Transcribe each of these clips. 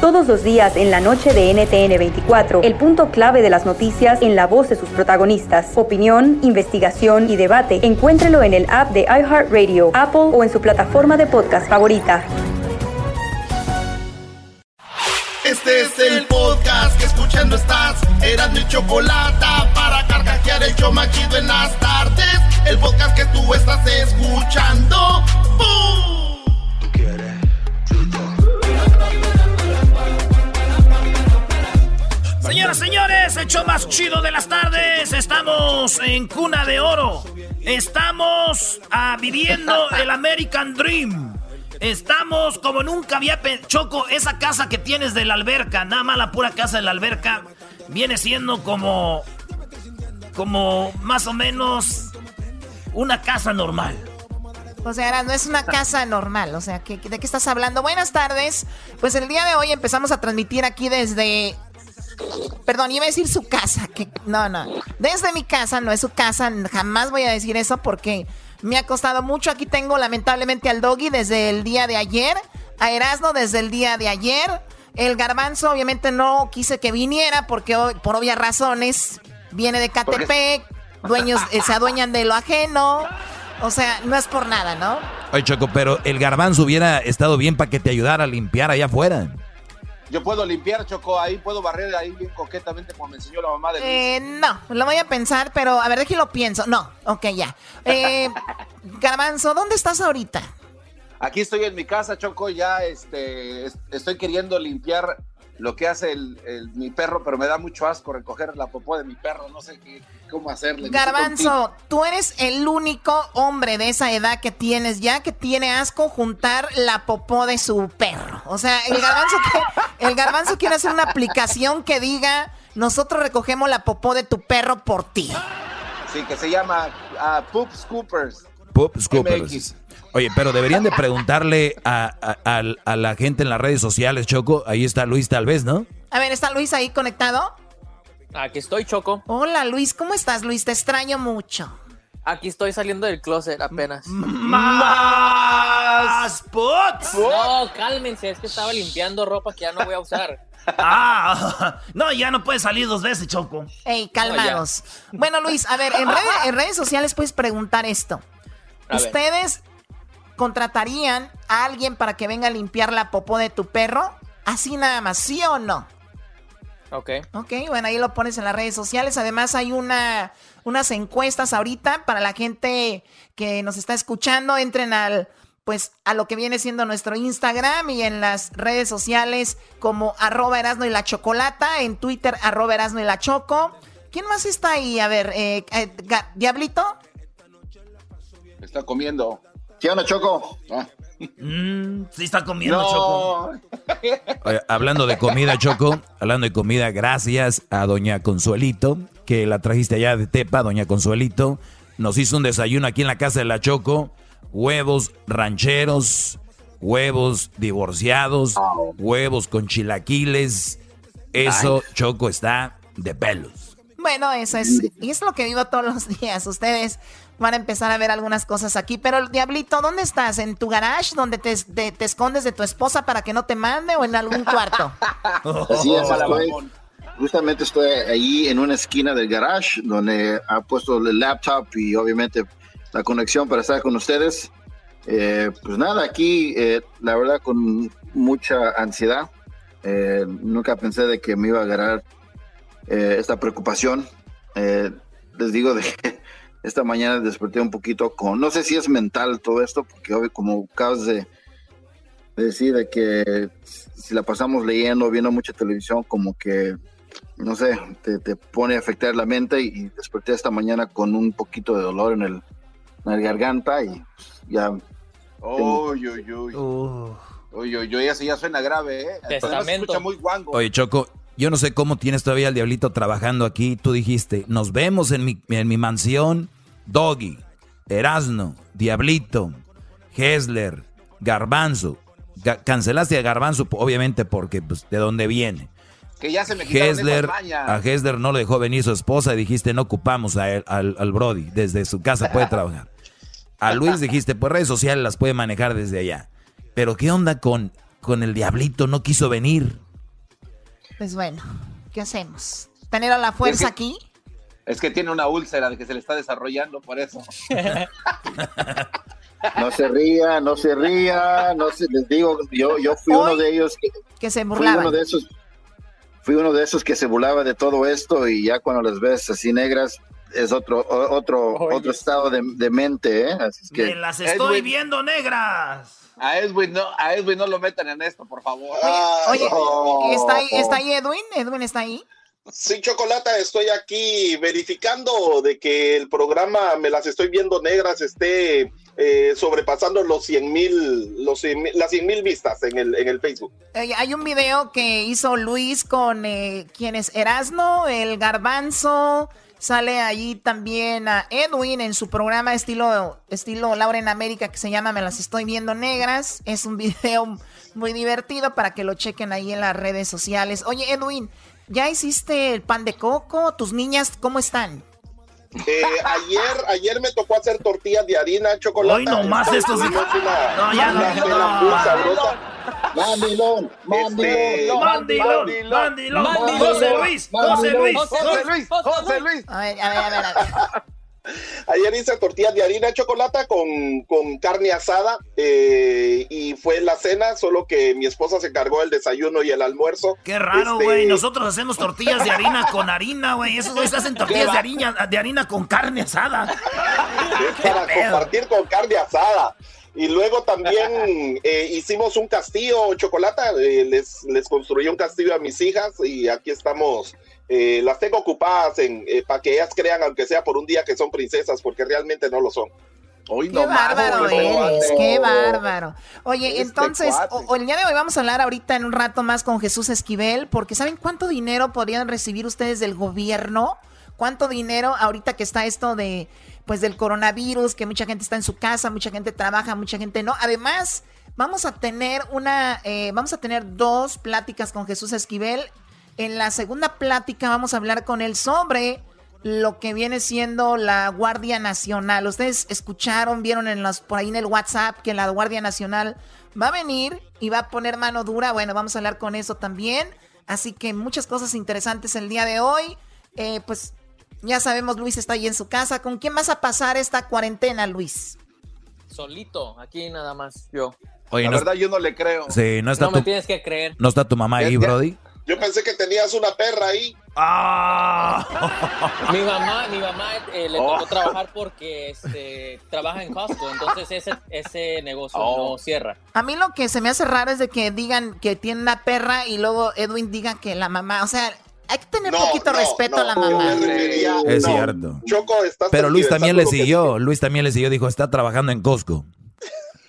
Todos los días en la noche de NTN 24, el punto clave de las noticias en la voz de sus protagonistas. Opinión, investigación y debate. Encuéntrelo en el app de iHeartRadio, Apple o en su plataforma de podcast favorita. Este es el podcast que escuchando estás. Mi chocolate para el en las tardes. El podcast que tú estás escuchando. Señoras, señores, el show más chido de las tardes. Estamos en Cuna de Oro. Estamos ah, viviendo el American Dream. Estamos como nunca había Choco, esa casa que tienes de la alberca, nada más la pura casa de la alberca, viene siendo como. como más o menos una casa normal. O sea, no es una casa normal. O sea, ¿qué- ¿de qué estás hablando? Buenas tardes. Pues el día de hoy empezamos a transmitir aquí desde. Perdón, iba a decir su casa. Que, no, no. Desde mi casa, no es su casa. Jamás voy a decir eso porque me ha costado mucho. Aquí tengo lamentablemente al doggy desde el día de ayer. A Erasmo desde el día de ayer. El garbanzo obviamente no quise que viniera porque por obvias razones viene de Catepec. Dueños eh, se adueñan de lo ajeno. O sea, no es por nada, ¿no? Oye, Choco, pero el garbanzo hubiera estado bien para que te ayudara a limpiar allá afuera. Yo puedo limpiar, Choco, ahí puedo barrer ahí bien coquetamente como me enseñó la mamá de Luis. Eh, no, lo voy a pensar, pero a ver, déjame lo pienso. No, ok, ya. Eh, Garbanzo, ¿dónde estás ahorita? Aquí estoy en mi casa, Choco, ya este, es- estoy queriendo limpiar lo que hace el, el- mi perro, pero me da mucho asco recoger la popó de mi perro, no sé qué, cómo hacerle. Garbanzo, tú eres el único hombre de esa edad que tienes ya que tiene asco juntar la popó de su perro. O sea, el garbanzo, que- el garbanzo quiere hacer una aplicación que diga, nosotros recogemos la popó de tu perro por ti. Sí, que se llama ah, Poop Scoopers. Pop Scoopers. MX. Oye, pero deberían de preguntarle a, a- a- a la gente en las redes sociales, Choco. Ahí está Luis, tal vez, ¿no? A ver, ¿está Luis ahí conectado? Aquí estoy, Choco. Hola Luis, ¿cómo estás Luis? Te extraño mucho. Aquí estoy saliendo del closet apenas. ¡Más pots! No, cálmense, es que estaba limpiando ropa que ya no voy a usar. Ah, no, ya no puedes salir dos veces, Choco. Ey, calmados. bueno, Luis, a ver, en, redes- en redes sociales puedes preguntar esto. A ver. ¿Ustedes contratarían a alguien para que venga a limpiar la popó de tu perro? Así nada más, ¿sí o no? Ok. Ok, bueno, ahí lo pones en las redes sociales. Además hay una, unas encuestas ahorita para la gente que nos está escuchando. Entren al, pues, a lo que viene siendo nuestro Instagram y en las redes sociales como arroba Erasno y la Chocolata, en Twitter arroba Erasno y la Choco. ¿Quién más está ahí? A ver, eh, eh, ¿Diablito? Está comiendo. ¿Qué onda, Choco? Ah. Mm, sí está comiendo, Choco. Oye, hablando de comida, Choco, hablando de comida, gracias a Doña Consuelito, que la trajiste allá de Tepa, Doña Consuelito. Nos hizo un desayuno aquí en la casa de la Choco. Huevos rancheros, huevos divorciados, huevos con chilaquiles. Eso, Choco, está de pelos. Bueno, eso es, es lo que vivo todos los días. Ustedes van a empezar a ver algunas cosas aquí. Pero, Diablito, ¿dónde estás? ¿En tu garage donde te, escondes de tu esposa para que no te mande o en algún cuarto? Así es, estoy, justamente estoy ahí en una esquina del garage donde ha puesto el laptop y obviamente la conexión para estar con ustedes. Eh, pues nada, aquí eh, la verdad con mucha ansiedad. Eh, nunca pensé de que me iba a agarrar eh, esta preocupación. Eh, les digo de que esta mañana desperté un poquito con, no sé si es mental todo esto, porque obvio, como acabas de, de decir de que si la pasamos leyendo, viendo mucha televisión, como que, no sé, te, te pone a afectar la mente y desperté esta mañana con un poquito de dolor en el, en la garganta y ya Uy, uy, uy. Uh, Oye, oye, eso ya suena grave, ¿eh? Programa se escucha muy guango. Oye, Choco, yo no sé cómo tienes todavía al diablito trabajando aquí. Tú dijiste, nos vemos en mi, en mi mansión. Doggy, Erasno, Diablito, Hesler, Garbanzo. Ga- cancelaste a Garbanzo, obviamente, porque pues, de dónde viene. Que ya se me Hesler, a Hesler no le dejó venir su esposa y dijiste, no ocupamos a él- al, al Brody. Desde su casa puede trabajar. A Luis dijiste, pues redes sociales las puede manejar desde allá. Pero ¿qué onda con, con el diablito? No quiso venir. Pues bueno, ¿qué hacemos? ¿Tener a la fuerza Es que- aquí? Es que tiene una úlcera de que se le está desarrollando, por eso. No se ría, no se ría, no se, les digo, yo, yo fui uno de ellos que, Que se fui burlaban. uno de esos, fui uno de esos que se burlaba de todo esto y ya cuando las ves así negras es otro, otro, otro estado de, de mente, ¿eh? Así es que Me las estoy Edwin. viendo negras. A Edwin no, a Edwin no lo metan en esto, por favor. Oye, no. ¿está, ahí, ¿está ahí Edwin? ¿Edwin está ahí? Sí, Chocolata, estoy aquí verificando de que el programa Me las estoy viendo negras esté eh, sobrepasando los 100 mil, los 100 mil- las 100 mil vistas en el, en el Facebook. Eh, hay un video que hizo Luis con eh, quien es Erasno, el Garbanzo. Sale allí también a Edwin en su programa estilo, estilo Laura en América que se llama Me las estoy viendo negras. Es un video muy divertido para que lo chequen ahí en las redes sociales. Oye, Edwin, ¿ya hiciste el pan de coco? ¿Tus niñas cómo están? Eh, ayer, ayer me tocó hacer tortillas de harina, chocolate. Hoy nomás estos- Una, No, ya una no, cena no. sabrosa. mandilón, Este, Mandilón, mandilón. José Luis, José Luis. José Luis, José Luis. A ver, a ver, a ver. Ayer hice tortillas de harina de chocolate con, con carne asada eh, y fue la cena, solo que mi esposa se cargó el desayuno y el almuerzo. Qué raro, Este, güey. Nosotros hacemos tortillas de harina con harina, güey. Esos güeyes hacen tortillas de harina, de harina con carne asada. es para compartir con carne asada. Y luego también eh, hicimos un castillo, chocolate, eh, les, les construí un castillo a mis hijas y aquí estamos. Eh, las tengo ocupadas en, eh, para que ellas crean, aunque sea por un día, que son princesas, porque realmente no lo son. Hoy Qué bárbaro eres, qué bárbaro. Oye, Este entonces, cuate. o- o el día de hoy vamos a hablar ahorita en un rato más con Jesús Esquivel, porque ¿saben cuánto dinero podrían recibir ustedes del gobierno? ¿Cuánto dinero ahorita que está esto de, pues, del coronavirus, que mucha gente está en su casa, mucha gente trabaja, mucha gente no? Además, vamos a tener una, eh, vamos a tener dos pláticas con Jesús Esquivel. En la segunda plática vamos a hablar con él sobre lo que viene siendo la Guardia Nacional. Ustedes escucharon, vieron en los, por ahí en el WhatsApp que la Guardia Nacional va a venir y va a poner mano dura. Bueno, vamos a hablar con eso también. Así que muchas cosas interesantes el día de hoy. Eh, pues ya sabemos, Luis está ahí en su casa. ¿Con quién vas a pasar esta cuarentena, Luis? Solito, aquí nada más yo. Oye, la no- verdad yo no le creo. Sí, no está, No me tu, tienes que creer. no está tu mamá ahí, Brody. Yo pensé que tenías una perra ahí. Ah. Mi mamá, mi mamá eh, le Oh. tocó trabajar porque este, trabaja en Costco, entonces ese, ese negocio Oh. no cierra. A mí lo que se me hace raro es de que digan que tiene una perra y luego Edwin diga que la mamá, o sea, hay que tener No, poquito no, respeto no, a la mamá. refería- Es no, cierto. Choco, estás Pero Luis también le siguió. Luis también le siguió. Dijo, está trabajando en Costco.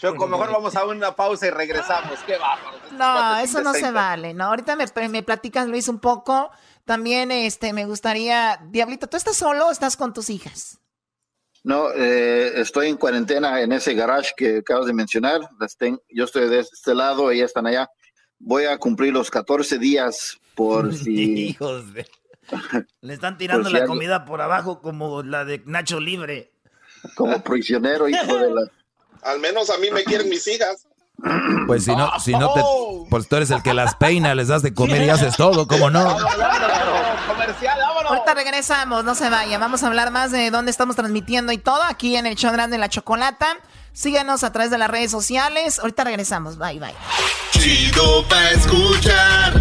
Choco, mejor vamos a una pausa y regresamos. Qué bárbaro. No, eso no se vale, ¿no? Ahorita me, me platicas, Luis, un poco. También este, me gustaría, Diablito, ¿tú estás solo o estás con tus hijas? No, eh, estoy en cuarentena en ese garage que acabas de mencionar. Las ten- yo estoy de este lado, ellas están allá. Voy a cumplir los 14 días por si... Hijos de... Le están tirando si la comida por abajo como la de Nacho Libre. como prisionero, hijo de la... Al menos a mí me quieren mis hijas. Pues si no, si no te. Oh. Pues tú eres el que las peina, les das de comer y haces todo, ¿cómo no? Comercial, vámonos. Ahorita regresamos, no se vaya. Vamos a hablar más de dónde estamos transmitiendo y todo aquí en el show grande de la chocolata. Síganos a través de las redes sociales. Ahorita regresamos. Bye, bye. Chido pa' escuchar.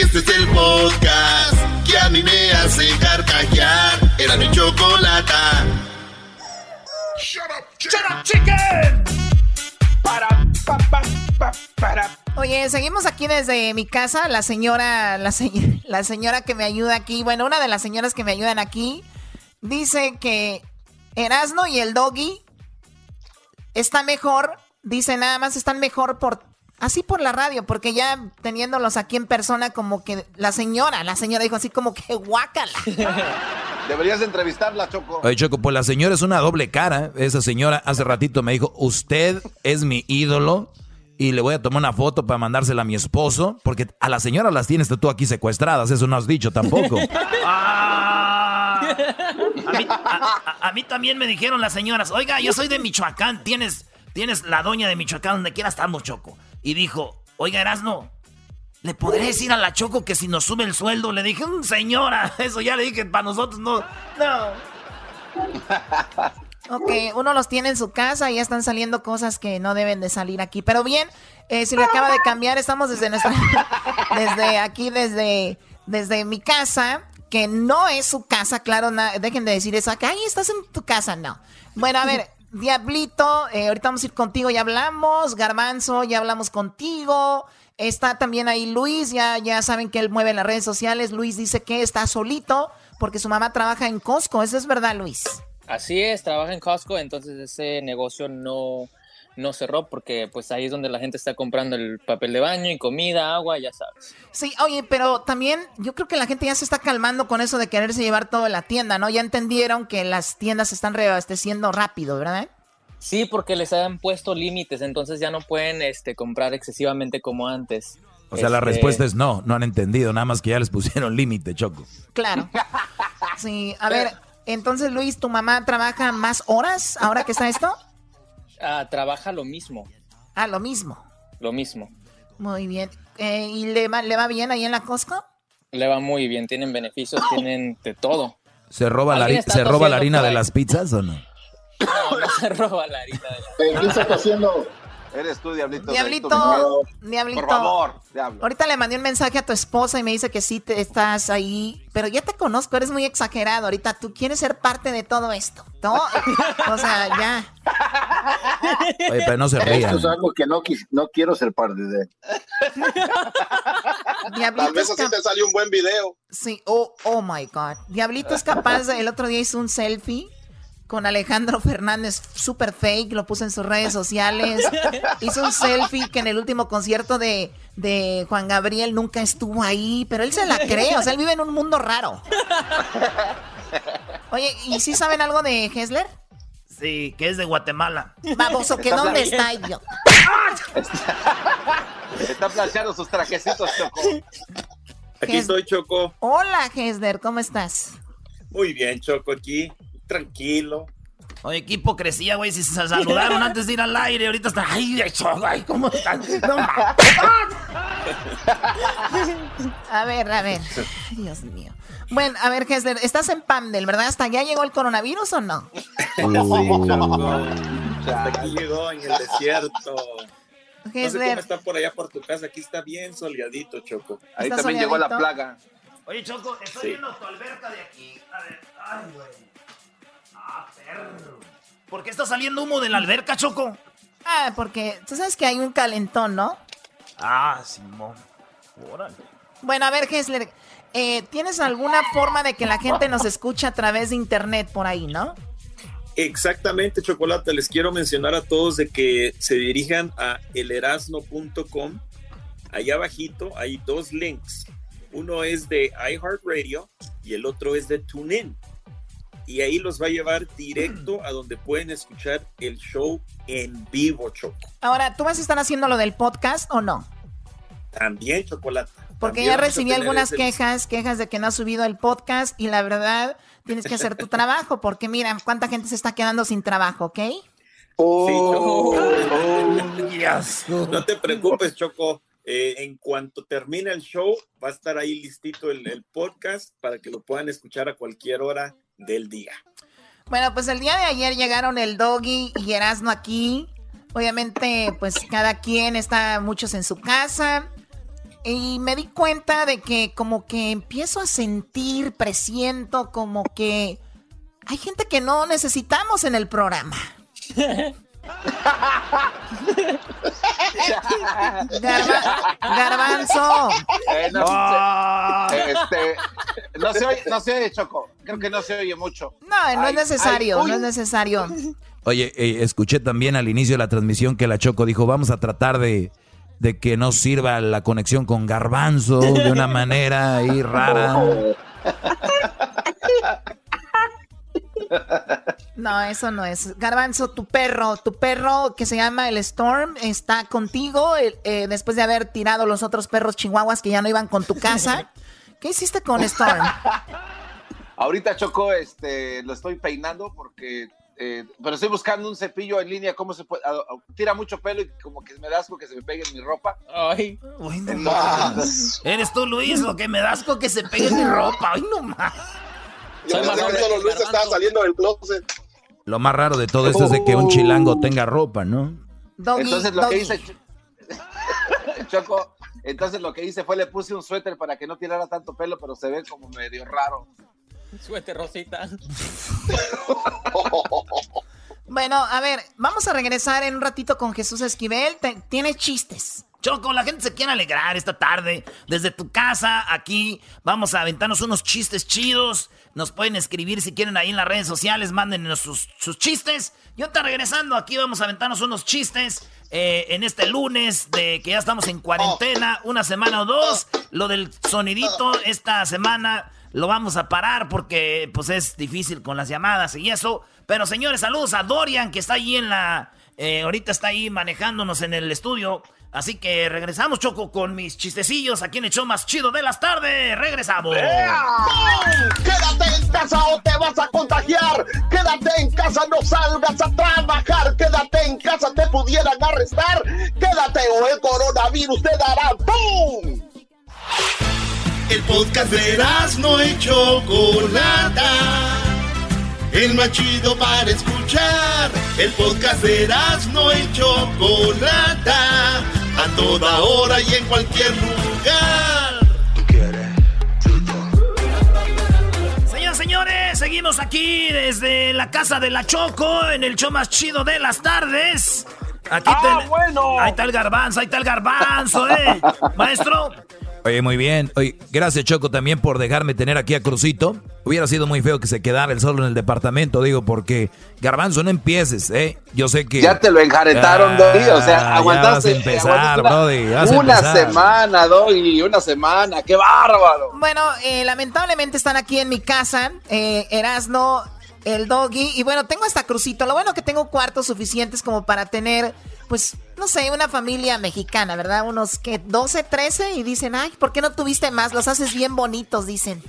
Este es el podcast que a mí me hace carcajear. Era mi chocolata. ¡Shut up, chicken! Para, pa, pa, pa, para. Oye, seguimos aquí desde mi casa. La señora, la, se- la señora que me ayuda aquí, bueno, una de las señoras que me ayudan aquí, dice que Erasno y el doggy está mejor. Dice nada más están mejor por Así por la radio, porque ya teniéndolos aquí en persona, como que la señora, la señora dijo así como que guácala. Deberías de entrevistarla, Choco. Oye, Choco, pues la señora es una doble cara. Esa señora hace ratito me dijo, usted es mi ídolo y le voy a tomar una foto para mandársela a mi esposo, porque a la señora las tienes tú aquí secuestradas, eso no has dicho tampoco. Ah. a, mí, a- a mí también me dijeron las señoras, oiga, yo soy de Michoacán, tienes, tienes la doña de Michoacán, donde quiera estamos, Choco. Y dijo, oiga, Erasno, ¿le podré decir a la Choco que si nos sube el sueldo? Le dije, "Mm, señora, eso ya le dije, para nosotros no. No. Ok, uno los tiene en su casa y ya están saliendo cosas que no deben de salir aquí. Pero bien, eh, si le acaba de cambiar, estamos desde nuestra, desde aquí, desde, desde mi casa, que no es su casa, claro, na- dejen de decir eso, que ahí estás en tu casa, no. Bueno, a ver, Diablito, eh, ahorita vamos a ir contigo, ya hablamos, Garbanzo, ya hablamos contigo. Está también ahí Luis, ya, ya saben que él mueve las redes sociales. Luis dice que está solito porque su mamá trabaja en Costco. ¿Eso es verdad, Luis? Así es, trabaja en Costco, entonces ese negocio no, no cerró porque pues ahí es donde la gente está comprando el papel de baño y comida, agua, ya sabes. Sí, oye, pero también yo creo que la gente ya se está calmando con eso de quererse llevar todo la tienda, ¿no? Ya entendieron que las tiendas se están reabasteciendo rápido, ¿verdad? Sí, porque les han puesto límites, entonces ya no pueden este, comprar excesivamente como antes. O sea, la Este, respuesta es no, no han entendido, nada más que ya les pusieron límite, Choco. Claro. Sí, a ver, entonces Luis, ¿tu mamá trabaja más horas ahora que está esto? Ah, trabaja lo mismo, Ah, lo mismo. lo mismo. Muy bien. Eh, ¿Y le va, le va bien ahí en la Costco? Le va muy bien, tienen beneficios, tienen de todo. ¿Se roba, la, ¿se roba la harina de las pizzas o no? No, no se roba la harina de la... ¿Qué está haciendo? Eres tú, Diablito. Diablito, Diablito. Diablito. Por favor, Diablo. Ahorita le mandé un mensaje a tu esposa y me dice que sí te estás ahí, pero ya te conozco, eres muy exagerado. Ahorita tú quieres ser parte de todo esto, ¿no? O sea, ya. Oye, pero no se Esto rían. es algo que no, no quiero ser parte de. Diablito Tal vez así te salió un buen video. Sí, oh, oh my God. Diablito es capaz de, el otro día hizo un selfie con Alejandro Fernández, super fake, lo puso en sus redes sociales. Hizo un selfie que en el último concierto de, de Juan Gabriel nunca estuvo ahí, pero él se la cree, o sea, él vive en un mundo raro. Oye, ¿y si saben algo de Hessler? Sí, que es de Guatemala. Baboso, que dónde está yo. Está planchando sus trajecitos, Choco. Aquí estoy, Choco. Hola, Hessler, ¿cómo estás? Muy bien, Choco, aquí. Tranquilo. Oye, qué hipocresía, güey, si se saludaron antes de ir al aire, ahorita está, ay, ay, Choco, ay, ¿cómo están? No, ma- A ver, a ver. Ay, Dios mío. Bueno, a ver, Hessler, estás en Pandel, ¿verdad? ¿Hasta allá llegó el coronavirus o no? Hasta aquí llegó en el desierto. No sé cómo está por allá por tu casa. Aquí está bien soleadito, Choco. Ahí ¿Está también llegó la plaga. Oye, Choco, estoy Sí. viendo tu alberca de aquí. A ver, ay, güey. Ah, perro. ¿Por qué está saliendo humo de la alberca, Choco? Ah, porque tú sabes que hay un calentón, ¿no? Ah, Simón. Órale. Bueno, a ver, Hessler, eh, ¿tienes alguna forma de que la gente nos escuche a través de internet por ahí, no? Exactamente, Chocolate. Les quiero mencionar a todos de que se dirijan a elerasno.com. Allá abajito hay dos links. Uno es de iHeartRadio y el otro es de TuneIn. Y ahí los va a llevar directo a donde pueden escuchar el show en vivo, Choco. Ahora, ¿tú vas a estar haciendo lo del podcast o no? También, Chocolate. Porque También ya recibí algunas ese- quejas, quejas de que no has subido el podcast y la verdad tienes que hacer tu trabajo porque mira cuánta gente se está quedando sin trabajo, ¿ok? Oh. Yes. No te preocupes, Choco. Eh, en cuanto termine el show, va a estar ahí listito el, el podcast para que lo puedan escuchar a cualquier hora del día. Bueno, pues el día de ayer llegaron el Doggy y Erasmo aquí. Obviamente, pues cada quien está muchos en su casa. Y me di cuenta de que como que empiezo a sentir, presiento como que hay gente que no necesitamos en el programa. Garba- garbanzo. Eh, no, se- este, no se oye, no se oye, Choco. Creo que no se oye mucho. No, no Ay, es necesario, ay, no es necesario. Oye, eh, escuché también al inicio de la transmisión que la Choco dijo, vamos a tratar de, de que no sirva la conexión con Garbanzo de una manera ahí rara. No, eso no es. Garbanzo, tu perro, tu perro que se llama el Storm está contigo eh, después de haber tirado los otros perros chihuahuas que ya no iban con tu casa. ¿Qué hiciste con Storm? Ahorita Choco, este, lo estoy peinando porque, eh, pero estoy buscando un cepillo en línea, cómo se puede, tira mucho pelo y como que me da asco que se me pegue en mi ropa. Ay, no Eres tú, Luis, lo que me da asco que se pegue en mi ropa. Ay, no más. Yo pensé que solo Luis estaba saliendo del closet. Lo más raro de todo esto es de que un chilango tenga ropa, ¿no? entonces lo que hice, Choco, entonces lo que hice fue le puse un suéter para que no tirara tanto pelo, pero se ve como medio raro. Suéter rosita. bueno, a ver, vamos a regresar en un ratito con Jesús Esquivel. Tiene chistes. Choco, la gente se quiere alegrar esta tarde. Desde tu casa, aquí, vamos a aventarnos unos chistes chidos. Nos pueden escribir si quieren ahí en las redes sociales, mándenos sus, chistes. Yo está regresando, aquí vamos a aventarnos unos chistes eh, en este lunes de que ya estamos en cuarentena, una semana o dos. Lo del sonidito esta semana lo vamos a parar porque pues es difícil con las llamadas y eso. Pero señores, saludos a Dorian que está ahí en la... Eh, ahorita está ahí manejándonos en el estudio. Así que regresamos, Choco, con mis chistecillos aquí en el show más chido de las tardes. Regresamos. Quédate en casa o te vas a contagiar. Quédate en casa, no salgas a trabajar. Quédate en casa, te pudieran arrestar. Quédate o el coronavirus te dará ¡pum! El podcast de no hecho Chocolata el más chido para escuchar. El podcast de no y Chocolata, a toda hora y en cualquier lugar. Señoras, señores, seguimos aquí desde la casa de la Choco, en el show más chido de las tardes. Aquí ah, bueno. Ahí está el garbanzo, ahí está el garbanzo, eh. Maestro, Oye, muy bien. Oye, gracias Choco también por dejarme tener aquí a Crucito. Hubiera sido muy feo que se quedara el solo en el departamento, digo, porque Garbanzo, no empieces, ¿eh? Yo sé que... Ya te lo enjaretaron, ah, o sea, aguantaste... empezar, una, semana, Doggy, una semana, qué bárbaro. Bueno, eh, lamentablemente están aquí en mi casa, eh, Erasno, el Doggy, y bueno, tengo hasta Crucito. Lo bueno que tengo cuartos suficientes como para tener pues, no sé, una familia mexicana, ¿verdad? Unos que 12, 13 y dicen, ay, ¿por qué no tuviste más? Los haces bien bonitos, dicen.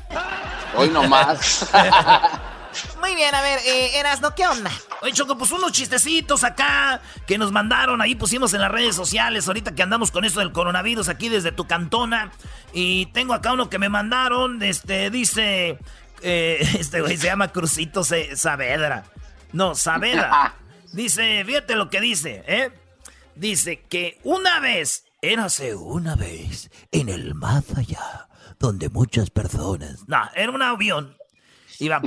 Hoy no más. Muy bien, a ver, eh, Erasno, ¿qué onda? Oye, Choco, pues unos chistecitos acá que nos mandaron, ahí pusimos en las redes sociales, ahorita que andamos con esto del coronavirus aquí desde tu cantona. Y tengo acá uno que me mandaron, este, dice, eh, este güey se llama Crucito Saavedra. No, Saavedra. Dice, fíjate lo que dice, ¿eh? Dice que una vez, érase una vez, en el más allá, donde muchas personas... No, era un avión. Iba...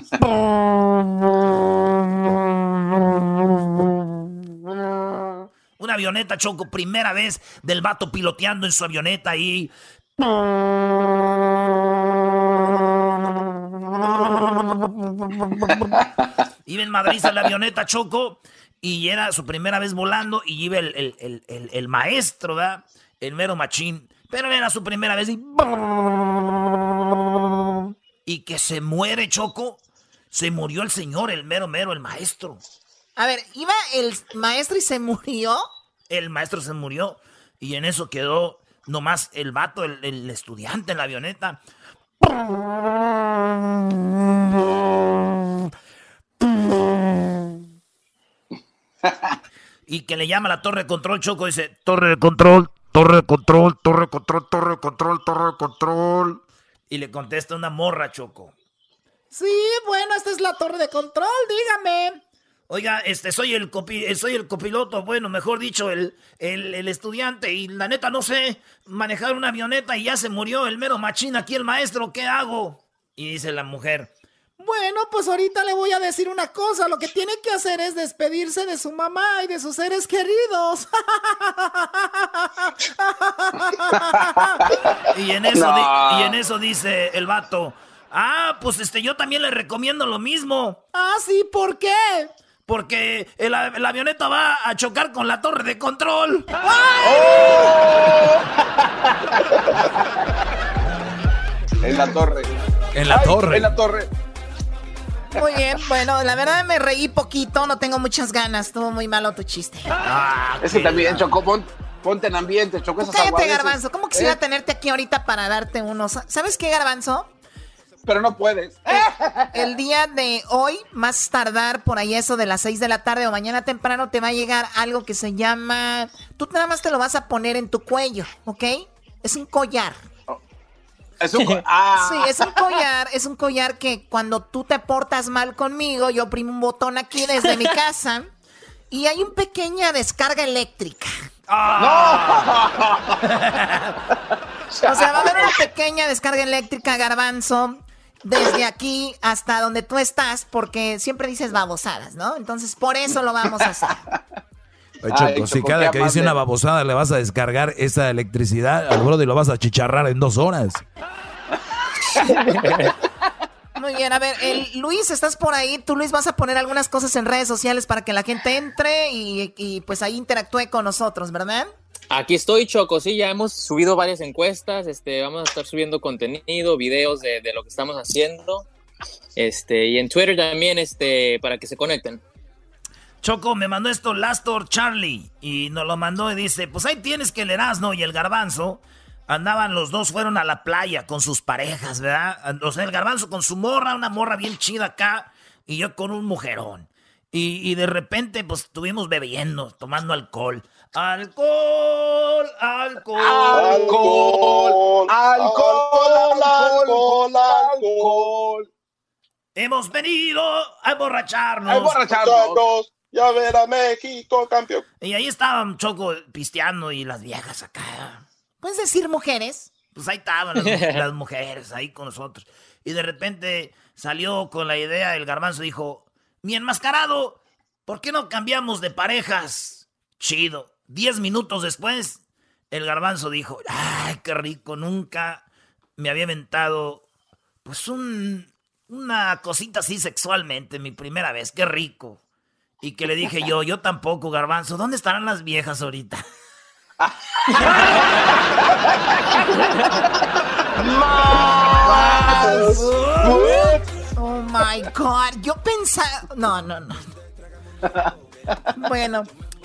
Una avioneta, Choco, primera vez del vato piloteando en su avioneta y... Iba en Madrid a la avioneta, Choco, y era su primera vez volando y iba el, maestro, ¿verdad? El mero machín. Pero era su primera vez y... Y que se muere Choco. Se murió el señor, el mero mero, el maestro. A ver, ¿iba el maestro y se murió? El maestro se murió y en eso quedó nomás el vato, el, el estudiante en la avioneta y que le llama a la torre de control, Choco, dice, torre de control, torre de control, torre de control, torre de control, torre de control. Y le contesta una morra, Choco. Sí, bueno, esta es la torre de control, dígame. Oiga, este, soy el, copi, eh, soy el copiloto, bueno, mejor dicho, el, el, el, estudiante. Y la neta no sé manejar una avioneta y ya se murió el mero machín aquí el maestro, ¿qué hago? Y dice la mujer, bueno, pues ahorita le voy a decir una cosa. Lo que tiene que hacer es despedirse de su mamá y de sus seres queridos. y, en eso y en eso dice el vato. Ah, pues este, yo también le recomiendo lo mismo. Ah, sí, ¿por qué? porque el, la avioneta va a chocar con la torre de control. en la torre. En la torre. En la torre. Muy bien, bueno, la verdad me reí poquito, no tengo muchas ganas, estuvo muy malo tu chiste. Ah, es que también, Choco, ponte en ambiente, Choco, esas Cállate, Garbanzo, ¿cómo quisiera ¿Eh? tenerte aquí ahorita para darte unos? ¿Sabes qué, Garbanzo? Pero no puedes. El día de hoy, más tardar por ahí eso de las 6 de la tarde o mañana temprano, te va a llegar algo que se llama... Tú nada más te lo vas a poner en tu cuello, ¿ok? Es un collar. Es un, ah. Sí, es un collar, es un collar que cuando tú te portas mal conmigo, yo oprimo un botón aquí desde mi casa y hay una pequeña descarga eléctrica. Ah. ¡No! o sea, va a haber una pequeña descarga eléctrica, garbanzo, desde aquí hasta donde tú estás, porque siempre dices babosadas, ¿no? Entonces, por eso lo vamos a hacer. Choco, si cada que dice una babosada le vas a descargar esa electricidad al brother y lo vas a chicharrar en dos horas. Muy bien, a ver, el, Luis, estás por ahí. Tú, Luis, vas a poner algunas cosas en redes sociales para que la gente entre y, pues ahí interactúe con nosotros, ¿verdad? Aquí estoy, Choco. Sí, ya hemos subido varias encuestas. Este, vamos a estar subiendo contenido, videos de, de lo que estamos haciendo. Este, y en Twitter también, este, para que se conecten. Choco, me mandó esto Lastor Charlie y nos lo mandó y dice, pues ahí tienes que el Erasmo y el Garbanzo andaban los dos, fueron a la playa con sus parejas, ¿verdad? O sea, el Garbanzo con su morra, una morra bien chida acá y yo con un mujerón. Y, de repente, pues estuvimos bebiendo, tomando alcohol. Alcohol, alcohol. Alcohol, alcohol, alcohol, alcohol. Hemos venido a emborracharnos. A emborracharnos. Ya ver a México campeón. Y ahí estaban Choco pisteando y las viejas acá. ¿Puedes decir mujeres? Pues ahí estaban las, mujeres ahí con nosotros. Y de repente salió con la idea, el garbanzo dijo, mi enmascarado, ¿por qué no cambiamos de parejas? Chido. Diez minutos después, el garbanzo dijo, ay, qué rico, nunca me había inventado pues un, una cosita así sexualmente, mi primera vez, qué rico. Y que le dije yo, yo tampoco, garbanzo, ¿dónde estarán las viejas ahorita? oh my god, yo pensaba, no, no, no. Bueno,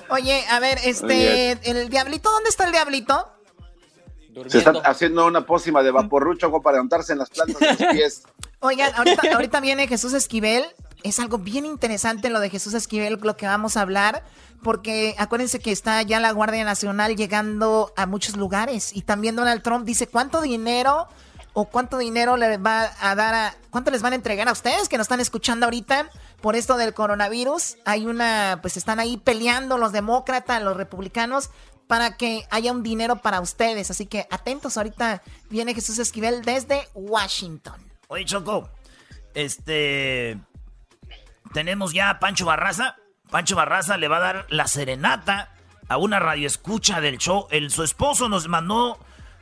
oye, a ver, este, el diablito, ¿dónde está el diablito? Se está haciendo una pócima de vaporrucho para levantarse en las plantas de los pies. Oigan, ahorita, ahorita viene Jesús Esquivel es algo bien interesante lo de Jesús Esquivel, lo que vamos a hablar, porque acuérdense que está ya la Guardia Nacional llegando a muchos lugares y también Donald Trump dice cuánto dinero o cuánto dinero le va a dar a, cuánto les van a entregar a ustedes que nos están escuchando ahorita por esto del coronavirus. Hay una, pues están ahí peleando los demócratas, los republicanos para que haya un dinero para ustedes. Así que atentos, ahorita viene Jesús Esquivel desde Washington. Oye, Choco, este, tenemos ya a Pancho Barraza. Pancho Barraza le va a dar la serenata a una radioescucha del show. El, su esposo nos mandó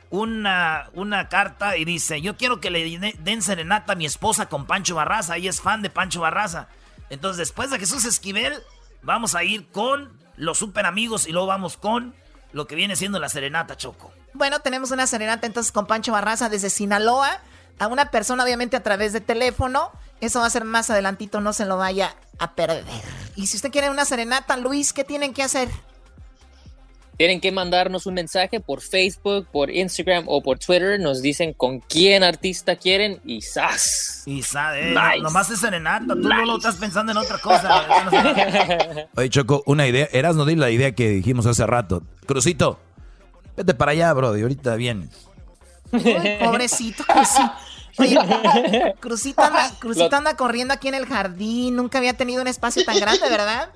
una, una carta y dice, yo quiero que le den serenata a mi esposa con Pancho Barraza. Ella es fan de Pancho Barraza. Entonces, después de Jesús Esquivel, vamos a ir con los super amigos y luego vamos con lo que viene siendo la serenata, Choco. Bueno, tenemos una serenata entonces con Pancho Barraza desde Sinaloa a una persona, obviamente a través de teléfono. Eso va a ser más adelantito, no se lo vaya a perder. Y si usted quiere una serenata, Luis, ¿qué tienen que hacer? Tienen que mandarnos un mensaje por Facebook, por Instagram o por Twitter. Nos dicen con quién artista quieren y ¡zas! Y sabe, eh, nomás es serenata. Tú no lo estás pensando en otra cosa. Oye, Choco, una idea. Eras no di la idea que dijimos hace rato. Crucito, vete para allá, bro. Y ahorita vienes. pobrecito, Crucito. Oye, Crucito anda, corriendo aquí en el jardín. Nunca había tenido un espacio tan grande, ¿verdad?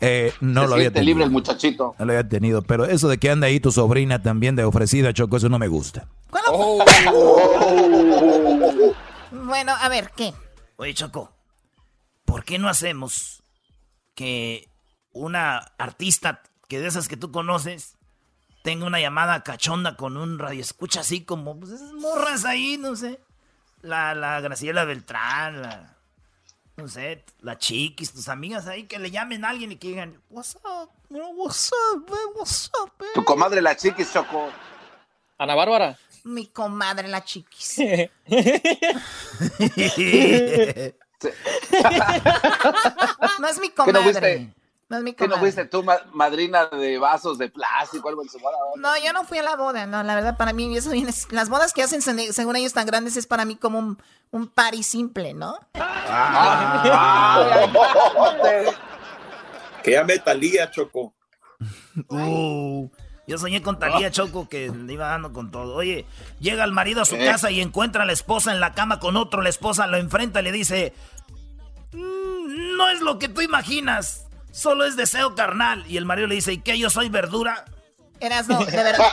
Eh, no lo había tenido. libre el muchachito. No lo había tenido, pero eso de que anda ahí tu sobrina también de ofrecida, Choco, eso no me gusta. Oh. bueno, a ver, ¿qué? Oye, Choco, ¿por qué no hacemos que una artista que de esas que tú conoces tenga una llamada cachonda con un radio escucha así como, pues esas morras ahí, no sé. La, la Graciela Beltrán, la... no sé, la chiquis, tus amigas ahí, que le llamen a alguien y que digan, what's up, what's up, what's up, Tu comadre la chiquis, Choco. Ana Bárbara. Mi comadre la chiquis. no es mi ¿Qué no comadre. No es mi ¿Qué no fuiste tú, ma- madrina de vasos de plástico, algo en su boda? No, yo no fui a la boda, no, la verdad para mí eso viene, las bodas que hacen se- según ellos tan grandes es para mí como un, un party simple, ¿no? Que llame Talía, Choco. Uh, yo soñé con Talía Choco que le iba dando con todo. Oye, llega el marido a su Eh. casa y encuentra a la esposa en la cama con otro. La esposa lo enfrenta y le dice: "Mm, No es lo que tú imaginas, solo es deseo carnal. Y el marido le dice: ¿Y qué? ¿Yo soy verdura? Eras no, de verdad.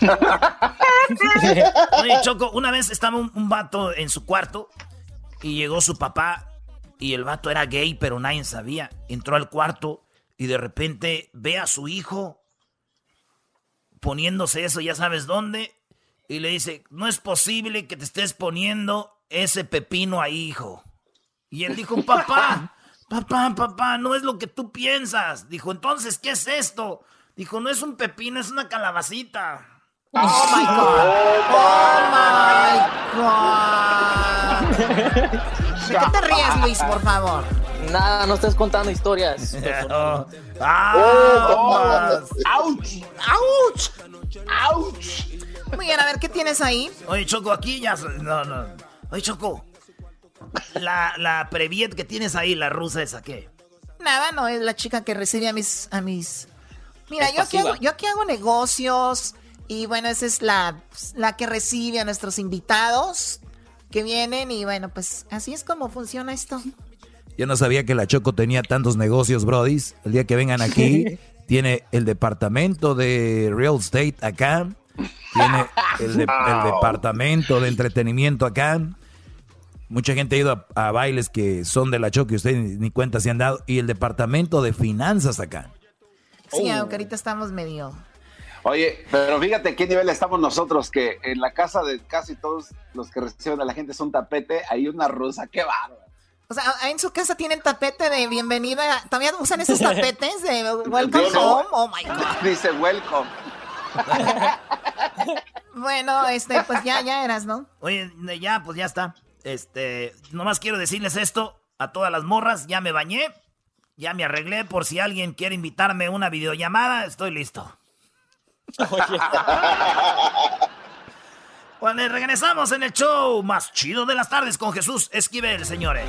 Oye, Choco, una vez estaba un, un vato en su cuarto y llegó su papá y el vato era gay, pero nadie sabía. Entró al cuarto y de repente ve a su hijo poniéndose eso, ya sabes dónde, y le dice, no es posible que te estés poniendo ese pepino ahí, hijo. Y él dijo, papá, papá, papá, no es lo que tú piensas. Dijo, entonces, ¿qué es esto? Dijo, no es un pepino, es una calabacita. Oh my God. Oh my God. ¿De qué te ríes, Luis, por favor? Nada, no estés contando historias. ¡Ah! ¡Auch! ¡Auch! ¡Auch! Muy bien, a ver, ¿qué tienes ahí? Oye, Choco, aquí ya. No, no. Oye, Choco. La, la Previet que tienes ahí, la rusa esa, ¿qué? Nada, no, es la chica que recibe a mis... A mis... Mira, Es yo aquí, hago, yo aquí hago negocios y bueno, esa es la, la que recibe a nuestros invitados que vienen y bueno, pues así es como funciona esto. Yo no sabía que la Choco tenía tantos negocios, brodis. El día que vengan aquí, tiene el departamento de real estate acá. Tiene el, de- el departamento de entretenimiento acá. Mucha gente ha ido a, a bailes que son de la Choco y ustedes ni, ni cuenta se han dado. Y el departamento de finanzas acá. Sí, Oh. aunque ahorita estamos medio... Oye, pero fíjate qué nivel estamos nosotros, que en la casa de casi todos los que reciben a la gente son tapete, hay una rusa, qué bárbaro. O sea, en su casa tienen tapete de bienvenida. ¿Todavía usan esos tapetes de welcome Dice- home? Oh my God. Dice welcome. Bueno, este, pues ya, ya eras, ¿no? Oye, ya, pues ya está. Este, nomás quiero decirles esto a todas las morras. Ya me bañé, ya me arreglé por si alguien quiere invitarme a una videollamada. Estoy listo. Bueno, regresamos en el show más chido de las tardes con Jesús Esquivel, señores.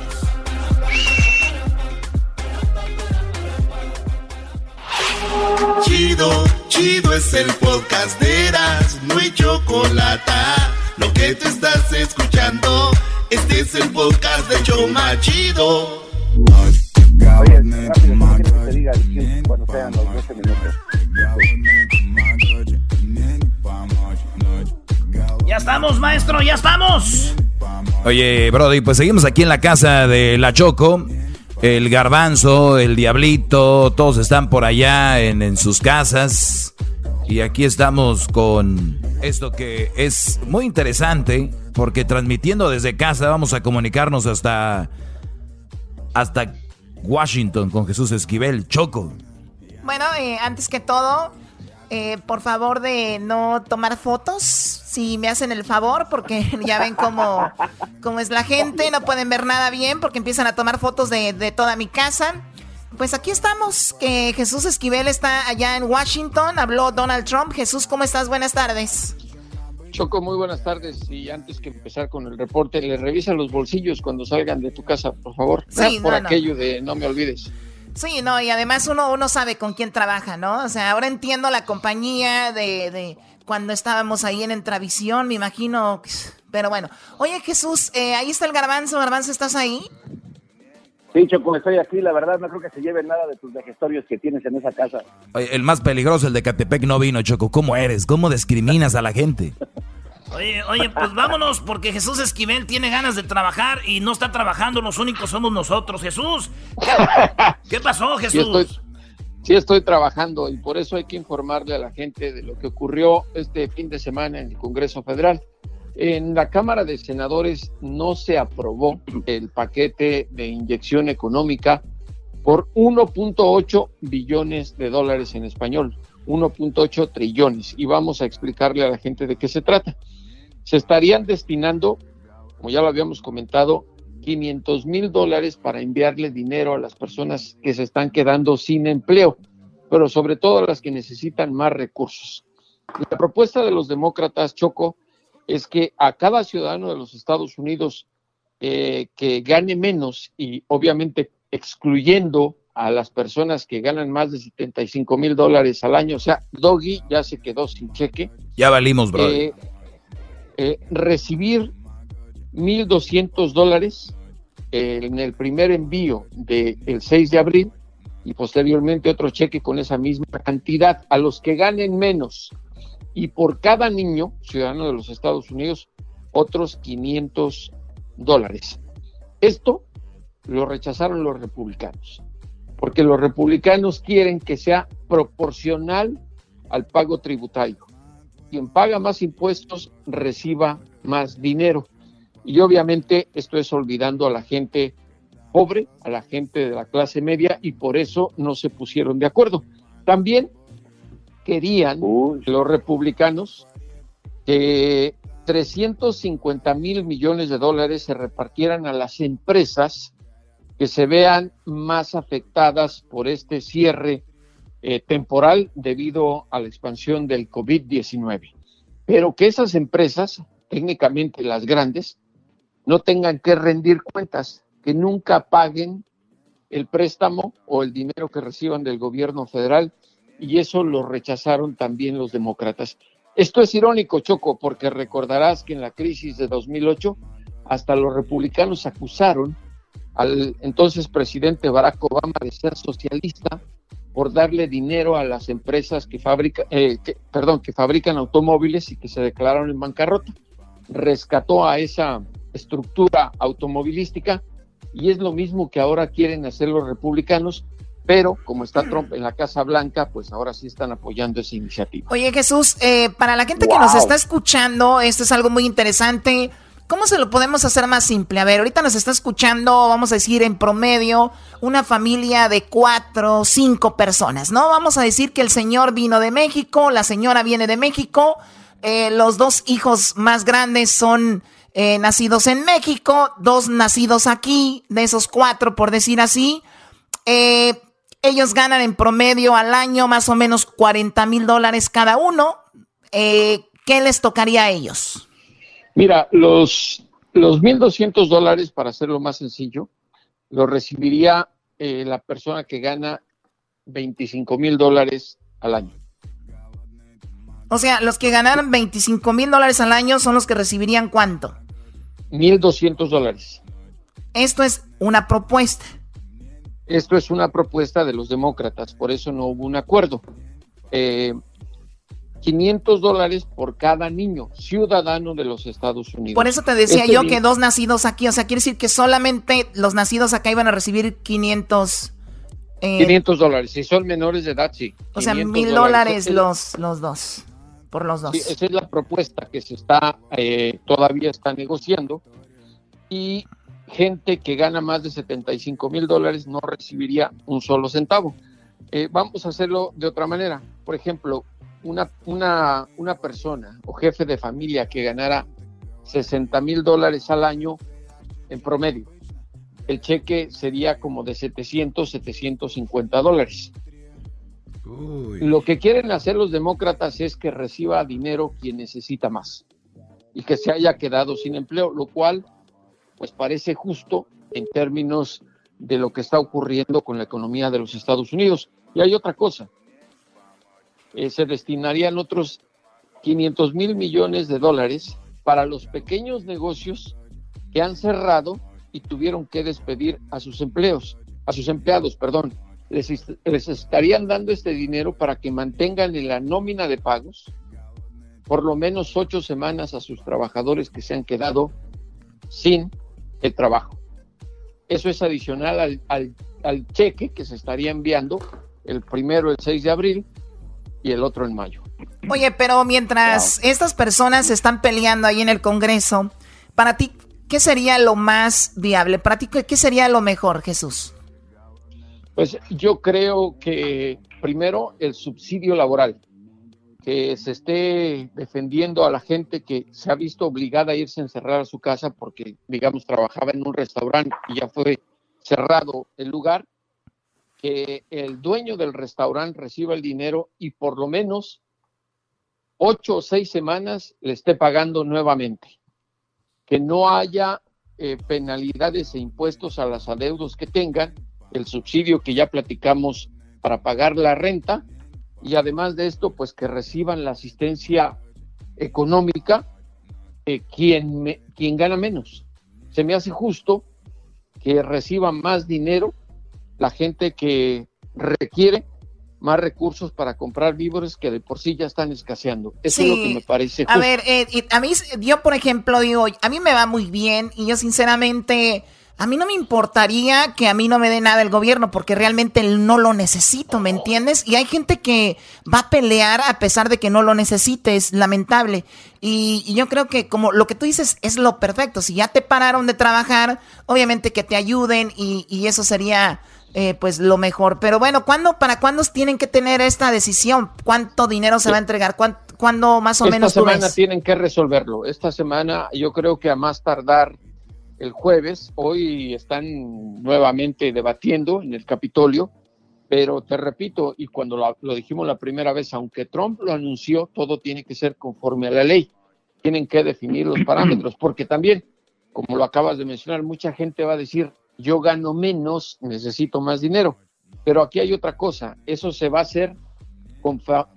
Chido, chido es el podcast de Eras, no hay chocolate. Lo que te estás escuchando, este es el podcast de Choma Chido. Oye, rápido, ¿cómo quieres que te diga el- cuando sean los 12 minutos? Ya estamos, maestro, ya estamos. Oye, Brody, pues seguimos aquí en la casa de la Choco. El garbanzo, el diablito, todos están por allá en, en sus casas. Y aquí estamos con esto que es muy interesante, porque transmitiendo desde casa vamos a comunicarnos hasta, hasta Washington con Jesús Esquivel, Choco. Bueno, eh, antes que todo, eh, por favor de no tomar fotos, si me hacen el favor, porque ya ven cómo, cómo es la gente, no pueden ver nada bien porque empiezan a tomar fotos de, de toda mi casa. Pues aquí estamos, que Jesús Esquivel está allá en Washington, habló Donald Trump. Jesús, ¿cómo estás? Buenas tardes. Choco, muy buenas tardes. Y antes que empezar con el reporte, le revisa los bolsillos cuando salgan de tu casa, por favor. Sí, por no, no. aquello de no me olvides. Sí, no, y además uno, uno sabe con quién trabaja, ¿no? O sea, ahora entiendo la compañía de, de cuando estábamos ahí en Entravisión, me imagino. Pero bueno. Oye, Jesús, eh, ahí está el garbanzo. Garbanzo, ¿estás ahí? Sí, Choco, estoy aquí. La verdad, no creo que se lleven nada de tus vejestorios que tienes en esa casa. Oye, el más peligroso, el de Catepec, no vino, Choco. ¿Cómo eres? ¿Cómo discriminas a la gente? Oye, oye, pues vámonos porque Jesús Esquivel tiene ganas de trabajar y no está trabajando, los únicos somos nosotros. Jesús, ¿qué pasó, Sí Jesús? estoy, sí estoy trabajando y por eso hay que informarle a la gente de lo que ocurrió este fin de semana en el Congreso Federal. En la Cámara de Senadores no se aprobó el paquete de inyección económica por 1.8 billones de dólares en español, 1.8 trillones. Y vamos a explicarle a la gente de qué se trata. Se estarían destinando, como ya lo habíamos comentado, 500 mil dólares para enviarle dinero a las personas que se están quedando sin empleo, pero sobre todo a las que necesitan más recursos. La propuesta de los demócratas, Choco, es que a cada ciudadano de los Estados Unidos eh, que gane menos y obviamente excluyendo a las personas que ganan más de 75 mil dólares al año, o sea, Doggy ya se quedó sin cheque. Ya valimos, bro. Eh, eh, recibir 1.200 dólares eh, en el primer envío del 6 de abril y posteriormente otro cheque con esa misma cantidad a los que ganen menos y por cada niño ciudadano de los Estados Unidos otros 500 dólares. Esto lo rechazaron los republicanos, porque los republicanos quieren que sea proporcional al pago tributario. Quien paga más impuestos reciba más dinero. Y obviamente esto es olvidando a la gente pobre, a la gente de la clase media, y por eso no se pusieron de acuerdo. También querían los republicanos que 350 mil millones de dólares se repartieran a las empresas que se vean más afectadas por este cierre eh, temporal debido a la expansión del COVID-19. Pero que esas empresas, técnicamente las grandes, no tengan que rendir cuentas, que nunca paguen el préstamo o el dinero que reciban del gobierno federal y eso lo rechazaron también los demócratas. Esto es irónico, Choco, porque recordarás que en la crisis de 2008 hasta los republicanos acusaron al entonces presidente Barack Obama de ser socialista por darle dinero a las empresas que, fabrica, eh, perdón, que fabrican automóviles y que se declararon en bancarrota. Rescató a esa estructura automovilística y es lo mismo que ahora quieren hacer los republicanos pero como está Trump en la Casa Blanca, pues ahora sí están apoyando esa iniciativa. Oye Jesús, eh, para la gente que nos está escuchando, esto es algo muy interesante. ¿Cómo se lo podemos hacer más simple? A ver, ahorita nos está escuchando, vamos a decir en promedio, una familia de cuatro, cinco personas, ¿no? Vamos a decir que el señor vino de México, la señora viene de México, eh, los dos hijos más grandes son eh, nacidos en México, dos nacidos aquí, de esos cuatro, por decir así. Eh, ellos ganan en promedio al año más o menos 40 mil dólares cada uno. Eh, ¿Qué les tocaría a ellos? Mira, los, los 1.200 dólares, para hacerlo más sencillo, lo recibiría eh, la persona que gana 25 mil dólares al año. O sea, los que ganaran 25 mil dólares al año son los que recibirían cuánto? 1.200 dólares. Esto es una propuesta. Esto es una propuesta de los demócratas, por eso no hubo un acuerdo. 500 eh, dólares por cada niño ciudadano de los Estados Unidos. Por eso te decía este yo que dos nacidos aquí, o sea, quiere decir que solamente los nacidos acá iban a recibir 500... 500 eh, dólares, si son menores de edad, sí. O sea, mil dólares los, los dos, por los dos. esa es la propuesta que se está, eh, todavía está negociando. Y gente que gana más de 75 mil dólares no recibiría un solo centavo. Eh, vamos a hacerlo de otra manera. Por ejemplo, una, una, una persona o jefe de familia que ganara 60 mil dólares al año en promedio, el cheque sería como de 700, 750 dólares. Lo que quieren hacer los demócratas es que reciba dinero quien necesita más y que se haya quedado sin empleo, lo cual pues parece justo en términos de lo que está ocurriendo con la economía de los Estados Unidos. Y hay otra cosa, eh, se destinarían otros 500 mil millones de dólares para los pequeños negocios que han cerrado y tuvieron que despedir a sus empleos, a sus empleados, perdón. Les, les estarían dando este dinero para que mantengan en la nómina de pagos por lo menos ocho semanas a sus trabajadores que se han quedado sin el trabajo. Eso es adicional al, al, cheque que se estaría enviando el primero, el 6 de abril, y el otro en mayo. Oye, pero mientras estas personas están peleando ahí en el Congreso, para ti, ¿qué sería lo más viable? Para ti, ¿qué sería lo mejor, Jesús? Pues yo creo que primero el subsidio laboral, que se esté defendiendo a la gente que se ha visto obligada a irse a encerrar a su casa porque, digamos, trabajaba en un restaurante y ya fue cerrado el lugar, que el dueño del restaurante reciba el dinero y por lo menos ocho o seis semanas le esté pagando nuevamente. Que no haya eh, penalidades e impuestos a las adeudos que tengan, el subsidio que ya platicamos para pagar la renta y además de esto, pues que reciban la asistencia económica eh, quien, quien gana menos. Se me hace justo que reciban más dinero la gente que requiere más recursos para comprar víveres que de por sí ya están escaseando. Eso es lo que me parece. A ver, eh, a mí, yo por ejemplo digo, a mí me va muy bien y yo sinceramente a mí no me importaría que a mí no me dé nada el gobierno porque realmente no lo necesito, ¿me entiendes? Y hay gente que va a pelear a pesar de que no lo necesite, es lamentable. Y, yo creo que como lo que tú dices es lo perfecto, si ya te pararon de trabajar, obviamente que te ayuden y, eso sería eh, pues lo mejor. Pero bueno, ¿cuándo, ¿para cuándo tienen que tener esta decisión? ¿Cuánto dinero se va a entregar? ¿Cuándo, más o menos? Esta semana tienen que resolverlo. Esta semana yo creo que a más tardar el jueves. Hoy están nuevamente debatiendo en el Capitolio, pero te repito, y cuando lo, dijimos la primera vez, aunque Trump lo anunció, todo tiene que ser conforme a la ley. Tienen que definir los parámetros, porque también, como lo acabas de mencionar, mucha gente va a decir, yo gano menos, necesito más dinero. Pero aquí hay otra cosa, eso se va a hacer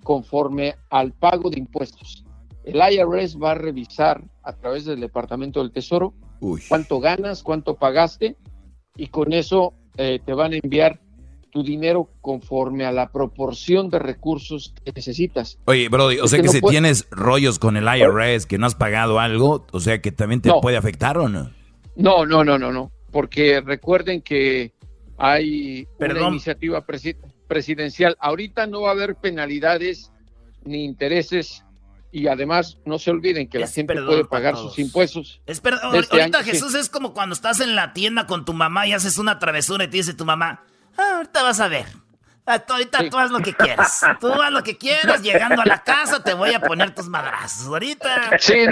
conforme al pago de impuestos. El IRS va a revisar a través del Departamento del Tesoro cuánto ganas, cuánto pagaste, y con eso eh, te van a enviar tu dinero conforme a la proporción de recursos que necesitas. Oye, Brody, o sea que, si tienes rollos con el IRS, que no has pagado algo, o sea que también te puede afectar o no? No, no, no, no, no, porque recuerden que hay una iniciativa presidencial. Ahorita no va a haber penalidades ni intereses y además no se olviden que la gente puede pagar sus impuestos. Es perdón, este ahorita Jesús es como cuando estás en la tienda con tu mamá y haces una travesura y te dice tu mamá, ah, ahorita vas a ver. Ah, ahorita tú haz lo que quieras. Tú haz lo que quieras. Llegando a la casa te voy a poner tus madrazos. Ahorita. Sí,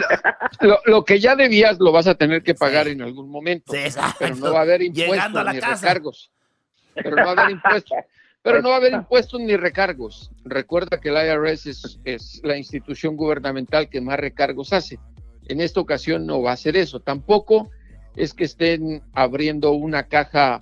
lo, que ya debías lo vas a tener que pagar en algún momento. Sí, pero no va a haber impuestos ni recargos. Pero no va a haber impuestos. Pero no va a haber impuestos ni recargos. Recuerda que el IRS es, la institución gubernamental que más recargos hace. En esta ocasión no va a ser eso. Tampoco es que estén abriendo una caja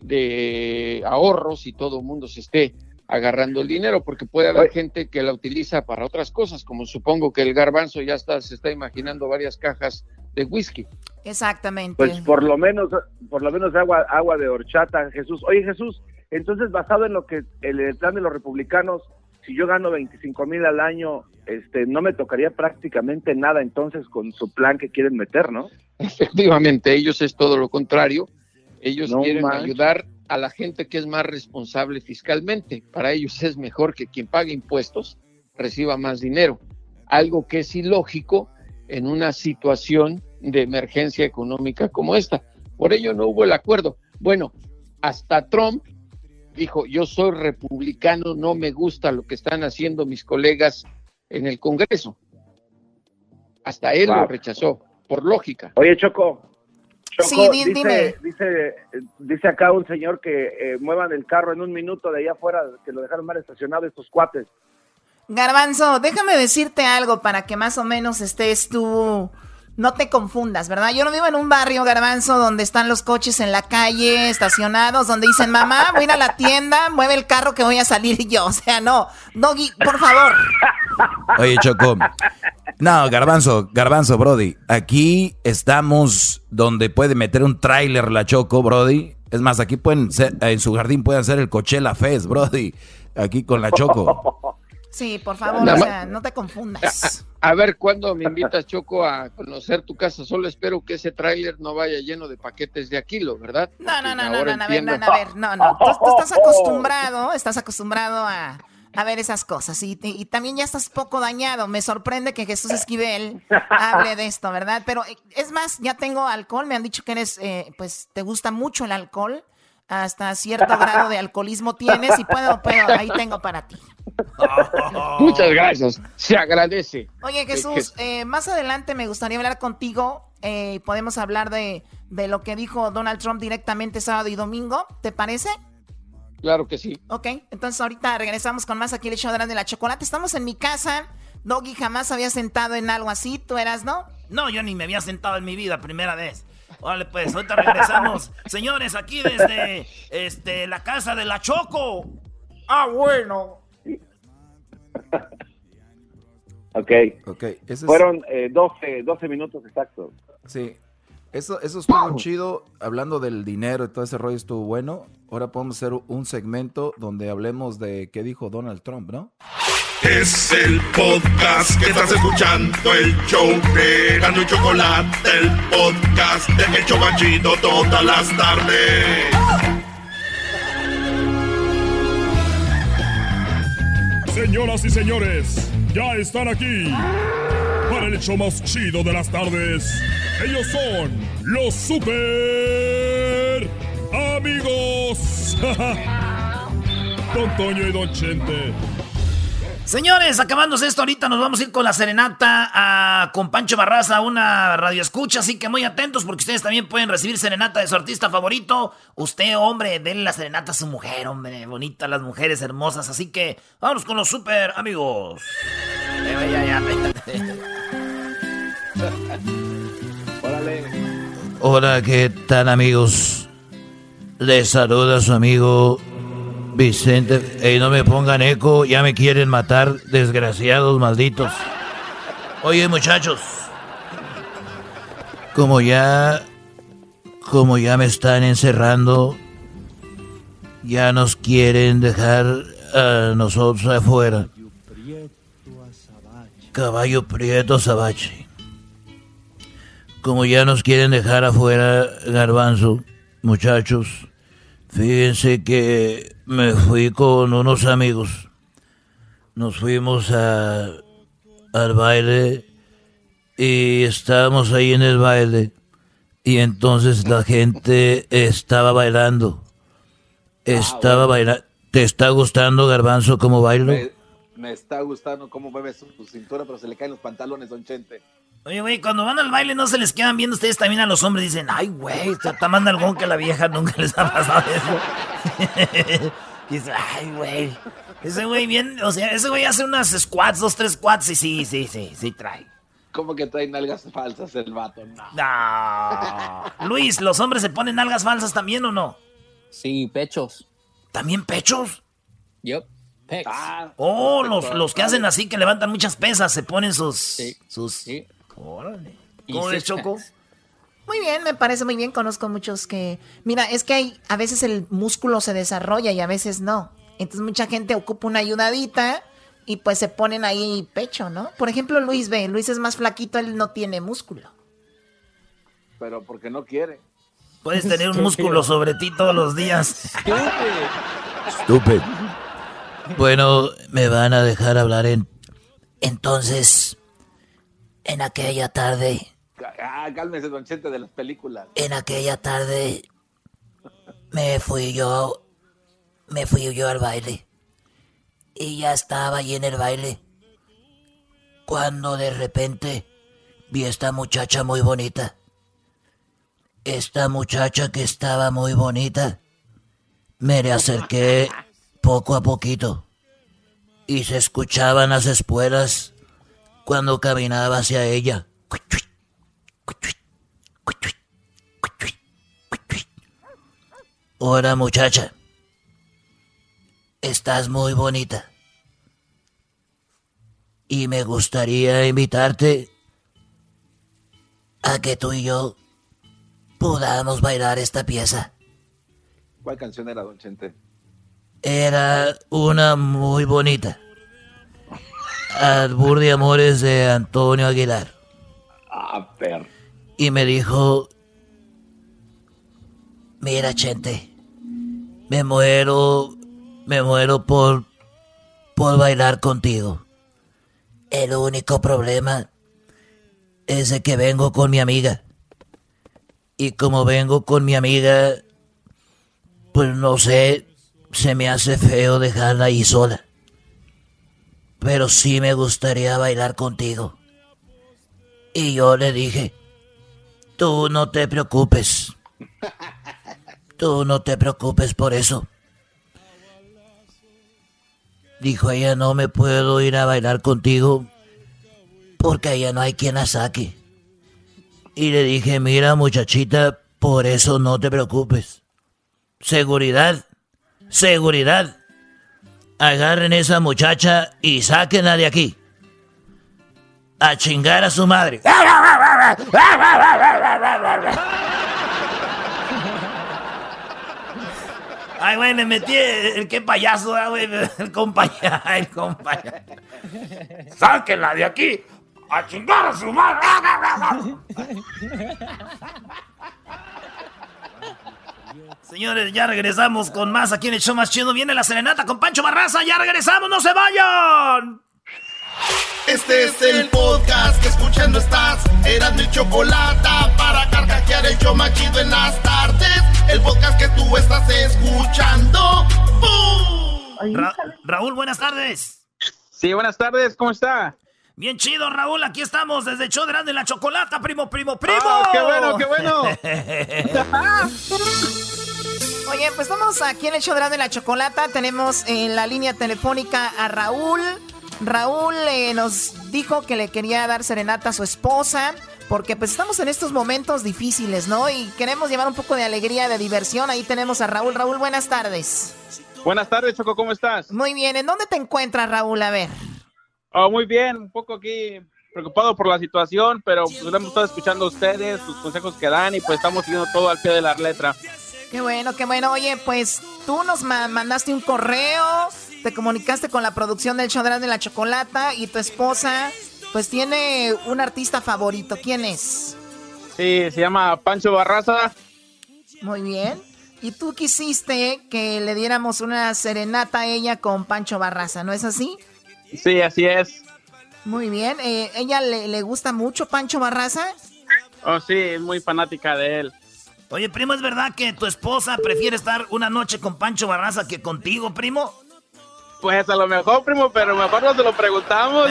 de ahorros y todo el mundo se esté agarrando el dinero, porque puede haber gente que la utiliza para otras cosas, como supongo que el garbanzo ya está, se está imaginando varias cajas de whisky. Exactamente. Pues por lo menos, por lo menos agua, agua de horchata, Jesús. Oye, Jesús, entonces, basado en lo que el, plan de los republicanos, si yo gano 25 mil al año, este, no me tocaría prácticamente nada entonces con su plan que quieren meter, ¿no? Efectivamente, ellos es todo lo contrario. Ellos quieren ayudar a la gente que es más responsable fiscalmente. Para ellos es mejor que quien pague impuestos reciba más dinero. Algo que es ilógico en una situación de emergencia económica como esta. Por ello no hubo el acuerdo. Bueno, hasta Trump dijo, yo soy republicano, no me gusta lo que están haciendo mis colegas en el Congreso. Hasta él lo rechazó, por lógica. Oye, Choco, Choco dice, dice, dice, acá un señor que eh, muevan el carro en un minuto de allá afuera, que lo dejaron mal estacionado estos cuates. Garbanzo, déjame decirte algo para que más o menos estés tú no te confundas, ¿verdad? Yo no vivo en un barrio, garbanzo, donde están los coches en la calle, estacionados, donde dicen, mamá, voy a ir a la tienda, mueve el carro que voy a salir yo. O sea, no, Doggy, por favor. Oye, Choco. No, garbanzo, garbanzo, Brody. Aquí estamos donde puede meter un tráiler la Choco, Brody. Es más, aquí pueden ser, en su jardín pueden hacer el Coachella Fest, Brody. Aquí con la Choco. Sí, por favor, o sea, no te confundas. A, ver, ¿cuándo me invitas, Choco, a conocer tu casa? Solo espero que ese tráiler no vaya lleno de paquetes de Aquilo, ¿verdad? No, no, no, no, no, a ver, no, a ver, no, no. Tú, estás acostumbrado, estás acostumbrado a, a ver esas cosas. Y, y, también ya estás poco dañado. Me sorprende que Jesús Esquivel hable de esto, ¿verdad? Pero eh, es más, ya tengo alcohol. Me han dicho que eres, eh, pues, te gusta mucho el alcohol. Hasta cierto grado de alcoholismo tienes y puedo, pero ahí tengo para ti. Muchas gracias, se agradece. Oye Jesús, eh, más adelante me gustaría hablar contigo. podemos hablar de, de lo que dijo Donald Trump directamente sábado y domingo. ¿Te parece? Claro que sí. Ok, entonces ahorita regresamos con más aquí el show de la chocolate. Estamos en mi casa. Doggy jamás había sentado en algo así. ¿Tú eras, no? No, yo ni me había sentado en mi vida, primera vez. Órale, pues, ahorita regresamos. Señores, aquí desde este, la casa de la Choco. Ah, bueno. ok. okay. Fueron 12, eh, 12 minutos exactos. Sí. Eso, eso estuvo chido, hablando del dinero y todo ese rollo estuvo bueno. Ahora podemos hacer un segmento donde hablemos de qué dijo Donald Trump, ¿no? Es el podcast que estás escuchando, el show de Gano y Chocolate, el podcast de El Chocachito todas las tardes. Señoras y señores, ya están aquí el hecho más chido de las tardes. Ellos son los super amigos. Don Toño y Don Chente. Señores, acabándose esto ahorita, nos vamos a ir con la serenata a, con Pancho Barraza, una radio escucha, así que muy atentos porque ustedes también pueden recibir serenata de su artista favorito. Usted, hombre, denle la serenata a su mujer, hombre, bonita, las mujeres hermosas, así que vamos con los super amigos. Hola, ¿qué tal amigos? Les saluda su amigo Vicente. Ey, no me pongan eco, ya me quieren matar, desgraciados malditos. Oye, muchachos, como ya, como ya me están encerrando, ya nos quieren dejar a nosotros afuera. Caballo Prieto Sabache. Como ya nos quieren dejar afuera, Garbanzo, muchachos, fíjense que me fui con unos amigos. Nos fuimos a, al baile y estábamos ahí en el baile y entonces la gente estaba bailando. Estaba bailando. ¿Te está gustando, Garbanzo, cómo bailo? Me, está gustando cómo mueve su, cintura, pero se le caen los pantalones, don Chente. Oye, güey, cuando van al baile no se les quedan viendo ustedes también a los hombres. Dicen, ay, güey, está más algún que la vieja nunca les ha pasado eso. dice, ay, güey. Ese güey bien, o sea, ese güey hace unas squats, dos, tres squats y sí, sí, sí, sí trae. ¿Cómo que trae nalgas falsas el vato? No. no. Luis, ¿los hombres se ponen nalgas falsas también o no? Sí, pechos. ¿También pechos? Yep. Pecs. Ah, oh, los, los que hacen así, que levantan muchas pesas, se ponen sus... Sí. sus... Sí. Órale. ¿Cómo ves, Choco? Muy bien, me parece muy bien. Conozco muchos que. Mira, es que hay, a veces el músculo se desarrolla y a veces no. Entonces mucha gente ocupa una ayudadita y pues se ponen ahí pecho, ¿no? Por ejemplo, Luis ve, Luis es más flaquito, él no tiene músculo. Pero porque no quiere. Puedes tener un músculo sobre ti todos los días. Estúpido. Bueno, me van a dejar hablar en. Entonces, en aquella tarde. Ah, cálmese, don Chente, de las películas. En aquella tarde me fui yo. Me fui yo al baile. Y ya estaba allí en el baile. Cuando de repente vi esta muchacha muy bonita. Esta muchacha que estaba muy bonita. Me le acerqué poco a poquito. Y se escuchaban las espuelas cuando caminaba hacia ella. Hola muchacha, estás muy bonita. Y me gustaría invitarte a que tú y yo podamos bailar esta pieza. ¿Cuál canción era, don Chente? Era una muy bonita. Albur de Amores de Antonio Aguilar. Ah, perro. Y me dijo, mira, Chente, me muero, me muero por, puedo bailar contigo. El único problema es de que vengo con mi amiga. Y como vengo con mi amiga, pues no sé, se me hace feo dejarla ahí sola. Pero sí me gustaría bailar contigo. Y yo le dije, tú no te preocupes. Tú no te preocupes por eso. Dijo ella, no me puedo ir a bailar contigo porque allá no hay quien la saque. Y le dije, mira muchachita, por eso no te preocupes. Seguridad, seguridad. Agarren esa muchacha y sáquenla de aquí. A chingar a su madre. Ay, güey, me metí el, qué payaso, ah, güey, el compañero, el compañero. Sáquenla de aquí a chingar a su madre. Señores, ya regresamos con más aquí en el show más chido. Viene la serenata con Pancho Barraza. Ya regresamos, no se vayan. Este es el podcast que escuchando estás. Eran mi chocolate para carcajear el show más chido en las tardes. El podcast que tú estás escuchando. Raúl, buenas tardes. Sí, buenas tardes, ¿cómo está? Bien chido, Raúl. Aquí estamos desde el show de la chocolata, primo, primo, primo. Ah, ¡Qué bueno, qué bueno! Oye, pues estamos aquí en el show de la chocolata. Tenemos en la línea telefónica a Raúl. Raúl eh, nos dijo que le quería dar serenata a su esposa. Porque pues estamos en estos momentos difíciles, ¿no? Y queremos llevar un poco de alegría, de diversión. Ahí tenemos a Raúl. Raúl, buenas tardes. Buenas tardes, Choco, ¿cómo estás? Muy bien, ¿en dónde te encuentras, Raúl? A ver. Oh, muy bien, un poco aquí preocupado por la situación, pero pues hemos estado escuchando a ustedes, sus consejos que dan y pues estamos siguiendo todo al pie de la letra. Qué bueno, qué bueno. Oye, pues tú nos mandaste un correo, te comunicaste con la producción del show de la chocolata y tu esposa pues tiene un artista favorito. ¿Quién es? Sí, se llama Pancho Barraza. Muy bien. Y tú quisiste que le diéramos una serenata a ella con Pancho Barraza, ¿no es así? Sí, así es. Muy bien. Eh, ¿Ella le, le gusta mucho Pancho Barraza? Oh, sí, es muy fanática de él. Oye, primo, ¿es verdad que tu esposa prefiere estar una noche con Pancho Barraza que contigo, primo? Pues a lo mejor, primo, pero mejor no se lo preguntamos.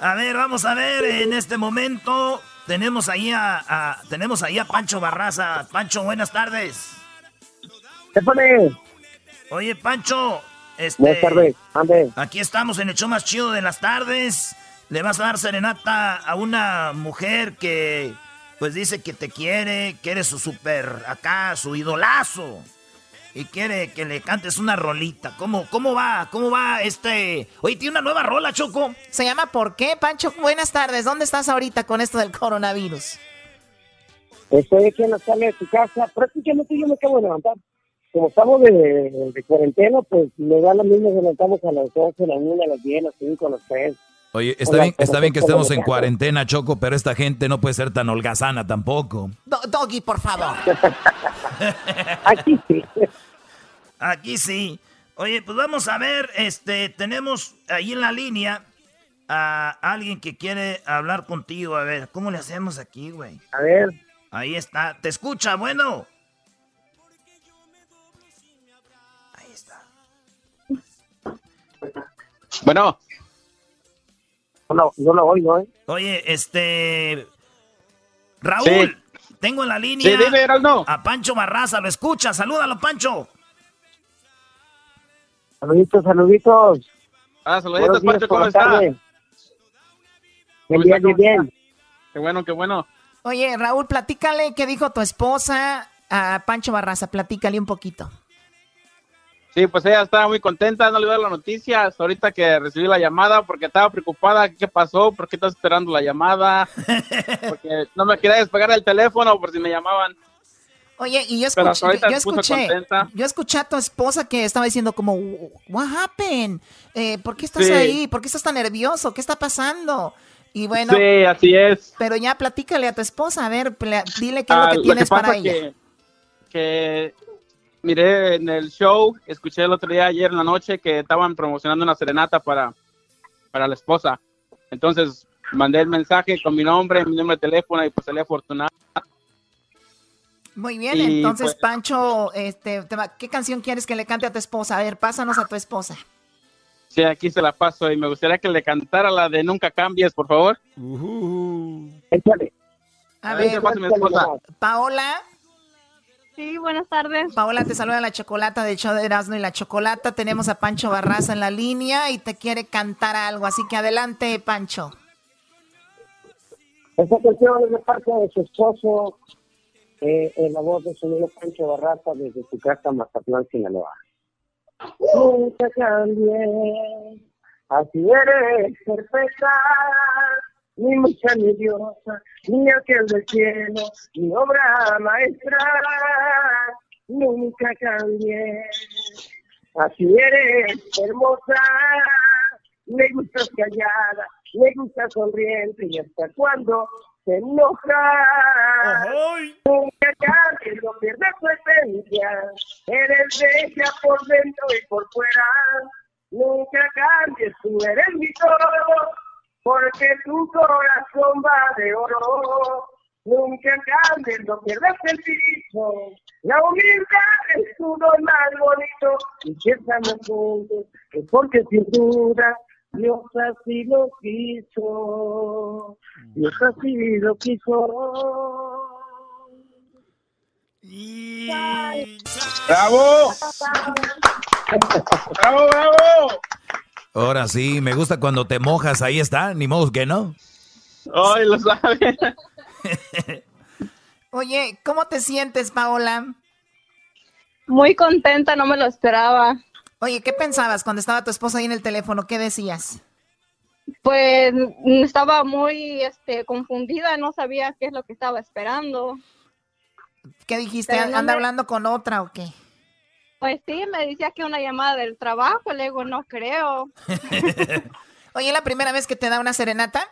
a ver, vamos a ver, en este momento tenemos ahí a, tenemos ahí a Pancho Barraza. Pancho, buenas tardes. ¿Qué pone? Oye, Pancho, este, buenas tardes, ande. Aquí estamos en el show más chido de las tardes. Le vas a dar serenata a una mujer que pues dice que te quiere, que eres su super acá, su idolazo. Y quiere que le cantes una rolita. ¿Cómo, cómo va? ¿Cómo va este? Oye, tiene una nueva rola, Choco. Se llama ¿Por qué, Pancho? Buenas tardes. ¿Dónde estás ahorita con esto del coronavirus? Estoy aquí en la sala de tu casa. Prácticamente yo me acabo de levantar. Como estamos de, de cuarentena, pues me da lo mismo. Levantamos a las 12, a las 1, a las 10, a las 5, a las 3. Oye, está bien, está bien que estemos en cuarentena, Choco, pero esta gente no puede ser tan holgazana tampoco. doggy, por favor. Aquí sí. Aquí sí. Oye, pues vamos a ver, este, tenemos ahí en la línea a alguien que quiere hablar contigo. A ver, ¿cómo le hacemos aquí, güey? A ver. Ahí está. ¿Te escucha? Bueno. Ahí está. Bueno. No, no lo oigo, ¿eh? Oye, este. Raúl, tengo en la línea sí, dime, a Pancho Barraza. ¿Lo escucha? Salúdalo, Pancho. Saluditos, saluditos. Ah, saluditos, Pancho, ¿cómo está? Bien, bien, bien, bien. Qué bueno, qué bueno. Oye, Raúl, platícale qué dijo tu esposa a Pancho Barraza. Platícale un poquito. Sí, pues ella estaba muy contenta, no le dio las noticias ahorita que recibí la llamada porque estaba preocupada, ¿qué pasó? ¿Por qué estás esperando la llamada? Porque no me quería despegar el teléfono por si me llamaban. Oye, y yo escuché, yo escuché, yo escuché a tu esposa que estaba diciendo como, what happened? Eh, ¿Por qué estás ahí? ¿Por qué estás tan nervioso? ¿Qué está pasando? Y bueno, sí, así es. Pero ya platícale a tu esposa, a ver, dile qué es lo que tienes para ella. Que, que miré en el show, escuché el otro día, ayer en la noche, que estaban promocionando una serenata para, para la esposa. Entonces mandé el mensaje con mi nombre, mi número de teléfono y pues salí afortunado. Muy bien, Y, entonces pues- Pancho, este, te va- ¿qué canción quieres que le cante a tu esposa? A ver, pásanos a tu esposa. Sí, aquí se la paso y me gustaría que le cantara la de Nunca Cambies, por favor. Échale. A ver, esposa. Paola. Sí, buenas tardes. Paola, te saluda la chocolata show de Erasmo y la Chocolata. Tenemos a Pancho Barraza en la línea y te quiere cantar algo, así que adelante, Pancho. Esta canción es de parte de su esposo, eh, en la voz de su amigo Pancho Barraza desde su casa Mazatlán, Sinaloa. Nunca cambié, así eres perfecta, ni mucha ni diosa, ni aquel del cielo, ni obra maestra. Nunca cambié, así eres hermosa, me gustas callada, me gustas sonriente y hasta cuando se enoja. Nunca cambies, no pierdas tu esencia, eres bella por dentro y por fuera. Nunca cambies, tú eres mi todo, porque tu corazón va de oro. Nunca cambies, no pierdas el piso. La humildad es tu don más bonito y que estamos juntos, es porque sin duda Dios así lo quiso. Dios así lo quiso. ¡Bravo! ¡Bravo, bravo! Ahora sí, me gusta cuando te mojas, ahí está, ni modo que no. ¡Ay, lo sabe! Oye, ¿cómo te sientes, Paola? Muy contenta, no me lo esperaba. Oye, ¿qué pensabas cuando estaba tu esposa ahí en el teléfono? ¿Qué decías? Pues mm, estaba muy este, confundida, no sabía qué es lo que estaba esperando. ¿Qué dijiste? No ¿Anda me- hablando con otra o qué? Pues sí, me decía que una llamada del trabajo, le digo, no creo. Oye, ¿la primera vez que te da una serenata?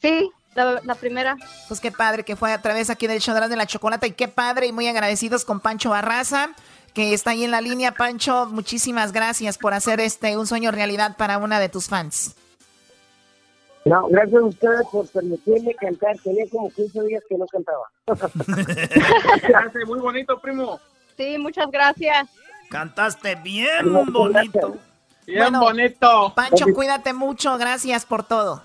Sí, la, la primera. Pues qué padre que fue a través aquí del show de la chocolata y qué padre y muy agradecidos con Pancho Barraza, que está ahí en la línea. Pancho, muchísimas gracias por hacer este un sueño realidad para una de tus fans. No, gracias a ustedes por permitirme cantar. Tenía como 15 días que no cantaba. Hace muy bonito, primo. Sí, muchas gracias. Cantaste bien bonito. Bien bonito. Pancho, cuídate mucho. Gracias por todo.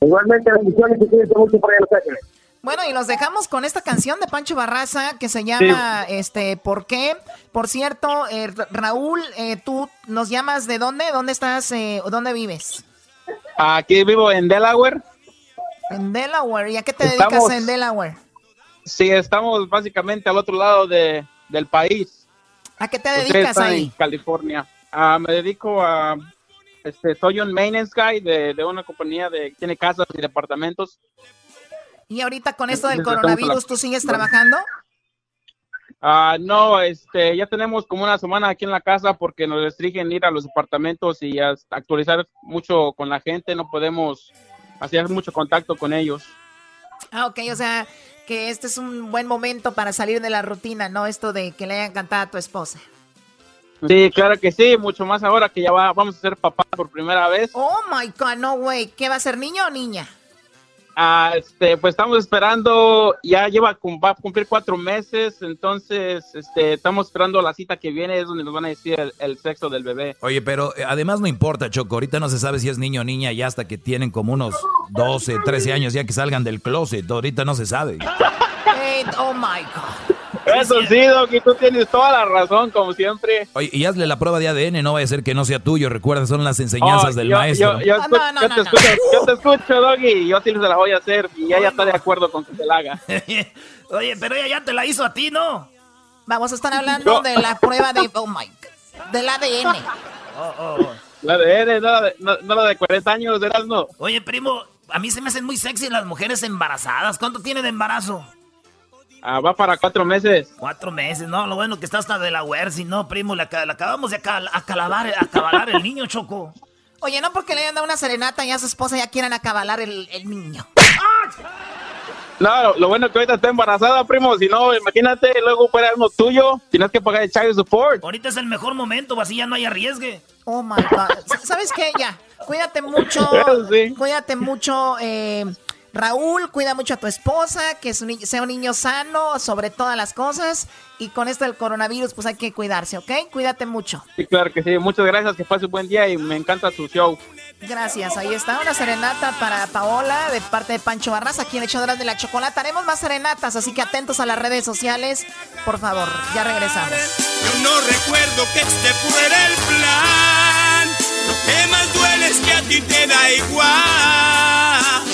Igualmente, bendiciones y cuídense mucho por Los Ángeles. Bueno, y los dejamos con esta canción de Pancho Barraza que se llama este ¿Por qué? Por cierto, eh, Ra- Raúl, eh, tú nos llamas de dónde? ¿Dónde estás? Eh, ¿Dónde vives? Aquí vivo en Delaware. En Delaware. ¿Y a qué te Estamos- dedicas en Delaware? Sí, estamos básicamente al otro lado de, del país. ¿A qué te dedicas ahí? en California. Ah, me dedico a, este, soy un maintenance guy de, de una compañía de que tiene casas y departamentos. Y ahorita con esto del coronavirus, ¿tú sigues trabajando? Ah, no, este, ya tenemos como una semana aquí en la casa porque nos restringen ir a los departamentos y actualizar mucho con la gente. No podemos hacer mucho contacto con ellos. Ah, ok, o sea, que este es un buen momento para salir de la rutina, ¿no? Esto de que le hayan cantado a tu esposa. Sí, claro que sí, mucho más ahora que ya va- vamos a ser papá por primera vez. Oh my god, no way. ¿Qué va a ser, niño o niña? Ah, este, pues estamos esperando, ya lleva, va a cumplir cuatro meses, entonces este, estamos esperando la cita que viene, es donde nos van a decir el, el sexo del bebé. Oye, pero eh, además no importa, Choco. Ahorita no se sabe si es niño o niña ya hasta que tienen como unos 12, 13 años ya que salgan del closet. Ahorita no se sabe. Hey, oh my god. Eso sí, Doc, y tú tienes toda la razón, como siempre. Oye, y hazle la prueba de ADN, no vaya a ser que no sea tuyo. Recuerda, son las enseñanzas Oh, del yo- maestro. Yo, yo escu- yo te escucho, yo te escucho, Doggy, yo sí se la voy a hacer y ella está de acuerdo con que se la haga. Oye, pero ella ya te la hizo a ti, ¿no? Vamos a estar hablando No. de la prueba de, oh my god, del ADN. La de Ede, no la de, no, no la de 40 años, ¿verdad? No. Oye, primo, a mí se me hacen muy sexy las mujeres embarazadas. ¿Cuánto tiene de embarazo? Ah, va para cuatro meses. Cuatro meses, no, lo bueno que está hasta de la si no, primo, le, le acabamos de acal- acalabar, acabalar el niño, Choco. Oye, no porque le hayan dado una serenata y a su esposa ya quieran acabalar el, el niño. No, lo bueno es que ahorita está embarazada, primo. Si no, imagínate, luego fuera uno tuyo, tienes que pagar el child support. Ahorita es el mejor momento, así ya no hay arriesgue. Oh my God. ¿Sabes qué? Ya. Cuídate mucho. Cuídate mucho. Eh, Raúl, cuida mucho a tu esposa, que sea un niño sano sobre todas las cosas. Y con esto del coronavirus, pues hay que cuidarse, ¿ok? Cuídate mucho. Sí, claro que sí. Muchas gracias, que pase un buen día y me encanta tu show. Gracias, ahí está una serenata para Paola de parte de Pancho Barras, aquí en Echadoras de la Chocolata. Haremos más serenatas, así que atentos a las redes sociales, por favor. Ya regresamos. Yo no recuerdo que este fuera el plan. Lo que más duele es que a ti te da igual.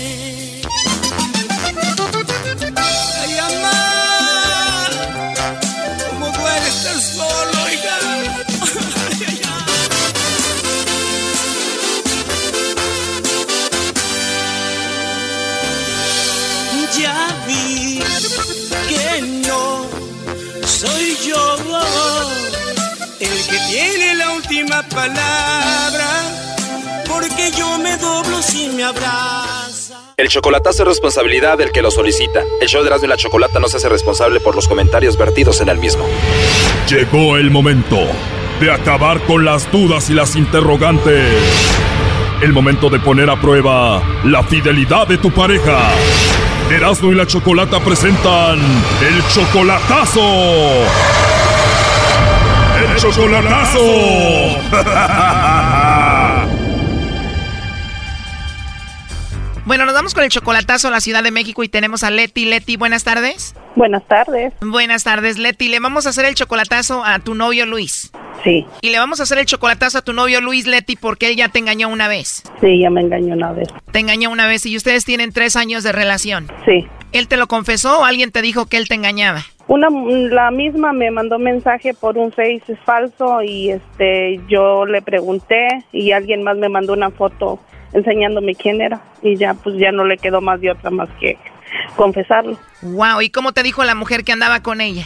Última palabra, porque yo me doblo si me abraza. El chocolatazo es responsabilidad del que lo solicita. El show de Erasmo y la Chocolata no se hace responsable por los comentarios vertidos en el mismo. Llegó el momento de acabar con las dudas y las interrogantes. El momento de poner a prueba la fidelidad de tu pareja. Erasmo y la Chocolata presentan el chocolatazo. Chocolatazo. Bueno, nos vamos con el chocolatazo a la Ciudad de México y tenemos a Leti. Leti, buenas tardes. Buenas tardes. Buenas tardes, Leti. Le vamos a hacer el chocolatazo a tu novio Luis. Sí. Y le vamos a hacer el chocolatazo a tu novio Luis Leti porque él ya te engañó una vez. Sí, ya me engañó una vez. Te engañó una vez y ustedes tienen tres años de relación. Sí. ¿Él te lo confesó o alguien te dijo que él te engañaba? Una, la misma me mandó mensaje por un Face falso y este, yo le pregunté y alguien más me mandó una foto enseñándome quién era y ya pues ya no le quedó más de otra más que confesarlo. Wow, ¿y cómo te dijo la mujer que andaba con ella?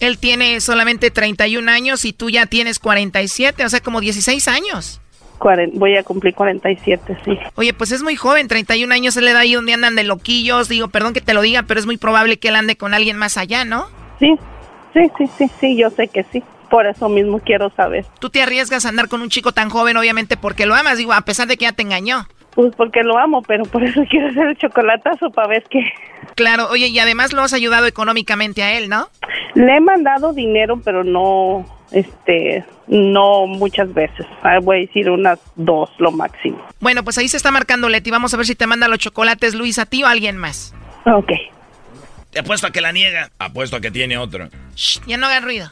Él tiene solamente 31 años y tú ya tienes 47, o sea, como 16 años. Voy a cumplir 47, sí. Oye, pues es muy joven, 31 años, él le da ahí donde andan de loquillos. Digo, perdón que te lo diga, pero es muy probable que él ande con alguien más allá, ¿no? Sí, sí, sí, sí, sí, yo sé que sí. Por eso mismo quiero saber. Tú te arriesgas a andar con un chico tan joven, obviamente, porque lo amas, digo, a pesar de que ya te engañó. Pues porque lo amo, pero por eso quiero hacer el chocolatazo para ver qué. Claro, oye, y además lo has ayudado económicamente a él, ¿no? Le he mandado dinero, pero no, este, no muchas veces. Ah, Voy a decir unas dos, lo máximo. Bueno, pues ahí se está marcando Leti. Vamos a ver si te manda los chocolates Luis a ti o a alguien más. Ok. Te apuesto a que la niega. Apuesto a que tiene otro. Shh, ya no hagan ruido.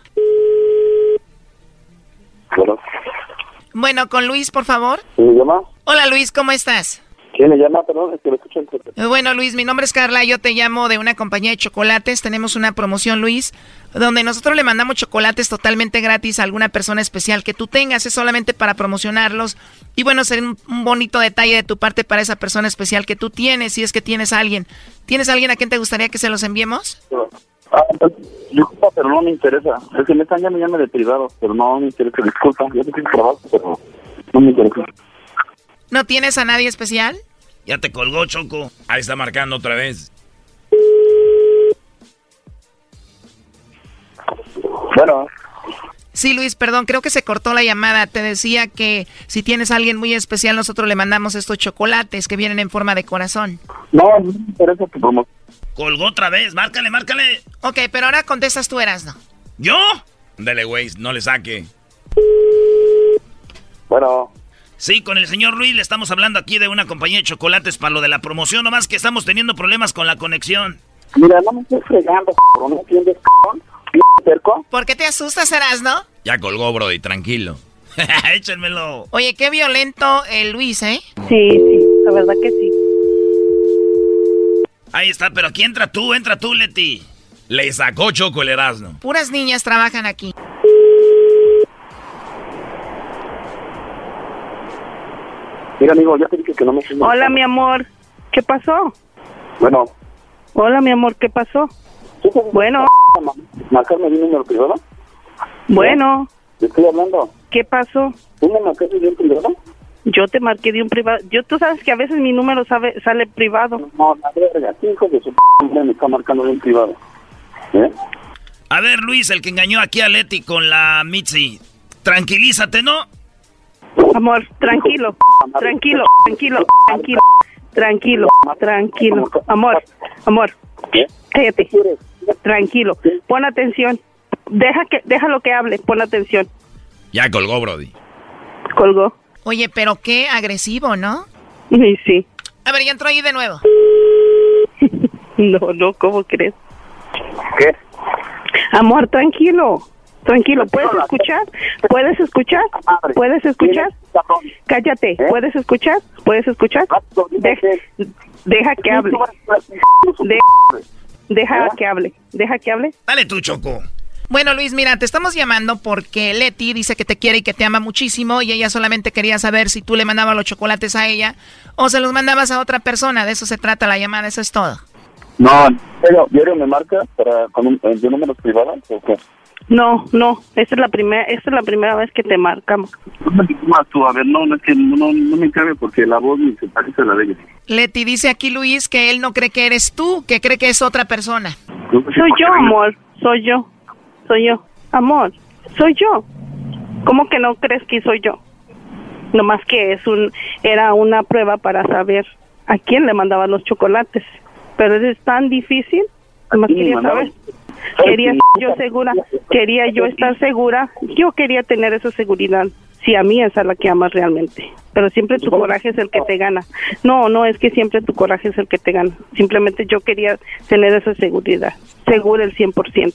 Bueno, con Luis, por favor. ¿Me llama? Hola Luis, ¿cómo estás? ¿Quién le llama? Perdón, es que lo escucho en Bueno, Luis, mi nombre es Carla, yo te llamo de una compañía de chocolates. Tenemos una promoción, Luis, donde nosotros le mandamos chocolates totalmente gratis a alguna persona especial que tú tengas. Es solamente para promocionarlos. Y bueno, sería un, un bonito detalle de tu parte para esa persona especial que tú tienes, si es que tienes a alguien. ¿Tienes a alguien a quien te gustaría que se los enviemos? Ah, pues, disculpa, pero no me interesa. Es que me están llamando de privado, pero no me interesa. Disculpa, yo tengo trabajo, pero no me interesa. ¿No tienes a nadie especial? Ya te colgó, Choco. Ahí está marcando otra vez. Bueno, Sí, Luis, perdón, creo que se cortó la llamada. Te decía que si tienes a alguien muy especial, nosotros le mandamos estos chocolates que vienen en forma de corazón. No, no me interesa tu promoción. Colgó otra vez, márcale, márcale. Ok, pero ahora contestas tú, Erasno. ¿Yo? Dele, güey, no le saque. Bueno. Sí, con el señor Luis le estamos hablando aquí de una compañía de chocolates para lo de la promoción, nomás que estamos teniendo problemas con la conexión. Mira, no me estoy fregando, ¿no entiendes, cabrón? ¿Por qué te asustas, Erasno? Ya colgó, Brody, tranquilo. Échenmelo. Oye, qué violento el Luis, ¿eh? Sí, sí, la verdad que sí. Ahí está, pero aquí entra tú, entra tú, Leti. Le sacó Choco el Erasmo. Puras niñas trabajan aquí. Mira, amigo, ya te dije que no me... Hola, mi amor. ¿Qué pasó? Bueno. Hola, mi amor, ¿qué pasó? Bueno. ¿Marcarme un número privado? Bueno. ¿Te estoy hablando? ¿Qué pasó? ¿Tú me marcaste un privado? Yo te marqué de un privado. Yo, tú sabes que a veces mi número sabe, sale privado. No, la verga, hijo de su p me está marcando de un privado. ¿Eh? A ver, Luis, el que engañó aquí a Leti con la Mitzi. Tranquilízate, ¿no? Amor, tranquilo, tranquilo, tranquilo, tranquilo, tranquilo, tranquilo. Amor, amor, cállate. Tranquilo, pon atención. Deja que, déjalo que hable, pon atención. Ya colgó, Brody. Colgó. Oye, pero qué agresivo, ¿no? Sí, sí. A ver, ya entró ahí de nuevo. no, no, ¿cómo crees? ¿Qué? Amor, tranquilo. Tranquilo, ¿puedes escuchar? ¿Puedes escuchar? ¿Puedes escuchar? Cállate, ¿puedes escuchar? ¿Puedes escuchar? Deja, deja que hable. deja que hable. Deja que hable. Dale tú, Choco. Bueno, Luis, mira, te estamos llamando porque Leti dice que te quiere y que te ama muchísimo y ella solamente quería saber si tú le mandabas los chocolates a ella o se los mandabas a otra persona. De eso se trata la llamada, eso es todo. No, pero ¿diario me marca para con un, de números privados o qué? No, no, esta es la primera, esta es la primera vez que te marcamos. Tú, a ver, no, no es que no, no me cabe porque la voz ni se parece a la de ella. Leti dice aquí Luis que él no cree que eres tú, que cree que es otra persona. Soy yo, amor, soy yo, soy yo, amor, soy yo. ¿Cómo que no crees que soy yo? Nomás que es un, era una prueba para saber a quién le mandaban los chocolates. Pero es tan difícil, nomás quería saber. Quería yo segura, quería yo estar segura, yo quería tener esa seguridad. Si a mí es a la que amas realmente. Pero siempre tu coraje es el que te gana. No, no es que siempre tu coraje es el que te gana. Simplemente yo quería tener esa seguridad. Segura el 100%.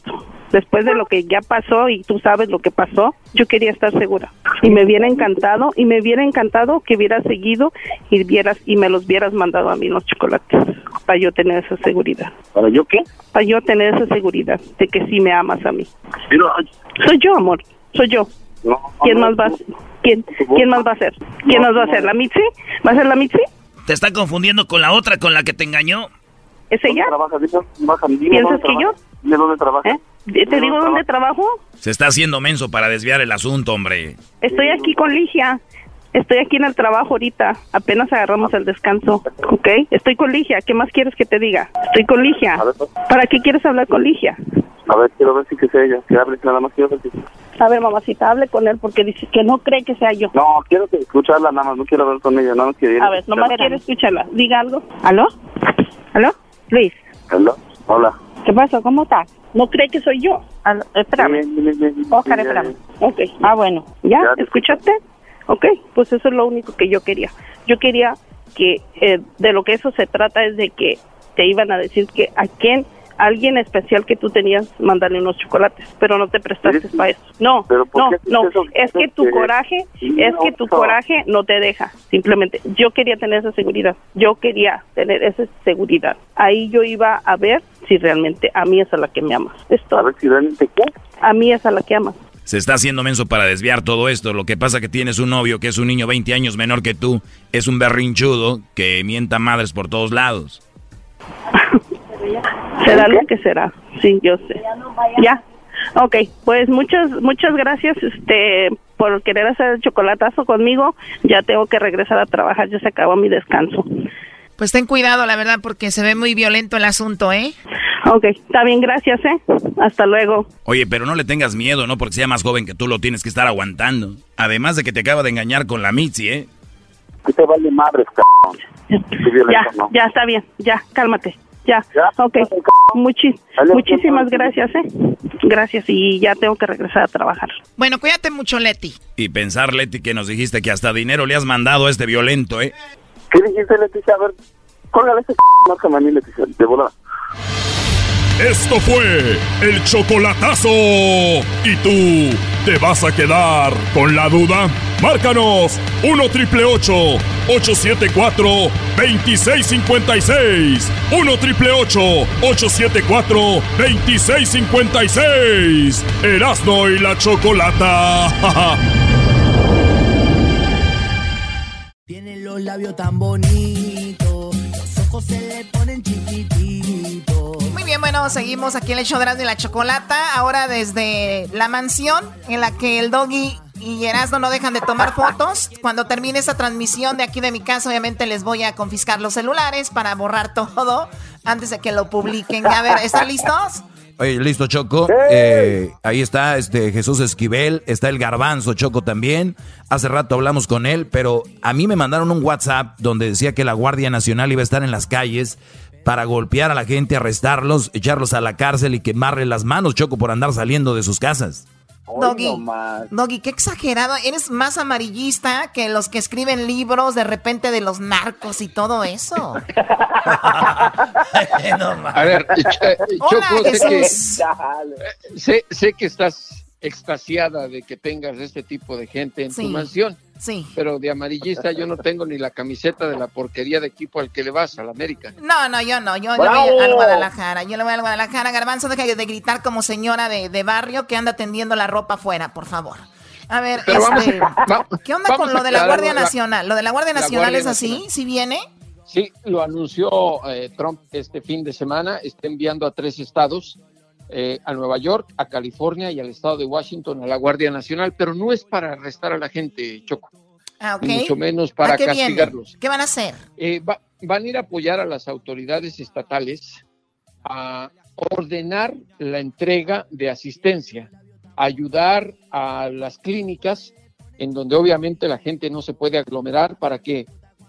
Después de lo que ya pasó y tú sabes lo que pasó, yo quería estar segura. Y me hubiera encantado, y me hubiera encantado que hubieras seguido y vieras y me los hubieras mandado a mí los chocolates para yo tener esa seguridad. ¿Para yo qué? Para yo tener esa seguridad de que sí me amas a mí. soy yo, amor, soy yo. ¿Quién más va? ¿Quién, quién más va a ser? ¿Quién más va a ser? ¿La Mitzi? ¿Va a ser la Mitzi? Te está confundiendo con la otra con la que te engañó. ¿Es ella? ¿Piensas ¿Piensas que yo? ¿De dónde trabaja? ¿Eh? ¿Te digo dónde trabajo? Se está haciendo menso para desviar el asunto, hombre. Estoy aquí con Ligia. Estoy aquí en el trabajo ahorita. Apenas agarramos el descanso. ¿Ok? Estoy con Ligia. ¿Qué más quieres que te diga? Estoy con Ligia. ¿Para qué quieres hablar con Ligia? A ver, quiero ver si que sea ella. Que hable, nada más quiero ver si... A ver, mamacita, hable con él porque dice que no cree que sea yo. No, quiero que escucharla nada más. No quiero hablar con ella. Nada más quiero A ver, nomás quiero escucharla. Diga algo. ¿Aló? ¿Aló? Luis. ¿Aló? Hola. ¿Qué pasa? ¿Cómo estás? ¿No cree que soy yo? Aló, espérame. Oscar, espérame. Ok. Ah, bueno. ¿Ya? ¿Escuchaste? Ok, pues eso es lo único que yo quería. Yo quería que eh, de lo que eso se trata es de que te iban a decir que a quién, alguien especial que tú tenías, mandarle unos chocolates, pero no te prestaste para eso. No, no, no, es que tu coraje, es que tu coraje no te deja, simplemente. Yo quería tener esa seguridad, yo quería tener esa seguridad. Ahí yo iba a ver si realmente a mí es a la que me amas. Esto. A ver si realmente qué. A mí es a la que amas se está haciendo menso para desviar todo esto. Lo que pasa que tienes un novio que es un niño 20 años menor que tú, es un berrinchudo que mienta madres por todos lados. será lo que será, sí, yo sé. Ya, ok, pues muchas, muchas gracias este, por querer hacer el chocolatazo conmigo. Ya tengo que regresar a trabajar, ya se acabó mi descanso. Pues ten cuidado, la verdad, porque se ve muy violento el asunto, ¿eh? Ok, está bien, gracias, ¿eh? Hasta luego. Oye, pero no le tengas miedo, ¿no? Porque sea más joven que tú lo tienes que estar aguantando. Además de que te acaba de engañar con la Mitzi, ¿eh? Que te vale madre, cabrón. Ya, ya, está bien, ya, cálmate. Ya, ok. Muchi- muchísimas gracias, ¿eh? Gracias, y ya tengo que regresar a trabajar. Bueno, cuídate mucho, Leti. Y pensar, Leti, que nos dijiste que hasta dinero le has mandado a este violento, ¿eh? ¿Qué dijiste, Leticia? A ver, córgale ese c... márcame a mí, Leticia, de volada. Esto fue el chocolatazo. ¿Y tú te vas a quedar con la duda? Márcanos 1 triple 874 2656. 1 triple 874 2656. Erasno y la chocolata. Tiene los labios tan bonitos, los ojos se le ponen chiquititos. Bueno, seguimos aquí en el show de Erasmo y la Chocolata. Ahora desde la mansión en la que el doggy y Erasmo no dejan de tomar fotos. Cuando termine esta transmisión de aquí de mi casa, obviamente les voy a confiscar los celulares para borrar todo antes de que lo publiquen. A ver, ¿están listos? Oye, listo, Choco. Eh, ahí está este Jesús Esquivel, está el Garbanzo Choco también. Hace rato hablamos con él, pero a mí me mandaron un WhatsApp donde decía que la Guardia Nacional iba a estar en las calles para golpear a la gente, arrestarlos, echarlos a la cárcel y quemarle las manos, Choco, por andar saliendo de sus casas. Doggy, Doggy, qué exagerado. Eres más amarillista que los que escriben libros de repente de los narcos y todo eso. A ver, Ch- eh, Hola, Choco, sé que, sé, sé que estás extasiada de que tengas este tipo de gente en Sí, tu mansión. Sí. Pero de amarillista yo no tengo ni la camiseta de la porquería de equipo al que le vas, al América. No, no, yo no. Yo le ¡Bravo! voy al Guadalajara. Yo le voy al Guadalajara. Garbanzo, deja de gritar como señora de, de barrio que anda tendiendo la ropa afuera, por favor. A ver, Pero vamos este, a- va- ¿qué onda vamos con lo de la Guardia la- Nacional? ¿Lo de la Guardia la Nacional Guardia es así? Nacional. ¿Sí viene? Sí, lo anunció eh, Trump este fin de semana. Está enviando a tres estados, eh, a Nueva York, a California y al estado de Washington, a la Guardia Nacional, pero no es para arrestar a la gente, Choco. Ah, ok. Ni mucho menos para ¿A qué viene? castigarlos. ¿Qué van a hacer? Eh, va- van a ir a apoyar a las autoridades estatales a ordenar la entrega de asistencia, ayudar a las clínicas en donde obviamente la gente no se puede aglomerar para que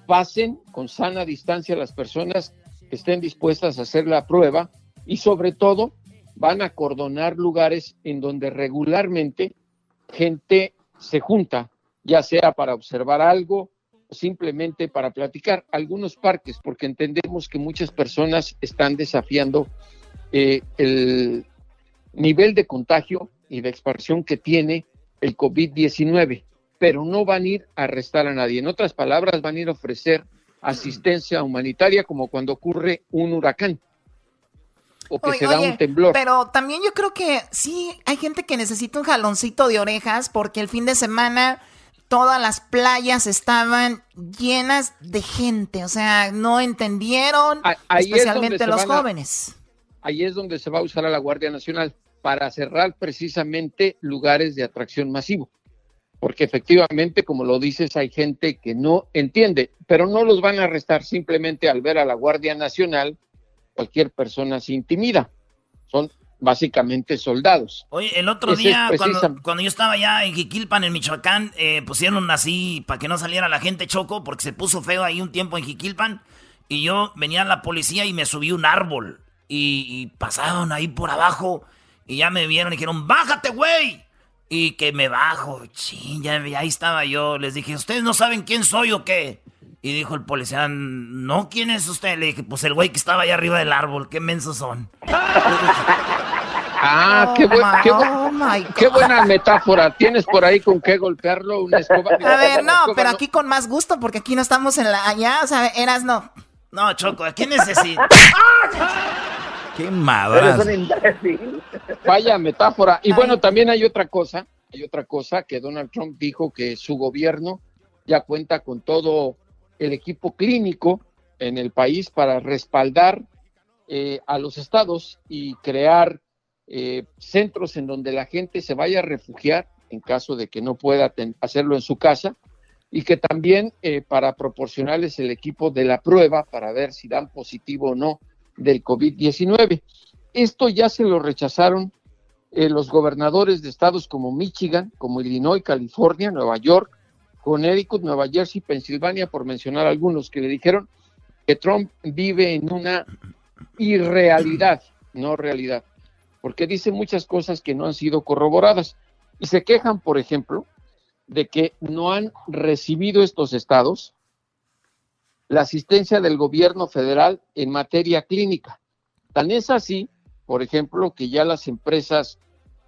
pasen con sana distancia las personas que estén dispuestas a hacer la prueba y sobre todo van a acordonar lugares en donde regularmente gente se junta, ya sea para observar algo simplemente para platicar. Algunos parques, porque entendemos que muchas personas están desafiando eh, el nivel de contagio y de expansión que tiene el COVID-19, pero no van a ir a arrestar a nadie. En otras palabras, van a ir a ofrecer asistencia humanitaria como cuando ocurre un huracán o que Oye, se da oye, un temblor. Pero también yo creo que sí hay gente que necesita un jaloncito de orejas porque el fin de semana todas las playas estaban llenas de gente. O sea, no entendieron, especialmente los a- jóvenes. ahí es donde se va a usar a la Guardia Nacional para cerrar precisamente lugares de atracción masivo. Porque efectivamente, como lo dices, hay gente que no entiende, pero no los van a arrestar simplemente al ver a la Guardia Nacional, cualquier persona se intimida. Son básicamente soldados. Oye, el otro Ese día, cuando, cuando yo estaba allá en Jiquilpan, en Michoacán, eh, pusieron así para que no saliera la gente choco, porque se puso feo ahí un tiempo en Jiquilpan. Y yo venía la policía y me subí un árbol. Y, y pasaron ahí por abajo. Y ya me vieron y dijeron, bájate, güey. Y que me bajo. Chin, ya, ya ahí estaba yo. Les dije, ¿ustedes no saben quién soy o qué? Y dijo el policía, no, ¿quién es usted? Le dije, pues el güey que estaba allá arriba del árbol. Qué mensos son. Ah, qué, buen- qué buen- Oh, my God. qué buena metáfora. ¿Tienes por ahí con qué golpearlo? Una escoba. A ver, no, escoba, pero aquí con más gusto porque aquí no estamos en la allá, o sea, eras no. No, Choco, ¿qué necesita? Qué madras. Vaya metáfora. Y bueno, también hay otra cosa, hay otra cosa que Donald Trump dijo que su gobierno ya cuenta con todo el equipo clínico en el país para respaldar eh, a los estados y crear eh, centros en donde la gente se vaya a refugiar en caso de que no pueda hacerlo en su casa y que también eh, para proporcionarles el equipo de la prueba para ver si dan positivo o no del COVID-19. esto ya se lo rechazaron eh, los gobernadores de estados como Michigan, como Illinois, California, Nueva York, Connecticut, Nueva Jersey, Pensilvania, por mencionar algunos, que le dijeron que Trump vive en una irrealidad, no realidad, porque dice muchas cosas que no han sido corroboradas. Y se quejan, por ejemplo, de que no han recibido estos estados la asistencia del gobierno federal en materia clínica. Tan es así, por ejemplo, que ya las empresas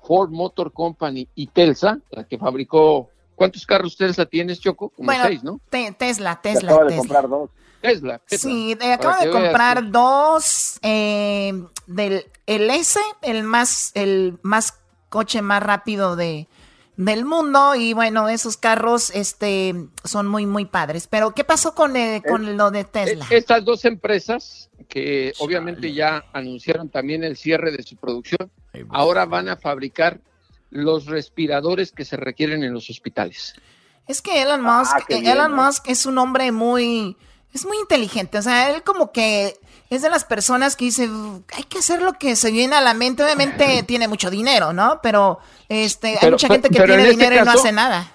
Ford Motor Company y Telsa, la que fabricó, ¿cuántos carros Telsa tienes, Choco? Como seis, ¿no? Tesla, Tesla. Acaba de comprar dos. Tesla, Sí, acaba de comprar dos eh, del el S, el más, el más coche más rápido de, del mundo y bueno, esos carros este, son muy, muy padres. Pero ¿qué pasó con, eh, con lo de Tesla? Estas dos empresas que obviamente ya anunciaron también el cierre de su producción, ahora van a fabricar los respiradores que se requieren en los hospitales. Es que Elon Musk, Elon Musk es un hombre muy, es muy inteligente. O sea, él como que es de las personas que dice, hay que hacer lo que se viene a la mente. Obviamente tiene mucho dinero, ¿no? Pero este, hay mucha gente que tiene este dinero y no hace nada.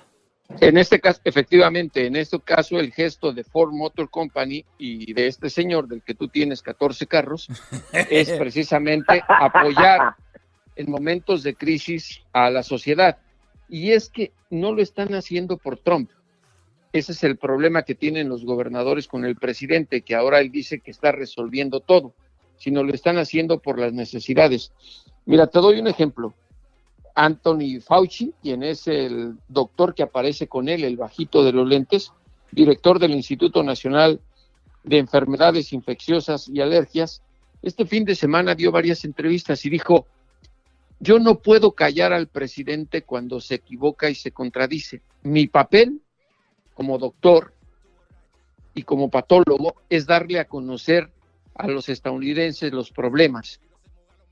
En este caso, efectivamente, en este caso el gesto de Ford Motor Company y de este señor del que tú tienes 14 carros es precisamente apoyar en momentos de crisis a la sociedad. Y es que no lo están haciendo por Trump. Ese es el problema que tienen los gobernadores con el presidente, que ahora él dice que está resolviendo todo, sino lo están haciendo por las necesidades. Mira, te doy un ejemplo. Anthony Fauci, quien es el doctor que aparece con él, el bajito de los lentes, director del Instituto Nacional de Enfermedades Infecciosas y Alergias, este fin de semana dio varias entrevistas y dijo, yo no puedo callar al presidente cuando se equivoca y se contradice. Mi papel como doctor y como patólogo es darle a conocer a los estadounidenses los problemas.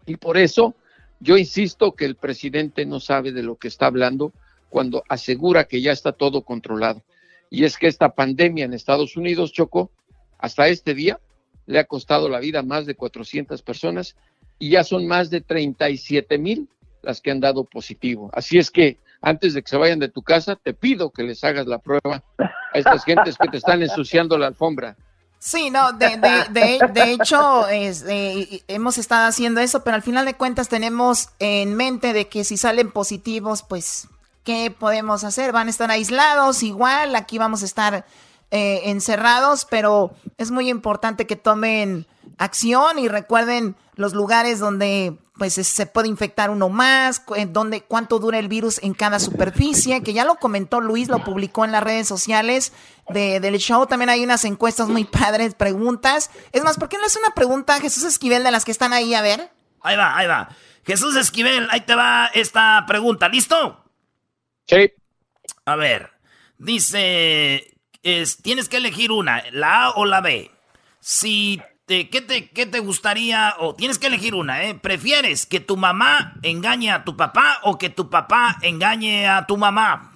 Y por eso yo insisto que el presidente no sabe de lo que está hablando cuando asegura que ya está todo controlado. Y es que esta pandemia en Estados Unidos, Choco, hasta este día le ha costado la vida a más de 400 personas y ya son más de 37 mil las que han dado positivo. Así es que antes de que se vayan de tu casa, te pido que les hagas la prueba a estas gentes que te están ensuciando la alfombra. Sí, no, de, de, de, hecho es, eh, hemos estado haciendo eso, pero al final de cuentas tenemos en mente de que si salen positivos, pues, ¿qué podemos hacer? Van a estar aislados igual, aquí vamos a estar eh, encerrados, pero es muy importante que tomen acción y recuerden los lugares donde pues se puede infectar uno más, donde, cuánto dura el virus en cada superficie, que ya lo comentó Luis, lo publicó en las redes sociales de, del show. También hay unas encuestas muy padres, preguntas. Es más, ¿por qué no es una pregunta, Jesús Esquivel, de las que están ahí? A ver. Ahí va, ahí va. Jesús Esquivel, ahí te va esta pregunta. ¿Listo? Sí. A ver, dice, es, tienes que elegir una, la A o la B. Si ¿qué, te, ¿qué te gustaría? O tienes que elegir una, ¿eh? ¿Prefieres que tu mamá engañe a tu papá o que tu papá engañe a tu mamá?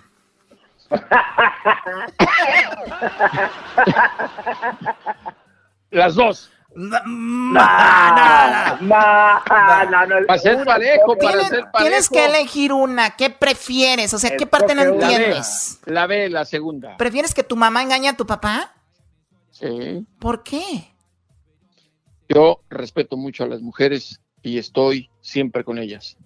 Las dos. No, no, Para ser parejo, para ser parejo. Tienes que elegir una. ¿Qué prefieres? O sea, ¿qué parte no entiendes? La B, la segunda. ¿Prefieres que tu mamá engañe a tu papá? Sí. ¿Por qué? Yo respeto mucho a las mujeres y estoy siempre con ellas.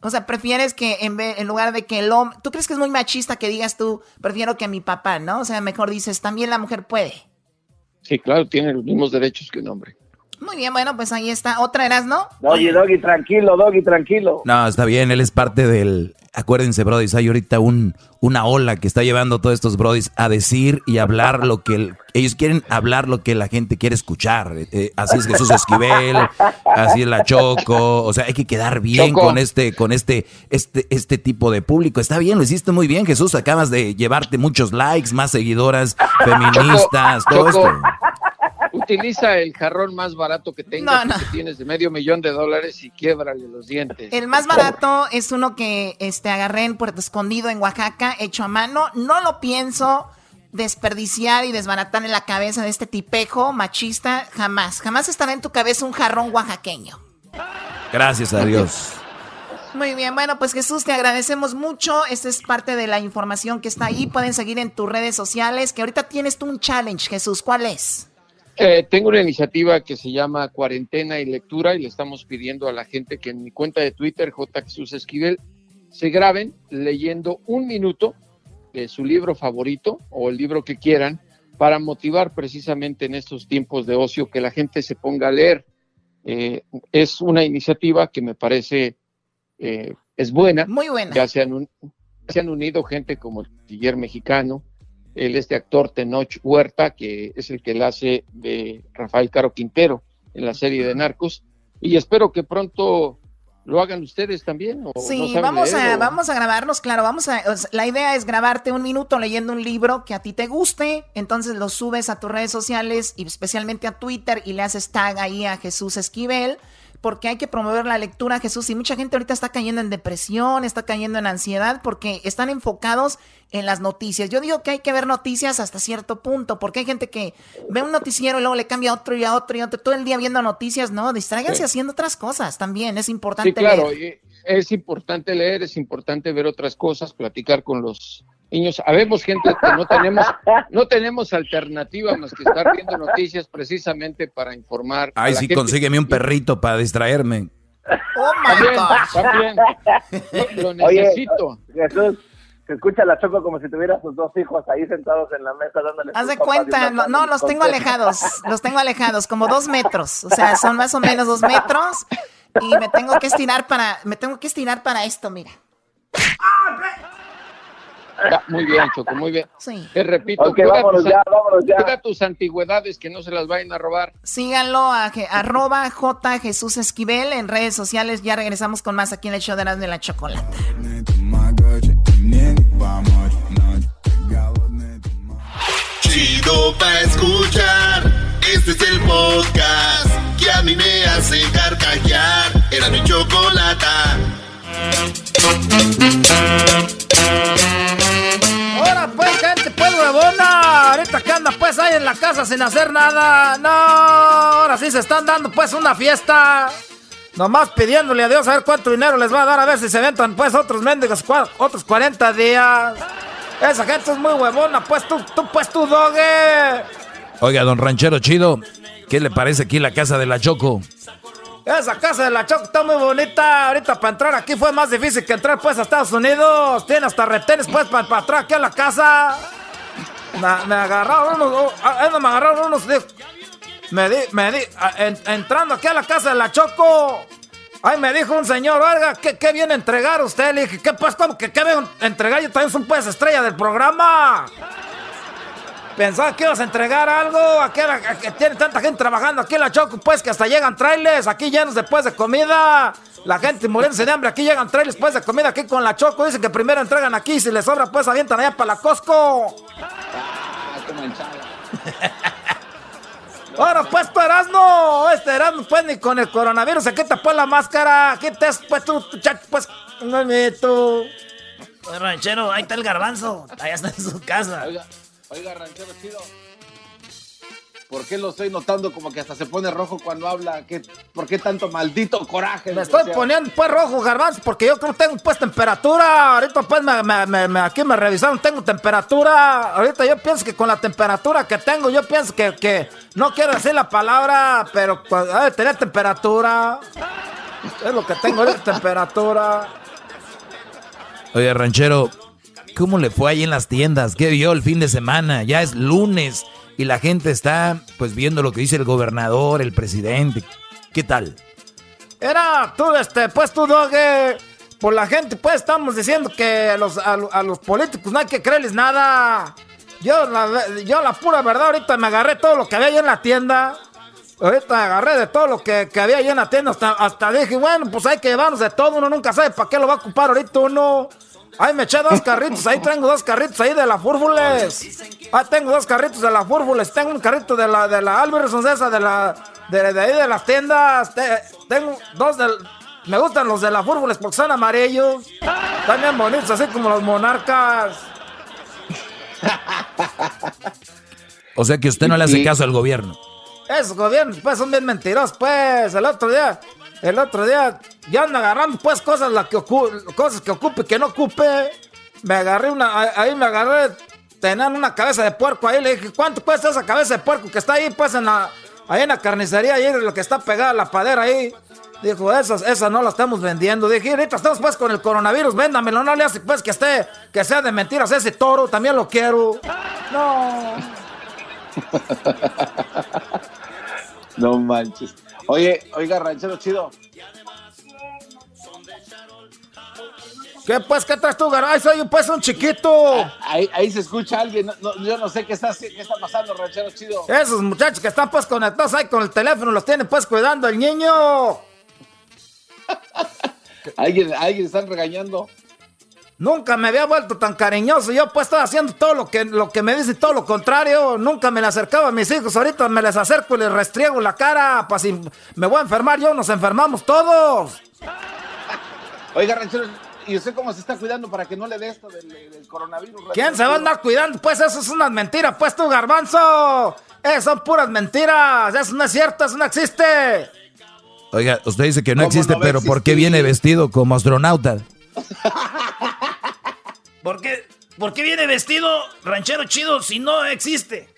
O sea, prefieres que en, en lugar de que el hombre... ¿Tú crees que es muy machista que digas tú, prefiero que mi papá, ¿no? O sea, mejor dices, también la mujer puede. Sí, claro, tiene los mismos derechos que un hombre. Muy bien, bueno, pues ahí está. ¿Otra eras, no? Doggy, Doggy, tranquilo, Doggy, tranquilo. No, está bien, él es parte del... Acuérdense, brodis, hay ahorita un, una ola que está llevando a todos estos brodis a decir y hablar lo que... ellos quieren hablar lo que la gente quiere escuchar. Eh, así es Jesús Esquivel, así es la Choco. O sea, hay que quedar bien con este con este, este, este tipo de público. Está bien, lo hiciste muy bien, Jesús. Acabas de llevarte muchos likes, más seguidoras, feministas, todo esto utiliza el jarrón más barato que tengas, que tienes de medio millón de dólares y quiebrale los dientes. El más barato es uno que este, agarré en Puerto Escondido, en Oaxaca, hecho a mano. No lo pienso desperdiciar y desbaratar en la cabeza de este tipejo machista, jamás. Jamás estará en tu cabeza un jarrón oaxaqueño. Gracias a Dios. Muy bien, bueno, pues Jesús, te agradecemos mucho. Esta es parte de la información que está ahí. Pueden seguir en tus redes sociales, que ahorita tienes tú un challenge, Jesús. ¿Cuál es? Eh, tengo una iniciativa que se llama Cuarentena y Lectura y le estamos pidiendo a la gente que en mi cuenta de Twitter, J. Jesús Esquivel, se graben leyendo un minuto de su libro favorito o el libro que quieran para motivar precisamente en estos tiempos de ocio que la gente se ponga a leer. Eh, es una iniciativa que me parece eh, es buena. Muy buena. Ya se han, se han unido gente como el Tiller mexicano, el este actor Tenoch Huerta, que es el que le hace de Rafael Caro Quintero en la serie de Narcos, y espero que pronto lo hagan ustedes también. O sí, vamos, a, vamos a grabarnos, claro, vamos a, la idea es grabarte un minuto leyendo un libro que a ti te guste, entonces lo subes a tus redes sociales y especialmente a Twitter y le haces tag ahí a Jesús Esquivel porque hay que promover la lectura, Jesús. Y mucha gente ahorita está cayendo en depresión, está cayendo en ansiedad, porque están enfocados en las noticias. Yo digo que hay que ver noticias hasta cierto punto, porque hay gente que ve un noticiero y luego le cambia a otro y a otro y a otro, todo el día viendo noticias. No, distráiganse haciendo otras cosas también. Es importante sí, claro, Es importante leer, es importante ver otras cosas, platicar con los niños, habemos gente que no tenemos, no tenemos alternativa más que estar viendo noticias precisamente para informar. Ay, sí, consígueme un perrito para distraerme. Oh my también, Lo, necesito. Jesús, se escucha la Choco como si tuviera sus dos hijos ahí sentados en la mesa dándole. Haz de cuenta, no, no, los tengo alejados, los tengo alejados, como dos metros, o sea, son más o menos dos metros y me tengo que estirar para, me tengo que estirar para esto, mira muy bien, Choco, muy bien. Sí. Te repito, okay, vámonos ya, vámonos ya. tus antigüedades que no se las vayan a robar. Síganlo a arroba J Jesús Esquivel en redes sociales. Ya regresamos con más aquí en el show de las de la chocolate. Chido pa escuchar. Este es el podcast que a mí me hace carcajear. Era mi chocolata. Ahora anda pues ahí en la casa sin hacer nada. No, ahora sí se están dando pues una fiesta. Nomás pidiéndole a Dios a ver cuánto dinero les va a dar a ver si se ventan pues otros mendigos otros 40 días. Esa gente es muy huevona, pues tú, tú pues tú dogue. Oiga, don Ranchero Chido, ¿qué le parece aquí la casa de la Choco? Esa casa de la Choco está muy bonita. Ahorita para entrar aquí fue más difícil que entrar pues a Estados Unidos. Tiene hasta retenes pues para, para entrar aquí a la casa. Me, agarraron unos, oh, ah, me agarraron unos, me di, me di, entrando aquí a la casa de la Choco. Ay, me dijo un señor, oiga, ¿qué, qué viene a entregar usted? Le dije, ¿qué pues? ¿Cómo que qué viene a entregar? Yo también soy pues estrella del programa. Pensaba que ibas a entregar algo, aquí que tiene tanta gente trabajando aquí en la Choco, pues que hasta llegan trailers aquí llenos después de comida. La gente muriéndose de hambre, aquí llegan trailers después de comida aquí con la Choco. Dicen que primero entregan aquí, si les sobra pues avientan allá para la Costco. Ah, Ahora pues tú Erasmo, este Erasmo pues ni con el coronavirus se quita pues la máscara, quites pues tú, pues, no me tú. Ranchero, ahí está el garbanzo, allá está en su casa. Oiga, ranchero chido. ¿Por qué lo estoy notando como que hasta se pone rojo cuando habla? ¿Qué, ¿Por qué tanto maldito coraje? Me estoy poniendo pues rojo, garbanzo, porque yo creo que tengo pues temperatura. Ahorita pues me, aquí me revisaron, tengo temperatura. Ahorita yo pienso que con la temperatura que tengo, yo pienso que, que no quiero decir la palabra, pero pues, tener temperatura. Es lo que tengo, es temperatura. Oye, ranchero, ¿Cómo le fue ahí en las tiendas? ¿Qué vio el fin de semana? Ya es lunes y la gente está pues viendo lo que dice el gobernador, el presidente. ¿Qué tal? Era tú, este, pues tú, Doge, por la gente, pues estamos diciendo que a los, a, los políticos no hay que creerles nada. Yo la, yo la pura verdad, ahorita me agarré todo lo que había ahí en la tienda. Ahorita agarré de todo lo que, había ahí en la tienda. Hasta, hasta dije, bueno, pues hay que llevarnos de todo. Uno nunca sabe para qué lo va a ocupar ahorita uno. Ay, me eché dos carritos, ahí tengo dos carritos ahí de la Fúrfules. Ahí tengo dos carritos de la Fúrfules, tengo un carrito de la de la Alberson esa de la de, ahí de las tiendas. tengo dos del me gustan los de la Fúrfules porque son amarillos. También bonitos, así como los monarcas. O sea que usted no le hace caso al gobierno. Esos gobiernos, pues, son bien mentirosos, pues. El otro día El otro día ya ando agarrando pues cosas, la que cosas que ocupe y que no ocupe. Me agarré una, ahí me agarré, tenían una cabeza de puerco ahí. Le dije, ¿cuánto cuesta esa cabeza de puerco que está ahí pues en la, ahí en la carnicería, ahí lo que está pegada a la padera ahí? Dijo, esas, esas no las estamos vendiendo. Dije, ahorita estamos pues con el coronavirus, véndamelo, no le hace pues que esté, que sea de mentiras ese toro, también lo quiero. No. no manches. Oye, oiga, ranchero chido. ¿Qué pues? ¿Qué traes tú, Garay? Soy pues un chiquito. Ah, ahí, ahí se escucha alguien. yo no sé qué está, qué está pasando, ranchero chido. Esos muchachos que están pues conectados ahí con el teléfono los tienen pues cuidando el niño. ¿Alguien, alguien están regañando. Nunca me había vuelto tan cariñoso. Yo pues estaba haciendo todo lo que, lo que me dice todo lo contrario. Nunca me le acercaba a mis hijos. Ahorita me les acerco y les restriego la cara. Pues si me voy a enfermar yo, nos enfermamos todos. Oiga, ranchero, ¿y usted cómo se está cuidando para que no le dé esto del, coronavirus? ¿Quién se va a andar cuidando? Pues eso es una mentira, pues tú, garbanzo. Esas son puras mentiras. Eso no es cierto, eso no existe. Oiga, usted dice que no existe, pero ¿por qué viene vestido como astronauta? ¿Por qué, ¿Por qué viene vestido ranchero chido si no existe?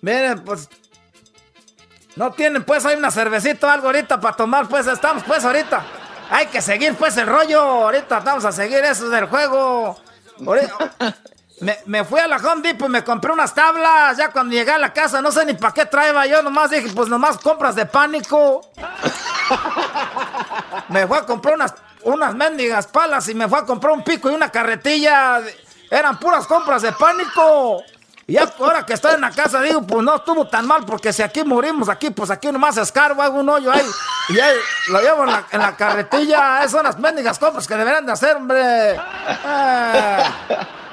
Miren, pues. No tienen, pues, hay una cervecita o algo ahorita para tomar, pues, estamos, pues, ahorita. Hay que seguir, pues, el rollo. Ahorita vamos a seguir eso del juego. me, me, fui a la Home Depot y me compré unas tablas. Ya cuando llegué a la casa, no sé ni para qué traeba. Yo nomás dije, pues, nomás compras de pánico. me fui a comprar unas unas mendigas palas y me fue a comprar un pico y una carretilla. Eran puras compras de pánico. Y ya ahora que estoy en la casa digo, pues no estuvo tan mal porque si aquí morimos aquí, pues aquí nomás escarbo, hago un hoyo ahí y ahí lo llevo en la, carretilla. Esas son las mendigas compras que deberían de hacer, hombre. Ah.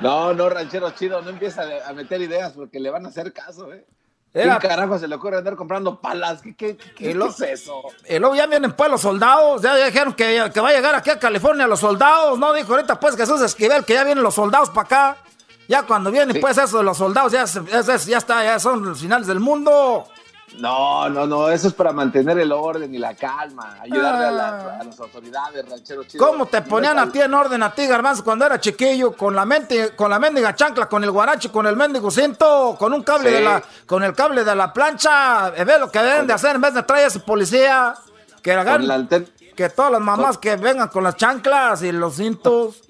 No, no, ranchero chido, no empieza a meter ideas porque le van a hacer caso, eh. ¿Qué carajo se le ocurre andar comprando palas? ¿Qué, qué, qué, es eso? Y luego ya vienen pues los soldados, ya dijeron que, que va a llegar aquí a California los soldados, ¿no? Dijo ahorita pues Jesús Esquivel que ya vienen los soldados para acá. Ya cuando vienen pues eso de los soldados, ya, ya está, ya son los finales del mundo. No, no, no, eso es para mantener el orden y la calma, ayudarle a, las autoridades, ranchero chido. ¿Cómo te ponían a ti en orden a ti, Garbanzo, cuando era chiquillo, con la mente, con la mendiga chancla, con el guarache, con el mendigo cinto, con un cable de la, con el cable de la plancha? Eh, ve lo que deben de hacer en vez de traer a ese policía, que hagan, que todas las mamás que vengan con las chanclas y los cintos.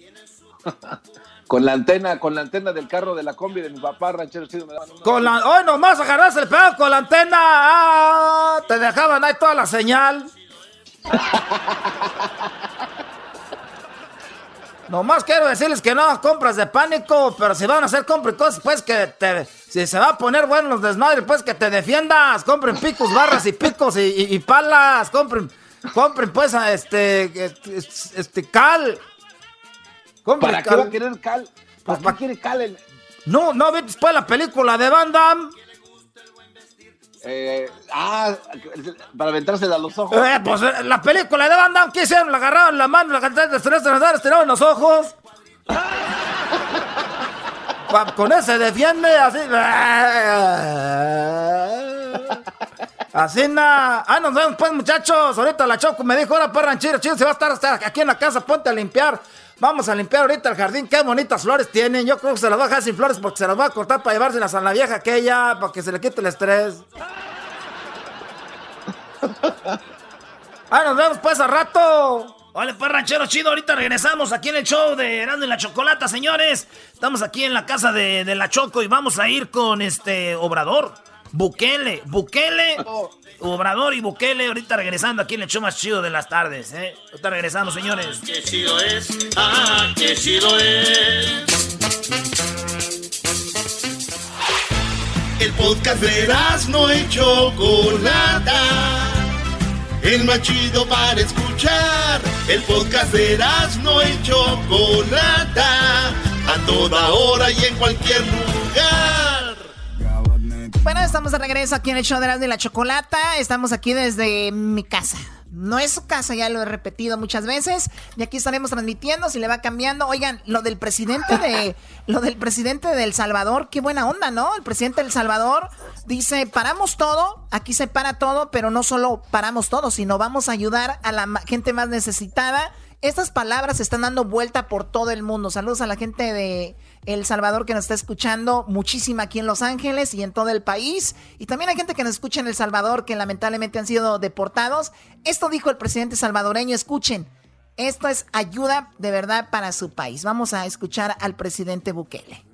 Con la antena, con la antena del carro de la combi de mi papá, ranchero chido. Me daban Con la, hoy nomás agarraste el pedo con la antena. Ah, te dejaban ahí toda la señal. nomás quiero decirles que no compras de pánico, pero si van a hacer compras cosas, pues que te, si se va a poner bueno los desmadres, pues que te defiendas. Compren picos, barras y picos y, palas. Compren, compren pues este, este, este cal. ¿Para qué va a querer Cal? Pues, ¿Para qué quiere Cal? No, no, vete después la película de Van Damme. Eh, ah, para aventársela a los ojos. Eh, pues eh, la película de Van Damme, ¿qué hicieron? La agarraron la mano, la estrés, tiraron los ojos. Con ese defiende así. Así nada. Ah, nos vemos pues, muchachos. Ahorita la Choco me dijo, ahora pues ranchero, chido, se va a estar aquí en la casa, ponte a limpiar. Vamos a limpiar ahorita el jardín. Qué bonitas flores tienen. Yo creo que se las va a dejar sin flores porque se las va a cortar para llevárselas a la vieja aquella, para que se le quite el estrés. ah, nos vemos pues a rato. Vale, pues ranchero chido, ahorita regresamos aquí en el show de Erasmo y la Chocolata, señores. Estamos aquí en la casa de, de la Choco y vamos a ir con este Obrador. Bukele, Bukele, Obrador y Bukele, ahorita regresando aquí en el show más chido de las tardes, ¿eh? Ahorita regresando, señores. Qué chido es, ah, qué chido es. El podcast de no hecho Chocolata. El más chido para escuchar. El podcast de no hecho Chocolata. A toda hora y en cualquier lugar. Bueno, estamos de regreso aquí en el show de la Chocolata. Estamos aquí desde mi casa. No es su casa, ya lo he repetido muchas veces. Y aquí estaremos transmitiendo, si le va cambiando. Oigan, lo del presidente de lo del presidente de El Salvador, qué buena onda, ¿no? El presidente de El Salvador dice, paramos todo, aquí se para todo, pero no solo paramos todo, sino vamos a ayudar a la gente más necesitada. Estas palabras se están dando vuelta por todo el mundo. Saludos a la gente de el Salvador que nos está escuchando, muchísima aquí en Los Ángeles y en todo el país. Y también hay gente que nos escucha en El Salvador que lamentablemente han sido deportados. Esto dijo el presidente salvadoreño, escuchen, esto es ayuda de verdad para su país. Vamos a escuchar al presidente Bukele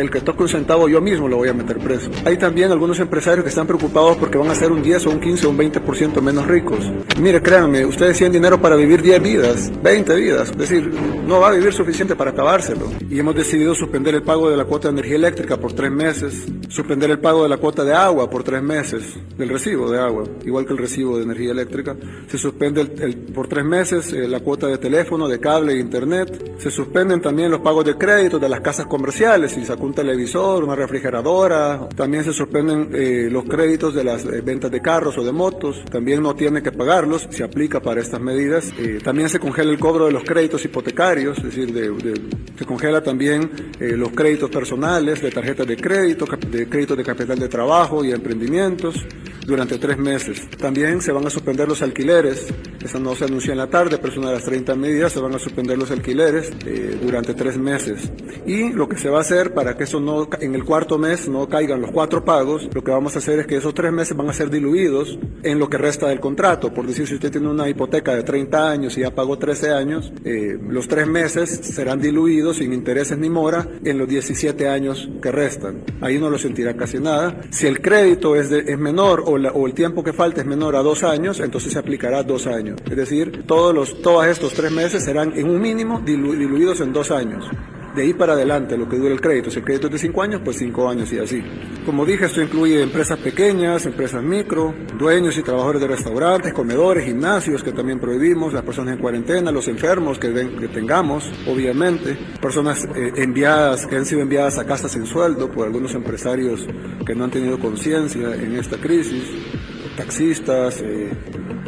el que toque un centavo yo mismo lo voy a meter preso. Hay también algunos empresarios que están preocupados porque van a ser un 10 o un 15 o un 20% menos ricos. Mire, créanme, ustedes tienen dinero para vivir 10 vidas, 20 vidas, es decir, no va a vivir suficiente para acabárselo. Y hemos decidido suspender el pago de la cuota de energía eléctrica por tres meses, suspender el pago de la cuota de agua por tres meses, del recibo de agua, igual que el recibo de energía eléctrica. Se suspende el, por tres meses eh, la cuota de teléfono, de cable e internet. Se suspenden también los pagos de crédito de las casas comerciales y un televisor, una refrigeradora. También se suspenden eh, los créditos de las eh, ventas de carros o de motos. También no tiene que pagarlos, se aplica para estas medidas. Eh, también se congela el cobro de los créditos hipotecarios, es decir, se congela también los créditos personales de tarjetas de crédito, de créditos de capital de trabajo y emprendimientos durante tres meses. También se van a suspender los alquileres. Esa no se anunció en la tarde, pero es una de las 30 medidas. Se van a suspender los alquileres durante tres meses. Y lo que se va a hacer para que eso no, en el cuarto mes no caigan los cuatro pagos, lo que vamos a hacer es que esos tres meses van a ser diluidos en lo que resta del contrato. Por decir, si usted tiene una hipoteca de 30 años y ya pagó 13 años, eh, los tres meses serán diluidos sin intereses ni mora en los 17 años que restan. Ahí no lo sentirá casi nada. Si el crédito es, es menor o, el tiempo que falta es menor a dos años, entonces se aplicará dos años. Es decir, todos, los, todos estos tres meses serán en un mínimo diluidos en dos años de ahí para adelante lo que dura el crédito. Si el crédito es de 5 años, pues 5 años y así. Como dije, esto incluye empresas pequeñas, empresas micro, dueños y trabajadores de restaurantes, comedores, gimnasios que también prohibimos, las personas en cuarentena, los enfermos que, tengamos, obviamente, personas eh, enviadas, que han sido enviadas a casa sin sueldo por algunos empresarios que no han tenido conciencia en esta crisis, taxistas, eh,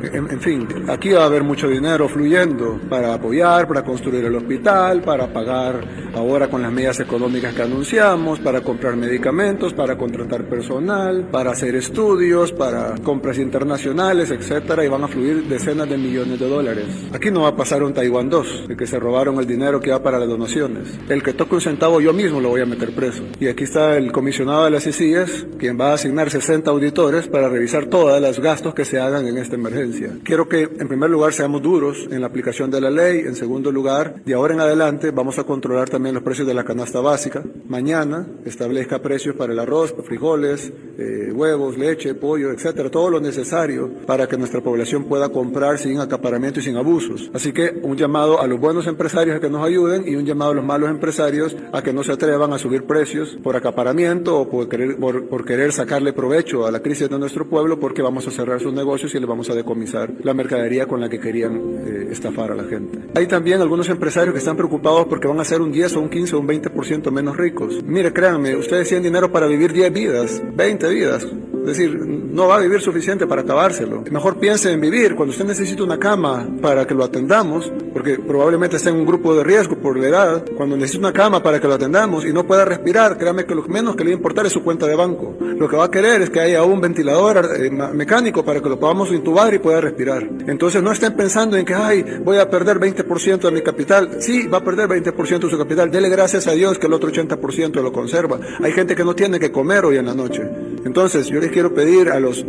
en, fin, aquí va a haber mucho dinero fluyendo para apoyar, para construir el hospital, para pagar ahora con las medidas económicas que anunciamos, para comprar medicamentos, para contratar personal, para hacer estudios, para compras internacionales, etcétera, y van a fluir decenas de millones de dólares. Aquí no va a pasar un Taiwán 2, de que se robaron el dinero que va para las donaciones. El que toque un centavo yo mismo lo voy a meter preso. Y aquí está el comisionado de las ICIES, quien va a asignar 60 auditores para revisar todos los gastos que se hagan en esta emergencia. Quiero que en primer lugar seamos duros en la aplicación de la ley, en segundo lugar, de ahora en adelante vamos a controlar también los precios de la canasta básica. Mañana establezca precios para el arroz, frijoles, eh, huevos, leche, pollo, etcétera, todo lo necesario para que nuestra población pueda comprar sin acaparamiento y sin abusos. Así que un llamado a los buenos empresarios a que nos ayuden y un llamado a los malos empresarios a que no se atrevan a subir precios por acaparamiento o por querer, por querer sacarle provecho a la crisis de nuestro pueblo porque vamos a cerrar sus negocios y les vamos a decomisar la mercadería con la que querían eh, estafar a la gente. Hay también algunos empresarios que están preocupados porque van a ser un 10 o un 15 o un 20% menos ricos. Mire, créanme, ustedes tienen dinero para vivir 10 vidas, 20 vidas. Es decir, no va a vivir suficiente para acabárselo. Mejor piense en vivir. Cuando usted necesita una cama para que lo atendamos, porque probablemente está en un grupo de riesgo por la edad, cuando necesita una cama para que lo atendamos y no pueda respirar, créame que lo menos que le va a importar es su cuenta de banco. Lo que va a querer es que haya un ventilador eh, mecánico para que lo podamos intubar y pueda respirar. Entonces no estén pensando en que, ay, voy a perder 20% de mi capital. Sí, va a perder 20% de su capital. Dele gracias a Dios que el otro 80% lo conserva. Hay gente que no tiene que comer hoy en la noche. Entonces yo les quiero pedir a los,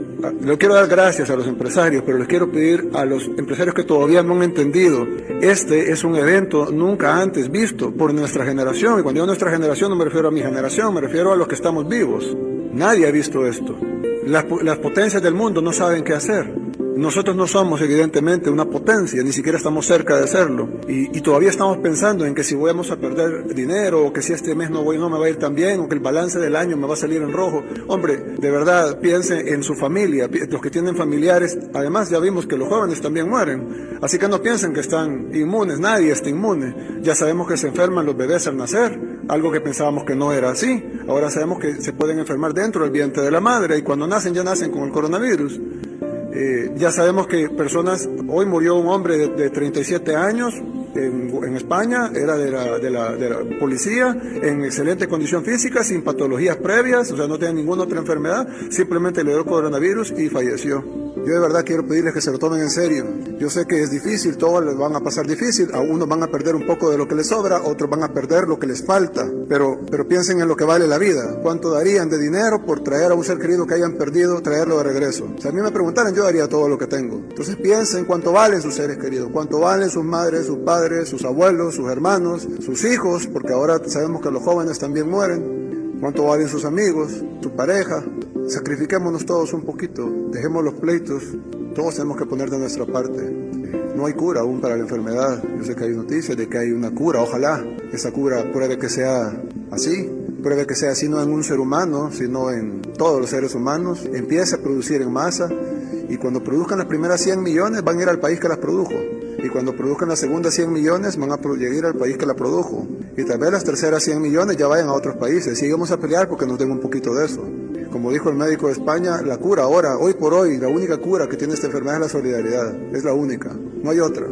quiero dar gracias a los empresarios, pero les quiero pedir a los empresarios que todavía no han entendido, este es un evento nunca antes visto por nuestra generación, y cuando digo nuestra generación no me refiero a mi generación, me refiero a los que estamos vivos. Nadie ha visto esto. Las potencias del mundo no saben qué hacer. Nosotros no somos evidentemente una potencia, ni siquiera estamos cerca de serlo. Y, todavía estamos pensando en que si vamos a perder dinero, o que si este mes no, voy, no me va a ir tan bien, o que el balance del año me va a salir en rojo. Hombre, de verdad, piense en su familia, los que tienen familiares. Además, ya vimos que los jóvenes también mueren. Así que no piensen que están inmunes, nadie está inmune. Ya sabemos que se enferman los bebés al nacer algo que pensábamos que no era así. Ahora sabemos que se pueden enfermar dentro del vientre de la madre y cuando nacen ya nacen con el coronavirus. Eh, ya sabemos que personas, hoy murió un hombre de, de 37 años en, en, España, era de la, de, la, de la, policía, en excelente condición física, sin patologías previas, o sea, no tenía ninguna otra enfermedad, simplemente le dio coronavirus y falleció. Yo de verdad quiero pedirles que se lo tomen en serio. Yo sé que es difícil, todos les van a pasar difícil, a unos van a perder un poco de lo que les sobra, otros van a perder lo que les falta, pero, pero piensen en lo que vale la vida. ¿Cuánto darían de dinero por traer a un ser querido que hayan perdido, traerlo de regreso? Si a mí me preguntaran, yo daría todo lo que tengo. Entonces piensen cuánto valen sus seres queridos, cuánto valen sus madres, sus padres, sus abuelos, sus hermanos, sus hijos, porque ahora sabemos que los jóvenes también mueren. Cuánto valen sus amigos, su pareja. Sacrifiquémonos todos un poquito, dejemos los pleitos, todos tenemos que poner de nuestra parte. No hay cura aún para la enfermedad. Yo sé que hay noticias de que hay una cura. Ojalá esa cura pruebe que sea así, pruebe que sea así no en un ser humano, sino en todos los seres humanos. Empiece a producir en masa y cuando produzcan las primeras 100 millones van a ir al país que las produjo. Y cuando produzcan las segundas 100 millones van a llegar al país que la produjo. Y tal vez las terceras 100 millones ya vayan a otros países. Y a pelear porque nos den un poquito de eso. Como dijo el médico de España, la cura ahora, hoy por hoy, la única cura que tiene esta enfermedad es la solidaridad. Es la única. No hay otra.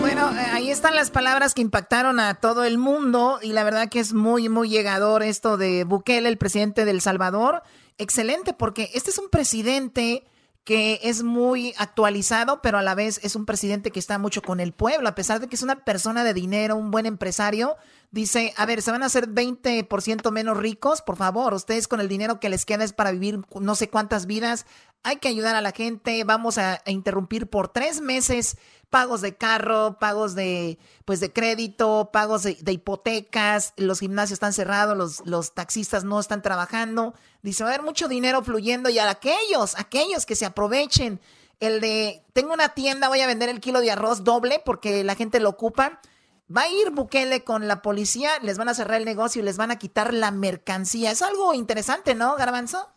Bueno, eh, ahí están las palabras que impactaron a todo el mundo y la verdad que es muy, muy llegador esto de Bukele, el presidente del Salvador. Excelente, porque este es un presidente que es muy actualizado, pero a la vez es un presidente que está mucho con el pueblo, a pesar de que es una persona de dinero, un buen empresario. Dice, a ver, se van a hacer 20% menos ricos, por favor, ustedes con el dinero que les queda es para vivir no sé cuántas vidas, hay que ayudar a la gente, vamos a, a interrumpir por tres meses pagos de carro, pagos de, pues de crédito, pagos de, de, hipotecas, los gimnasios están cerrados, los, los taxistas no están trabajando. Dice, va a haber mucho dinero fluyendo y a aquellos, aquellos que se aprovechen, el de, tengo una tienda, voy a vender el kilo de arroz doble porque la gente lo ocupa. Va a ir Bukele con la policía, les van a cerrar el negocio y les van a quitar la mercancía. Es algo interesante, ¿no, Garbanzo?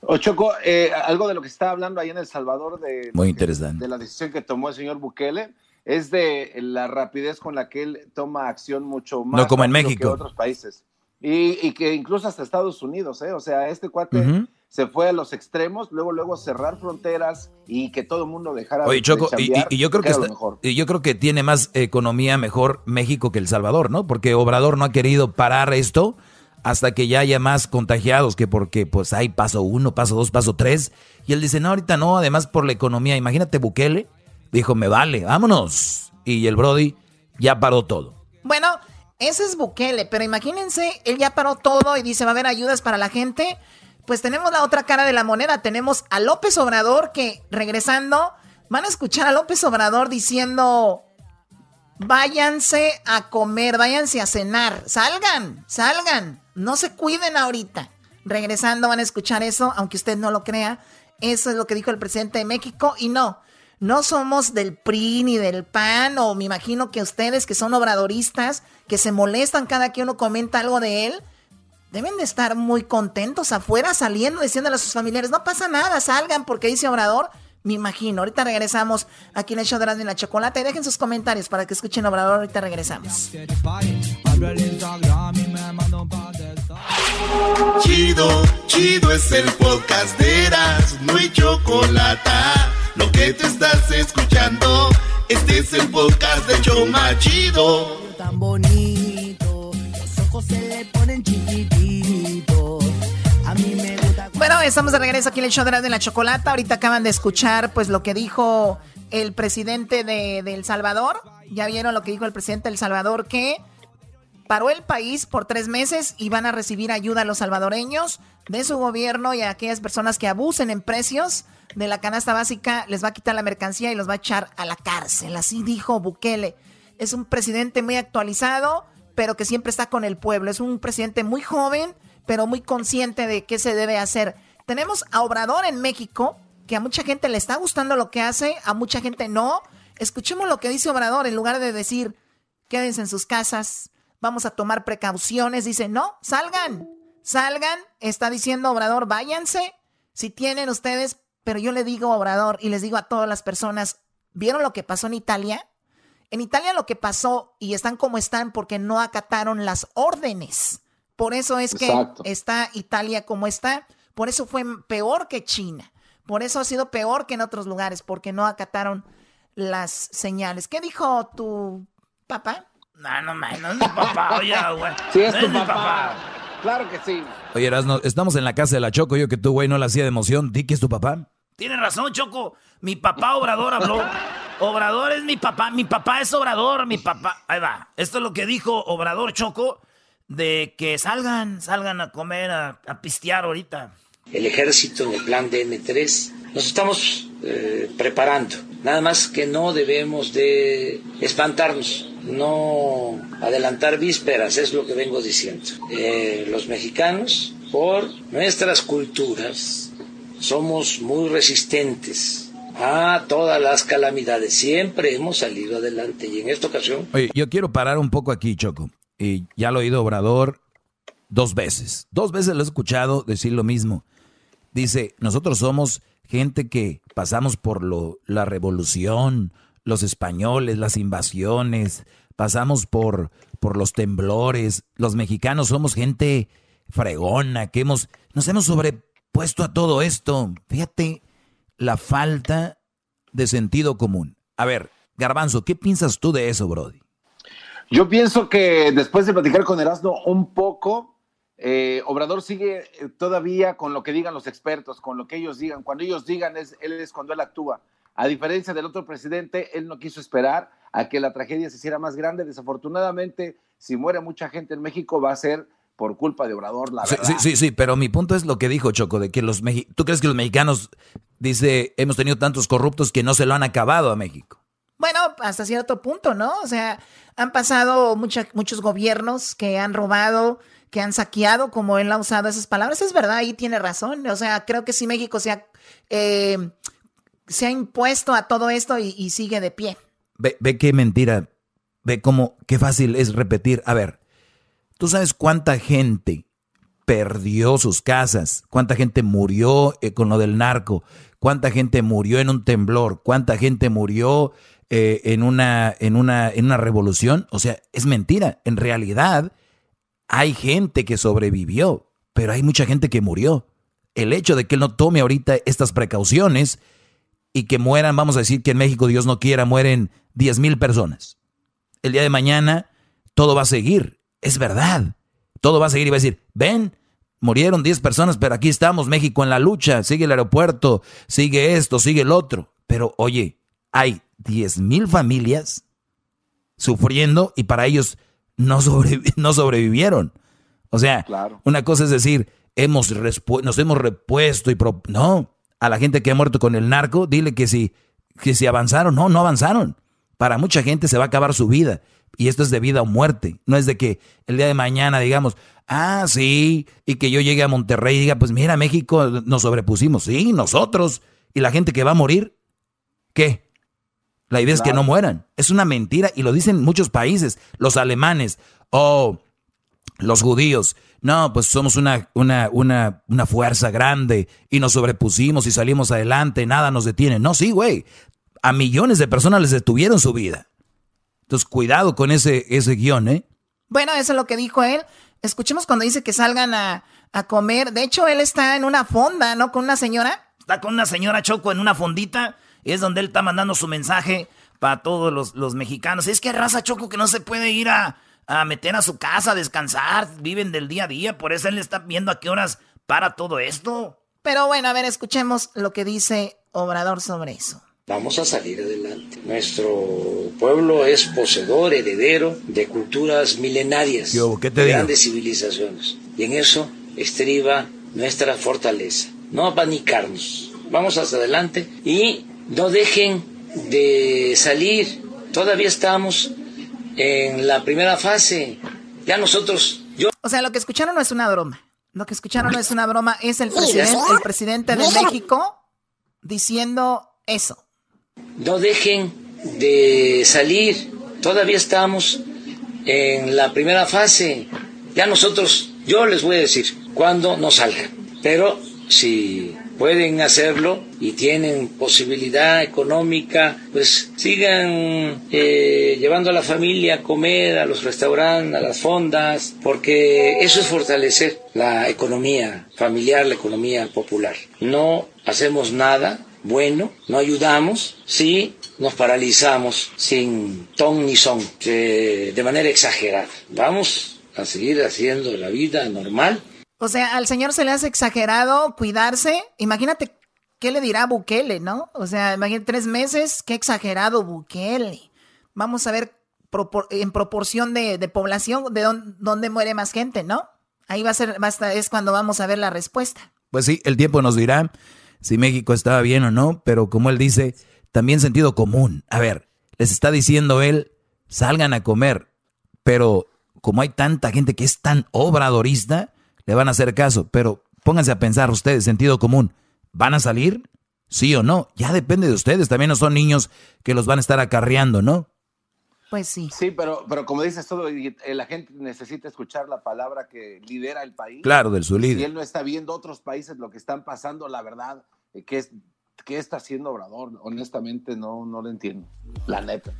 Ochoco, eh, algo de lo que está hablando ahí en El Salvador de, Muy interesante. de la decisión que tomó el señor Bukele es de la rapidez con la que él toma acción mucho más no como en México que otros países y, y, que incluso hasta Estados Unidos, ¿eh? o sea, este cuate uh -huh. se fue a los extremos, luego luego cerrar fronteras y que todo el mundo dejara Oye, Choco, de y, y, yo creo que, está, y yo creo que tiene más economía mejor México que El Salvador, ¿no? Porque Obrador no ha querido parar esto hasta que ya haya más contagiados, que porque pues hay paso uno, paso dos, paso tres. Y él dice, no, ahorita no, además por la economía. Imagínate Bukele, dijo, me vale, vámonos. Y el Brody ya paró todo. Bueno, ese es Bukele, pero imagínense, él ya paró todo y dice, va a haber ayudas para la gente. Pues tenemos la otra cara de la moneda, tenemos a López Obrador que regresando, van a escuchar a López Obrador diciendo, váyanse a comer, váyanse a cenar, salgan, salgan, no se cuiden ahorita. Regresando van a escuchar eso, aunque usted no lo crea. Eso es lo que dijo el presidente de México y no, no somos del PRI ni del PAN o me imagino que ustedes que son obradoristas, que se molestan cada que uno comenta algo de él, deben de estar muy contentos afuera saliendo diciéndole a sus familiares, no pasa nada, salgan porque dice Obrador. Me imagino. Ahorita regresamos aquí en el show de la Chocolate. Y dejen sus comentarios para que escuchen Obrador. Ahorita regresamos. Chido, chido es el podcast de Eras, no hay chocolate. Lo que te estás escuchando, este es el podcast de Choma Chido. Tan bonito, los ojos se le ponen chiquititos. Estamos de regreso aquí en el show de la Chocolata. Ahorita acaban de escuchar pues lo que dijo el presidente de, de El Salvador. Ya vieron lo que dijo el presidente de El Salvador que paró el país por tres meses y van a recibir ayuda a los salvadoreños de su gobierno y a aquellas personas que abusen en precios de la canasta básica, les va a quitar la mercancía y los va a echar a la cárcel. Así dijo Bukele. Es un presidente muy actualizado, pero que siempre está con el pueblo. Es un presidente muy joven, pero muy consciente de qué se debe hacer. Tenemos a Obrador en México, que a mucha gente le está gustando lo que hace, a mucha gente no. Escuchemos lo que dice Obrador en lugar de decir, quédense en sus casas, vamos a tomar precauciones. Dice, no, salgan, salgan. Está diciendo Obrador, váyanse. Si tienen ustedes, pero yo le digo Obrador y les digo a todas las personas, ¿vieron lo que pasó en Italia? En Italia lo que pasó y están como están porque no acataron las órdenes. Por eso es que está Italia como está. Por eso fue peor que China. Por eso ha sido peor que en otros lugares, porque no acataron las señales. ¿Qué dijo tu papá? No, no, no, no es mi papá, oye, güey. Sí, es tu papá. Claro que sí. Oye, Erasno, estamos en la casa de la Choco. Yo que tú, güey, no la hacía de emoción. ¿Di que es tu papá? Tienes razón, Choco. Mi papá Obrador habló. Obrador es mi papá. Mi papá es Obrador. Mi papá. Ahí va. Esto es lo que dijo Obrador Choco. De que salgan, salgan a comer, a, pistear ahorita. El ejército en el plan DN3. Nos estamos eh, preparando. Nada más que no debemos de espantarnos, no adelantar vísperas, es lo que vengo diciendo. Eh, los mexicanos, por nuestras culturas, somos muy resistentes a todas las calamidades. Siempre hemos salido adelante y en esta ocasión... Oye, yo quiero parar un poco aquí, Choco. Y ya lo he oído Obrador dos veces. Dos veces lo he escuchado decir lo mismo. Dice, nosotros somos gente que pasamos por lo, la revolución, los españoles, las invasiones, pasamos por, por los temblores. Los mexicanos somos gente fregona, que hemos, nos hemos sobre, puesto a todo esto. Fíjate la falta de sentido común. A ver, Garbanzo, ¿qué piensas tú de eso, Brody? Yo pienso que después de platicar con Erasmo un poco, eh, Obrador sigue eh, todavía con lo que digan los expertos, con lo que ellos digan. Cuando ellos digan, es, él es cuando él actúa. A diferencia del otro presidente, él no quiso esperar a que la tragedia se hiciera más grande. Desafortunadamente, si muere mucha gente en México, va a ser por culpa de Obrador, la verdad. Sí, sí, sí, pero mi punto es lo que dijo Choco, de que los mexicanos, ¿tú crees que los mexicanos, dice, hemos tenido tantos corruptos que no se lo han acabado a México? Bueno, hasta cierto punto, ¿no? O sea, han pasado muchos gobiernos que han robado, que han saqueado, como él ha usado esas palabras. Es verdad, ahí tiene razón. O sea, creo que sí México se ha, eh, se ha impuesto a todo esto y, sigue de pie. Ve, ve qué mentira, ve cómo, qué fácil es repetir. A ver, ¿Tú sabes cuánta gente perdió sus casas? ¿Cuánta gente murió eh, con lo del narco? ¿Cuánta gente murió en un temblor? ¿Cuánta gente murió eh, en, una, en, una, en una revolución? O sea, es mentira. En realidad, hay gente que sobrevivió, pero hay mucha gente que murió. El hecho de que él no tome ahorita estas precauciones y que mueran, vamos a decir que en México, Dios no quiera, mueren 10 mil personas. El día de mañana todo va a seguir es verdad. Todo va a seguir y va a decir, ven, murieron 10 personas, pero aquí estamos, México en la lucha, sigue el aeropuerto, sigue esto, sigue el otro. Pero oye, hay 10 mil familias sufriendo y para ellos no, no sobrevivieron. O sea, una cosa es decir, hemos nos hemos repuesto y... no, a la gente que ha muerto con el narco, dile que si, que si avanzaron, no, no avanzaron. Para mucha gente se va a acabar su vida. Y esto es de vida o muerte. No es de que el día de mañana digamos, ah, sí, y que yo llegue a Monterrey y diga, pues mira, México nos sobrepusimos. Sí, nosotros. Y la gente que va a morir, ¿qué? La idea es que no mueran. Es una mentira y lo dicen muchos países. Los alemanes, o oh, los judíos. No, pues somos una, una, una, una fuerza grande y nos sobrepusimos y salimos adelante, nada nos detiene. No, sí, güey. A millones de personas les detuvieron su vida. Entonces, cuidado con ese, ese guion, ¿eh? Bueno, eso es lo que dijo él. Escuchemos cuando dice que salgan a, comer. De hecho, él está en una fonda, ¿no? Con una señora. Está con una señora Choco en una fondita. Y es donde él está mandando su mensaje para todos los, los mexicanos. Es que raza Choco que no se puede ir a, a meter a su casa a descansar. Viven del día a día. Por eso él está viendo a qué horas para todo esto. Pero bueno, a ver, escuchemos lo que dice Obrador sobre eso. Vamos a salir adelante. Nuestro pueblo es poseedor, heredero de culturas milenarias, de grandes civilizaciones. Y en eso estriba nuestra fortaleza. No apanicarnos. Vamos hacia adelante y no dejen de salir. Todavía estamos en la primera fase. Ya nosotros, yo... O sea, lo que escucharon no es una broma. Lo que escucharon no es una broma, es el presidente, el presidente de México diciendo eso. No dejen de salir. Todavía estamos en la primera fase. Ya nosotros, yo les voy a decir cuándo no salgan. Pero si pueden hacerlo, y tienen posibilidad económica, pues sigan eh, llevando a la familia a comer a los restaurantes, a las fondas, porque eso es fortalecer la economía familiar, la economía popular. No hacemos nada bueno, no ayudamos si nos paralizamos sin ton ni son, de manera exagerada. Vamos a seguir haciendo la vida normal. O sea, al señor se le hace exagerado cuidarse. Imagínate qué le dirá Bukele, ¿no? O sea, imagínate tres meses, qué exagerado Bukele. Vamos a ver en proporción de, población de dónde, muere más gente, ¿no? Ahí va a ser, basta, es cuando vamos a ver la respuesta. Pues sí, el tiempo nos dirá si México estaba bien o no, pero como él dice, también sentido común. A ver, les está diciendo él, salgan a comer, pero como hay tanta gente que es tan obradorista, le van a hacer caso. Pero pónganse a pensar ustedes, sentido común, ¿van a salir? ¿Sí o no? Ya depende de ustedes, también no son niños que los van a estar acarreando, ¿no? Pues sí. Sí, pero, pero como dices todo, eh, la gente necesita escuchar la palabra que lidera el país. Claro, del su líder. Si él no está viendo otros países lo que están pasando, la verdad, eh, ¿qué, es, qué está haciendo Obrador? Honestamente no, no lo entiendo, la neta.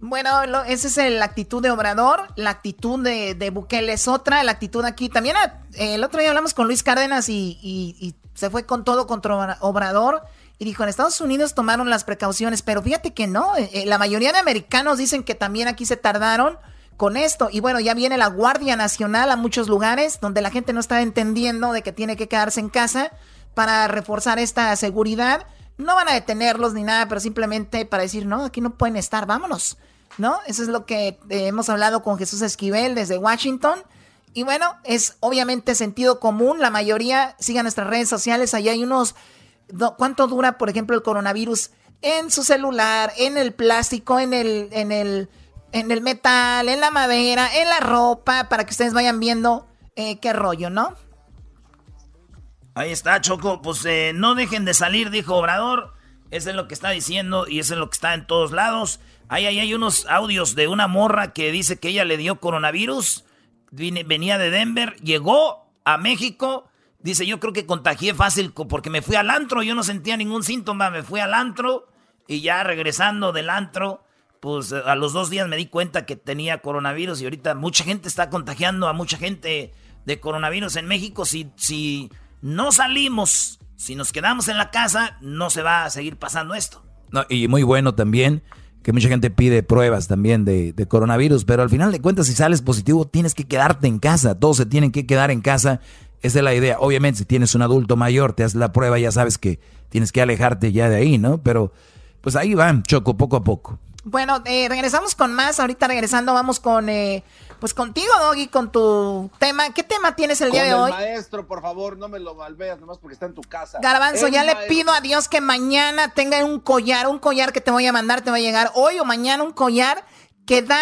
Bueno, esa es la actitud de Obrador, la actitud de, de, Bukele es otra, la actitud aquí. También eh, el otro día hablamos con Luis Cárdenas y, y se fue con todo contra Obrador y dijo, en Estados Unidos tomaron las precauciones, pero fíjate que no, eh, eh, la mayoría de americanos dicen que también aquí se tardaron con esto. Y bueno, ya viene la Guardia Nacional a muchos lugares donde la gente no está entendiendo de que tiene que quedarse en casa para reforzar esta seguridad. No van a detenerlos ni nada, pero simplemente para decir, no, aquí no pueden estar, vámonos. ¿No? Eso es lo que eh, hemos hablado con Jesús Esquivel desde Washington. Y bueno, es obviamente sentido común. La mayoría sigan nuestras redes sociales. Allá hay unos ¿Cuánto dura, por ejemplo, el coronavirus en su celular, en el plástico, en el, en el, en el metal, en la madera, en la ropa, para que ustedes vayan viendo eh, qué rollo, ¿no? Ahí está, Choco. Pues eh, no dejen de salir, dijo Obrador. Eso es lo que está diciendo y eso es lo que está en todos lados. Ahí, ahí hay unos audios de una morra que dice que ella le dio coronavirus. Venía de Denver, llegó a México Dice, yo creo que contagié fácil porque me fui al antro, yo no sentía ningún síntoma, me fui al antro y ya regresando del antro, pues eh, a los dos días me di cuenta que tenía coronavirus y ahorita mucha gente está contagiando a mucha gente de coronavirus en México. Si, si no salimos, si nos quedamos en la casa, no se va a seguir pasando esto. No, y muy bueno también que mucha gente pide pruebas también de, coronavirus, pero al final de cuentas, si sales positivo, tienes que quedarte en casa. Todos se tienen que quedar en casa esa es la idea. Obviamente, si tienes un adulto mayor, te haces la prueba, ya sabes que tienes que alejarte ya de ahí, ¿no? Pero pues ahí van, Choco, poco a poco. Bueno, eh, regresamos con más. Ahorita regresando vamos con, eh, pues contigo, Doggy, con tu tema. ¿Qué tema tienes el día de hoy? Maestro, por favor, no me lo malveas nomás porque está en tu casa. Garbanzo, ya le pido a Dios que mañana tenga un collar, un collar que te voy a mandar, te va a llegar hoy o mañana un collar que da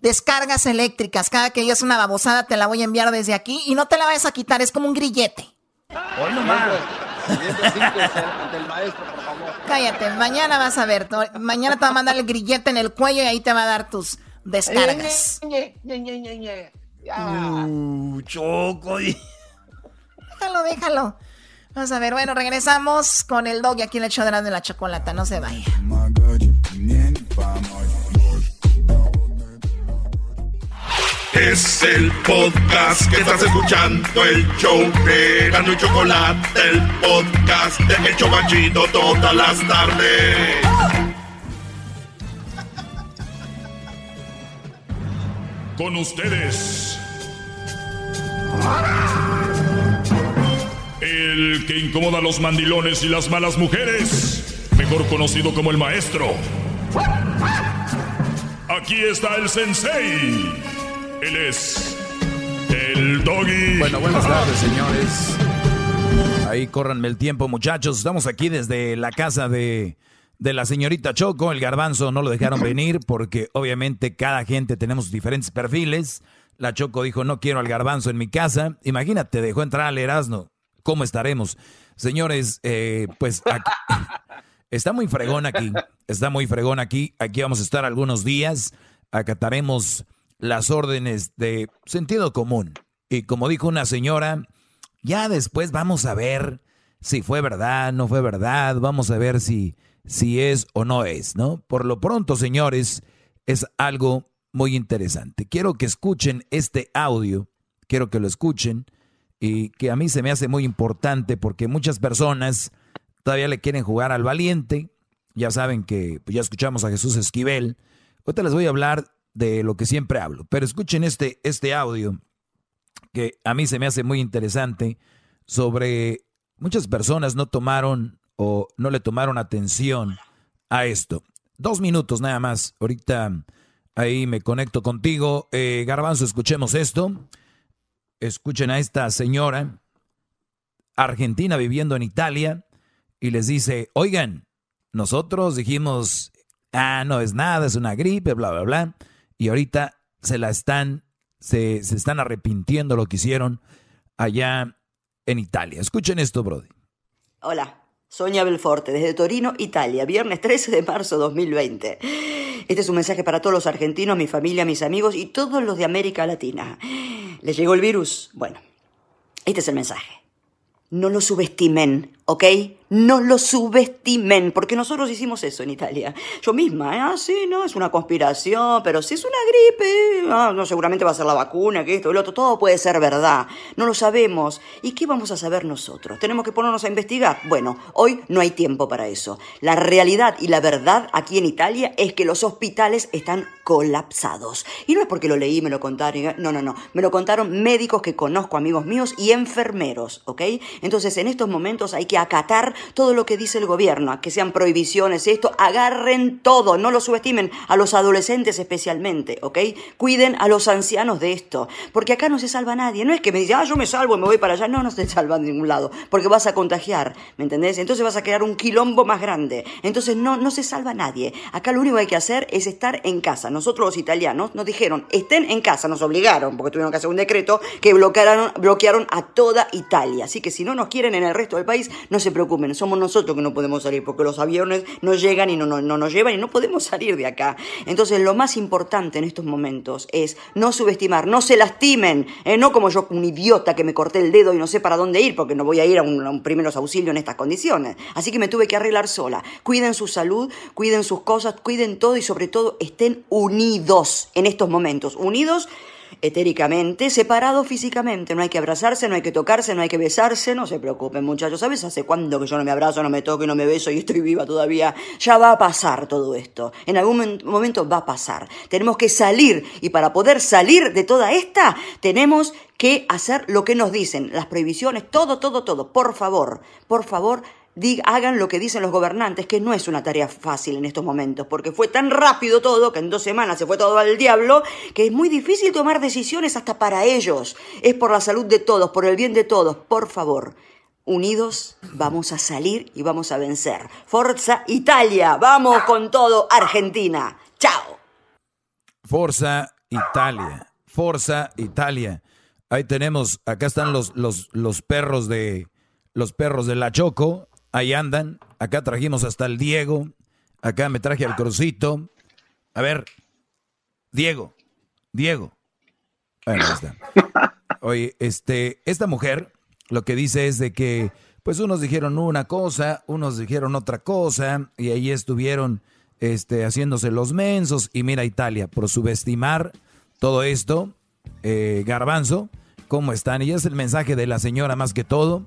descargas eléctricas. Cada que digas una babosada te la voy a enviar desde aquí y no te la vayas a quitar, es como un grillete. Hoy nomás. Cállate, mañana vas a ver. Mañana te va a mandar el grillete en el cuello y ahí te va a dar tus descargas. Uh, choco. Déjalo, déjalo. Vamos a ver, bueno, regresamos con el dog y aquí le echo de la chocolata, no se vaya. Es el podcast que estás escuchando, el show de y Chocolate, el podcast de El Chocachito todas las tardes. Con ustedes. El que incomoda a los mandilones y las malas mujeres, mejor conocido como el maestro. Aquí está el sensei. Él es el doggy. Bueno, buenas tardes, señores. Ahí córranme el tiempo, muchachos. Estamos aquí desde la casa de, de la señorita Choco. El garbanzo no lo dejaron venir porque obviamente cada gente tenemos diferentes perfiles. La Choco dijo, no quiero al garbanzo en mi casa. Imagínate, dejó entrar al Erasmo. ¿Cómo estaremos? Señores, eh, pues está muy fregón aquí. Está muy fregón aquí. Aquí vamos a estar algunos días. Acataremos las órdenes de sentido común. Y como dijo una señora, ya después vamos a ver si fue verdad, no fue verdad, vamos a ver si, si es o no es, ¿no? Por lo pronto, señores, es algo muy interesante. Quiero que escuchen este audio, quiero que lo escuchen y que a mí se me hace muy importante porque muchas personas todavía le quieren jugar al valiente. Ya saben que pues ya escuchamos a Jesús Esquivel. Ahorita les voy a hablar de lo que siempre hablo, pero escuchen este, este audio que a mí se me hace muy interesante sobre muchas personas no tomaron o no le tomaron atención a esto. Dos minutos nada más. Ahorita ahí me conecto contigo. Eh, Garbanzo, escuchemos esto. Escuchen a esta señora argentina viviendo en Italia y les dice, oigan, nosotros dijimos, ah, no es nada, es una gripe, bla, bla, bla. Y ahorita se la están, se, se están arrepintiendo lo que hicieron allá en Italia. Escuchen esto, Brody. Hola, Sonia Belforte, desde Torino, Italia, viernes 13 de marzo 2020. Este es un mensaje para todos los argentinos, mi familia, mis amigos y todos los de América Latina. ¿Les llegó el virus? Bueno, este es el mensaje. No lo subestimen, ¿ok? No lo subestimen, porque nosotros hicimos eso en Italia. Yo misma, ¿eh? ah, sí, no, es una conspiración, pero si es una gripe, ah, no, seguramente va a ser la vacuna, que esto, el otro, todo puede ser verdad. No lo sabemos. ¿Y qué vamos a saber nosotros? ¿Tenemos que ponernos a investigar? Bueno, hoy no hay tiempo para eso. La realidad y la verdad aquí en Italia es que los hospitales están colapsados. Y no es porque lo leí, me lo contaron, no, no, no. Me lo contaron médicos que conozco, amigos míos, y enfermeros, ¿ok? Entonces, en estos momentos hay que acatar todo lo que dice el gobierno, que sean prohibiciones, esto, agarren todo, no lo subestimen, a los adolescentes especialmente, ¿ok? Cuiden a los ancianos de esto, porque acá no se salva nadie, no es que me diga, ah, yo me salvo y me voy para allá, no, no se salva de ningún lado, porque vas a contagiar, ¿me entendés? Entonces vas a crear un quilombo más grande, entonces no, no se salva nadie, acá lo único que hay que hacer es estar en casa, nosotros los italianos nos dijeron, estén en casa, nos obligaron, porque tuvieron que hacer un decreto que bloquearon, bloquearon a toda Italia, así que si no nos quieren en el resto del país, no se preocupen, somos nosotros que no podemos salir porque los aviones no llegan y no, no, nos llevan y no podemos salir de acá. Entonces lo más importante en estos momentos es no subestimar, no se lastimen, ¿eh? no como yo, un idiota que me corté el dedo y no sé para dónde ir porque no voy a ir a un, a un primeros auxilios en estas condiciones. Así que me tuve que arreglar sola. Cuiden su salud, cuiden sus cosas, cuiden todo y sobre todo estén unidos en estos momentos. Unidos etéricamente, separado físicamente. No hay que abrazarse, no hay que tocarse, no hay que besarse. No se preocupen, muchachos. ¿Sabes hace cuándo que yo no me abrazo, no me toco y no me beso y estoy viva todavía? Ya va a pasar todo esto. En algún momento va a pasar. Tenemos que salir y para poder salir de toda esta, tenemos que hacer lo que nos dicen. Las prohibiciones, todo, todo, todo. Por favor, por favor hagan lo que dicen los gobernantes, que no es una tarea fácil en estos momentos, porque fue tan rápido todo, que en dos semanas se fue todo al diablo, que es muy difícil tomar decisiones hasta para ellos. Es por la salud de todos, por el bien de todos. Por favor, unidos vamos a salir y vamos a vencer. Forza Italia, vamos con todo, Argentina. Chao. Forza Italia, Forza Italia. Ahí tenemos, acá están los, los, los perros de los perros de la Choco, Ahí andan. Acá trajimos hasta el Diego. Acá me traje al Crucito. A ver, Diego, Diego. Bueno, ahí está. Oye, este, esta mujer lo que dice es de que, pues unos dijeron una cosa, unos dijeron otra cosa, y ahí estuvieron este, haciéndose los mensos. Y mira Italia, por subestimar todo esto, eh, Garbanzo, ¿cómo están? Y es el mensaje de la señora más que todo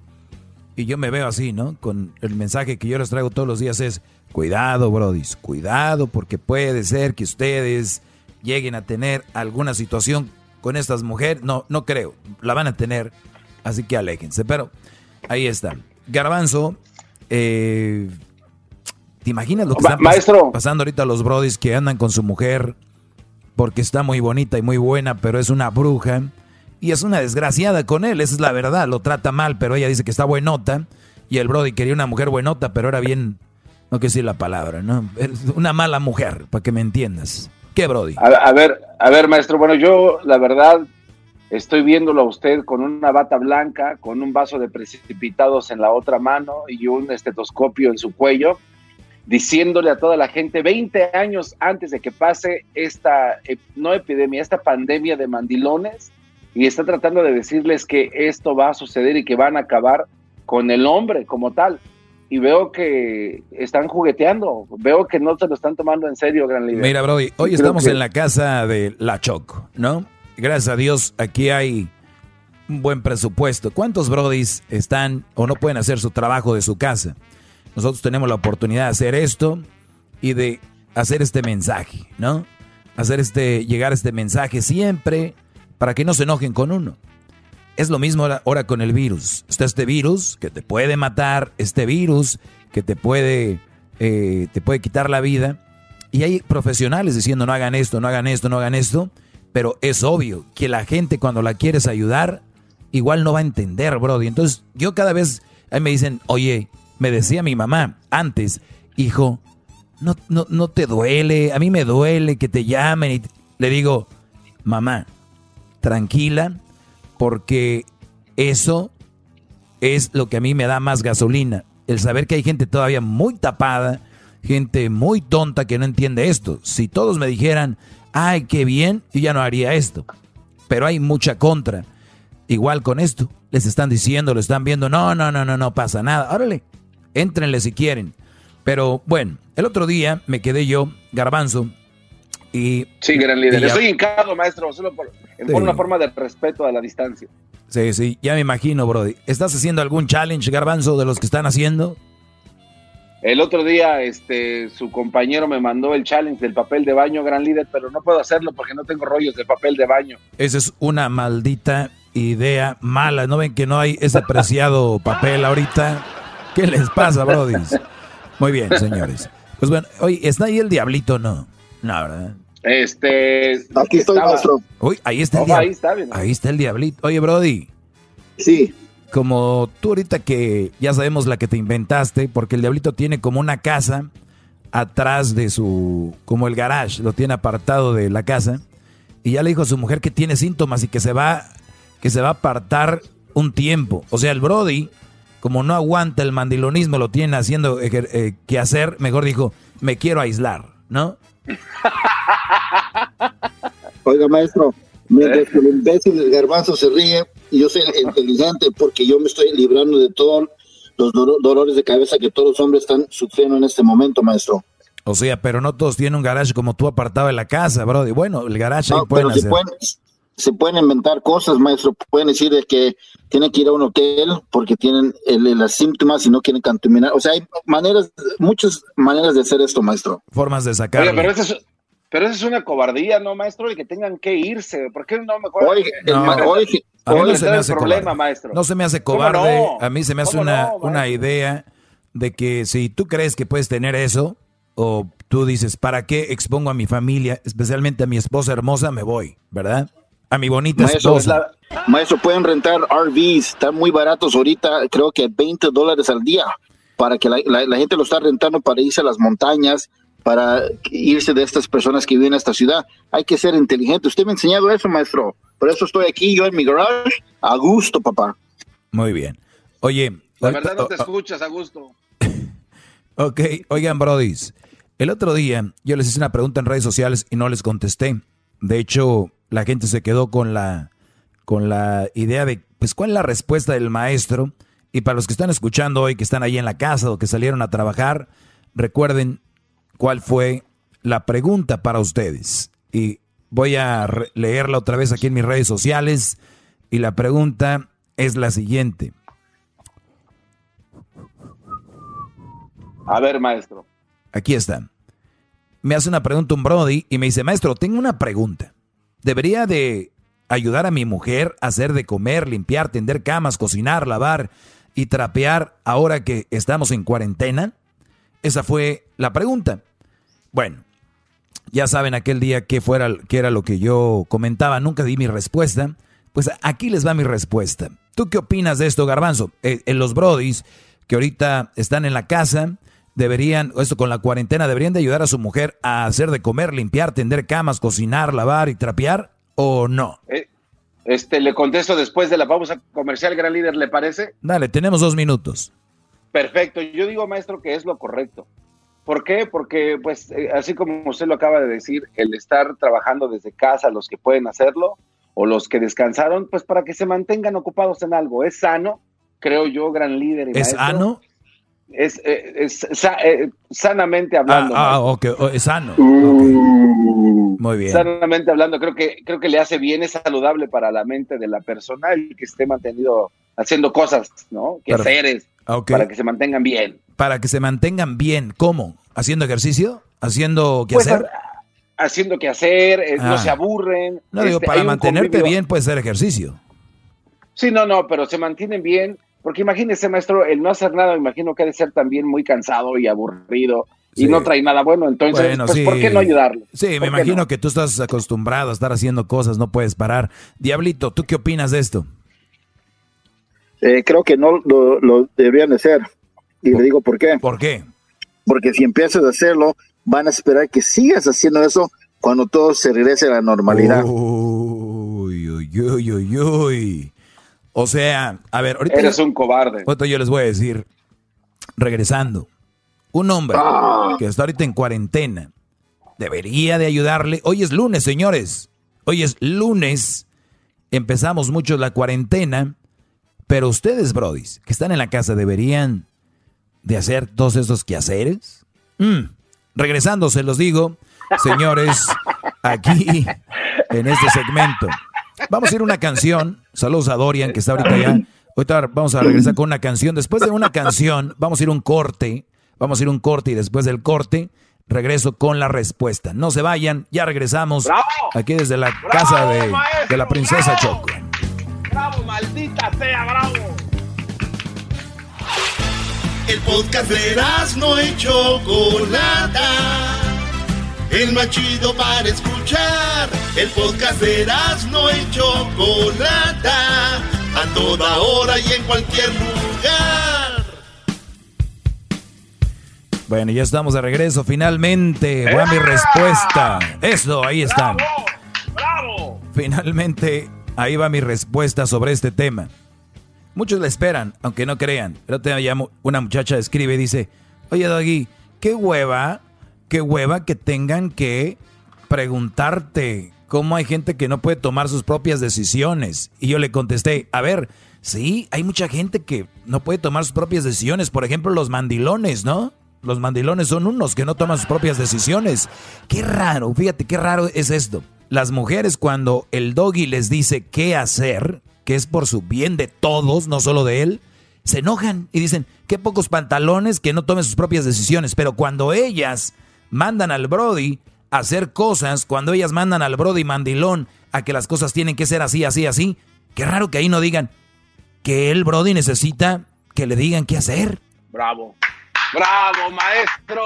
y yo me veo así, ¿no? Con el mensaje que yo les traigo todos los días es, cuidado, brodis, cuidado, porque puede ser que ustedes lleguen a tener alguna situación con estas mujeres. No, no creo, la van a tener, así que aléjense. Pero ahí está. Garbanzo, eh, ¿te imaginas lo que está pasando ahorita los brodis que andan con su mujer porque está muy bonita y muy buena, pero es una bruja? Y es una desgraciada con él, esa es la verdad. Lo trata mal, pero ella dice que está buenota. Y el Brody quería una mujer buenota, pero era bien, no quiero decir la palabra, ¿no? Una mala mujer, para que me entiendas. ¿Qué, Brody? A, ver, a ver, maestro. Bueno, yo, la verdad, estoy viéndolo a usted con una bata blanca, con un vaso de precipitados en la otra mano y un estetoscopio en su cuello, diciéndole a toda la gente 20 años antes de que pase esta, no epidemia, esta pandemia de mandilones, y está tratando de decirles que esto va a suceder y que van a acabar con el hombre como tal. Y veo que están jugueteando, veo que no se lo están tomando en serio, gran líder. Mira, Brody, hoy estamos en la casa de La Choco, ¿no? Gracias a Dios, aquí hay un buen presupuesto. ¿Cuántos Brodis están o no pueden hacer su trabajo de su casa? Nosotros tenemos la oportunidad de hacer esto y de hacer este mensaje, ¿no? Hacer este, llegar este mensaje siempre para que no se enojen con uno. Es lo mismo ahora, con el virus. Está este virus que te puede matar, este virus que te puede, eh, te puede quitar la vida. Y hay profesionales diciendo no hagan esto, no hagan esto, no hagan esto. Pero es obvio que la gente cuando la quieres ayudar, igual no va a entender, Brody. Entonces yo cada vez, me dicen, oye, me decía mi mamá antes, hijo, no, no, no te duele, a mí me duele que te llamen. Y le digo, mamá, tranquila, porque eso es lo que a mí me da más gasolina. El saber que hay gente todavía muy tapada, gente muy tonta que no entiende esto. Si todos me dijeran, ay, qué bien, yo ya no haría esto. Pero hay mucha contra. Igual con esto, les están diciendo, lo están viendo, no, no, no, no, no pasa nada. Órale, éntrenle si quieren. Pero bueno, el otro día me quedé yo, garbanzo, y... Sí, gran líder. Estoy hincado, maestro, solo por, una forma de respeto a la distancia. Sí, sí, ya me imagino, Brody. ¿Estás haciendo algún challenge, garbanzo, de los que están haciendo? El otro día, este, su compañero me mandó el challenge del papel de baño, gran líder, pero no puedo hacerlo porque no tengo rollos de papel de baño. Esa es una maldita idea mala. ¿No ven que no hay ese preciado papel ahorita? ¿Qué les pasa, Brody? Muy bien, señores. Pues bueno, oye, ¿está ahí el diablito no? No, ¿verdad? Este. Aquí estoy, maestro. Uy, ahí está el diablito. Ahí está, el diablito. Oye, Brody. Sí. Como tú ahorita que ya sabemos la que te inventaste, porque el diablito tiene como una casa atrás de su. como el garage, lo tiene apartado de la casa. Y ya le dijo a su mujer que tiene síntomas y que se va. que se va a apartar un tiempo. O sea, el Brody, como no aguanta el mandilonismo, lo tiene haciendo eh, que hacer, mejor dijo, me quiero aislar, ¿no? Oiga, maestro, mientras que el imbécil del garbanzo se ríe, yo soy inteligente porque yo me estoy librando de todos los dolores de cabeza que todos los hombres están sufriendo en este momento, maestro. O sea, pero no todos tienen un garage como tú apartado en la casa, bro. Y bueno, el garage ahí pueden hacer. Se pueden, inventar cosas, maestro. Pueden decir que tienen que ir a un hotel porque tienen las síntomas y no quieren contaminar. O sea, hay maneras, muchas maneras de hacer esto, maestro. Formas de sacar. pero eso es, pero eso es una cobardía, ¿no, maestro? Y que tengan que irse. ¿Por qué no mejor? Oye, no, no se me hace problema, maestro. No se me hace cobarde. A mí se me hace una, una idea de que si tú crees que puedes tener eso, o tú dices, ¿para qué expongo a mi familia, especialmente a mi esposa hermosa? Me voy, ¿verdad? A mi bonita esposa. maestro, pueden rentar RVs, están muy baratos ahorita, creo que 20 dólares al día, para que la gente lo está rentando para irse a las montañas, para irse de estas personas que viven en esta ciudad. Hay que ser inteligente. Usted me ha enseñado eso, maestro. Por eso estoy aquí, yo en mi garage, a gusto, papá. Muy bien. Oye. La verdad no te escuchas a gusto. ok, oigan, brodis. El otro día yo les hice una pregunta en redes sociales y no les contesté. De hecho, la gente se quedó con la, con la idea de, pues, ¿cuál es la respuesta del maestro? Y para los que están escuchando hoy, que están ahí en la casa o que salieron a trabajar, recuerden, cuál fue la pregunta para ustedes. Y voy a leerla otra vez aquí en mis redes sociales. Y la pregunta es la siguiente. A ver, maestro. Aquí está. Me hace una pregunta un Brody y me dice, maestro, tengo una pregunta. ¿Debería de ayudar a mi mujer a hacer de comer, limpiar, tender camas, cocinar, lavar y trapear ahora que estamos en cuarentena? Esa fue la pregunta. Bueno, ya saben aquel día que fuera que era lo que yo comentaba, nunca di mi respuesta. Pues aquí les va mi respuesta. ¿Tú qué opinas de esto, Garbanzo? Eh, en los brodis que ahorita están en la casa, deberían, esto con la cuarentena, deberían de ayudar a su mujer a hacer de comer, limpiar, tender camas, cocinar, lavar y trapear, o no? Eh, este, le contesto después de la pausa comercial, gran líder, ¿le parece? Dale, tenemos dos minutos. Perfecto, yo digo, maestro, que es lo correcto. ¿Por qué? Porque, pues, eh, así como usted lo acaba de decir, el estar trabajando desde casa, los que pueden hacerlo, o los que descansaron, pues para que se mantengan ocupados en algo, es sano creo yo, gran líder. Y ¿Es maestro. ano? Es, eh, es sa- eh, sanamente hablando. Ah, ah, maestro. ok, oh, es sano. Uh, Muy bien. Sanamente hablando, creo que, creo que le hace bien, es saludable para la mente de la persona el que esté mantenido haciendo cosas, ¿no? Que Perfecto. haceres, Ok. para que se mantengan bien. Para que se mantengan bien, ¿cómo? ¿Haciendo ejercicio? ¿Haciendo qué Pues, hacer? ha- haciendo que hacer, eh, Ah. no se aburren. No digo, este, para mantenerte convivio- bien puede ser ejercicio. Sí, no, no, pero se mantienen bien, porque imagínese, maestro, el no hacer nada, me imagino que ha de ser también muy cansado y aburrido y no trae nada bueno, entonces, Bueno, pues, sí. ¿por qué no ayudarle? Sí, ¿Por me qué imagino no? que tú estás acostumbrado a estar haciendo cosas, no puedes parar. Diablito, ¿tú qué opinas de esto? Eh, creo que no lo, lo deberían de hacer. Y le digo por qué. ¿Por qué? Porque si empiezas a hacerlo, van a esperar que sigas haciendo eso cuando todo se regrese a la normalidad. Uy, uy, uy, uy, uy. O sea, a ver, ahorita, Eres yo, un cobarde. ahorita yo les voy a decir, regresando, un hombre Ah. que está ahorita en cuarentena debería de ayudarle. Hoy es lunes, señores. Hoy es lunes. Empezamos mucho la cuarentena. Pero ustedes, brodis, que están en la casa, deberían de hacer todos esos quehaceres. Mm, Regresando, se los digo, señores, aquí en este segmento. Vamos a ir a una canción. Saludos a Dorian, que está ahorita allá. Ahorita vamos a regresar con una canción. Después de una canción, vamos a ir a un corte. Vamos a ir a un corte y después del corte, regreso con la respuesta. No se vayan, ya regresamos aquí desde la casa de, de la princesa Choco. ¡Bravo, maldita sea, bravo! El podcast de no y Chocolata. El más chido para escuchar. El podcast de no y Chocolata. A toda hora y en cualquier lugar. Bueno, ya estamos de regreso finalmente. Va mi respuesta. Eso, ahí está. ¡Bravo! Finalmente, ahí va mi respuesta sobre este tema. Muchos la esperan, aunque no crean. Pero te llamo, una muchacha escribe y dice, oye Doggy, qué hueva, qué hueva que tengan que preguntarte cómo hay gente que no puede tomar sus propias decisiones. Y yo le contesté, a ver, sí, hay mucha gente que no puede tomar sus propias decisiones. Por ejemplo, los mandilones, ¿no? Los mandilones son unos que no toman sus propias decisiones. Qué raro, fíjate qué raro es esto. Las mujeres cuando el doggy les dice qué hacer, que es por su bien de todos, no solo de él, se enojan y dicen, qué pocos pantalones que no tomen sus propias decisiones. Pero cuando ellas mandan al Brody a hacer cosas, cuando ellas mandan al Brody mandilón a que las cosas tienen que ser así, así, así, qué raro que ahí no digan que el Brody necesita que le digan qué hacer. Bravo. Bravo, maestro.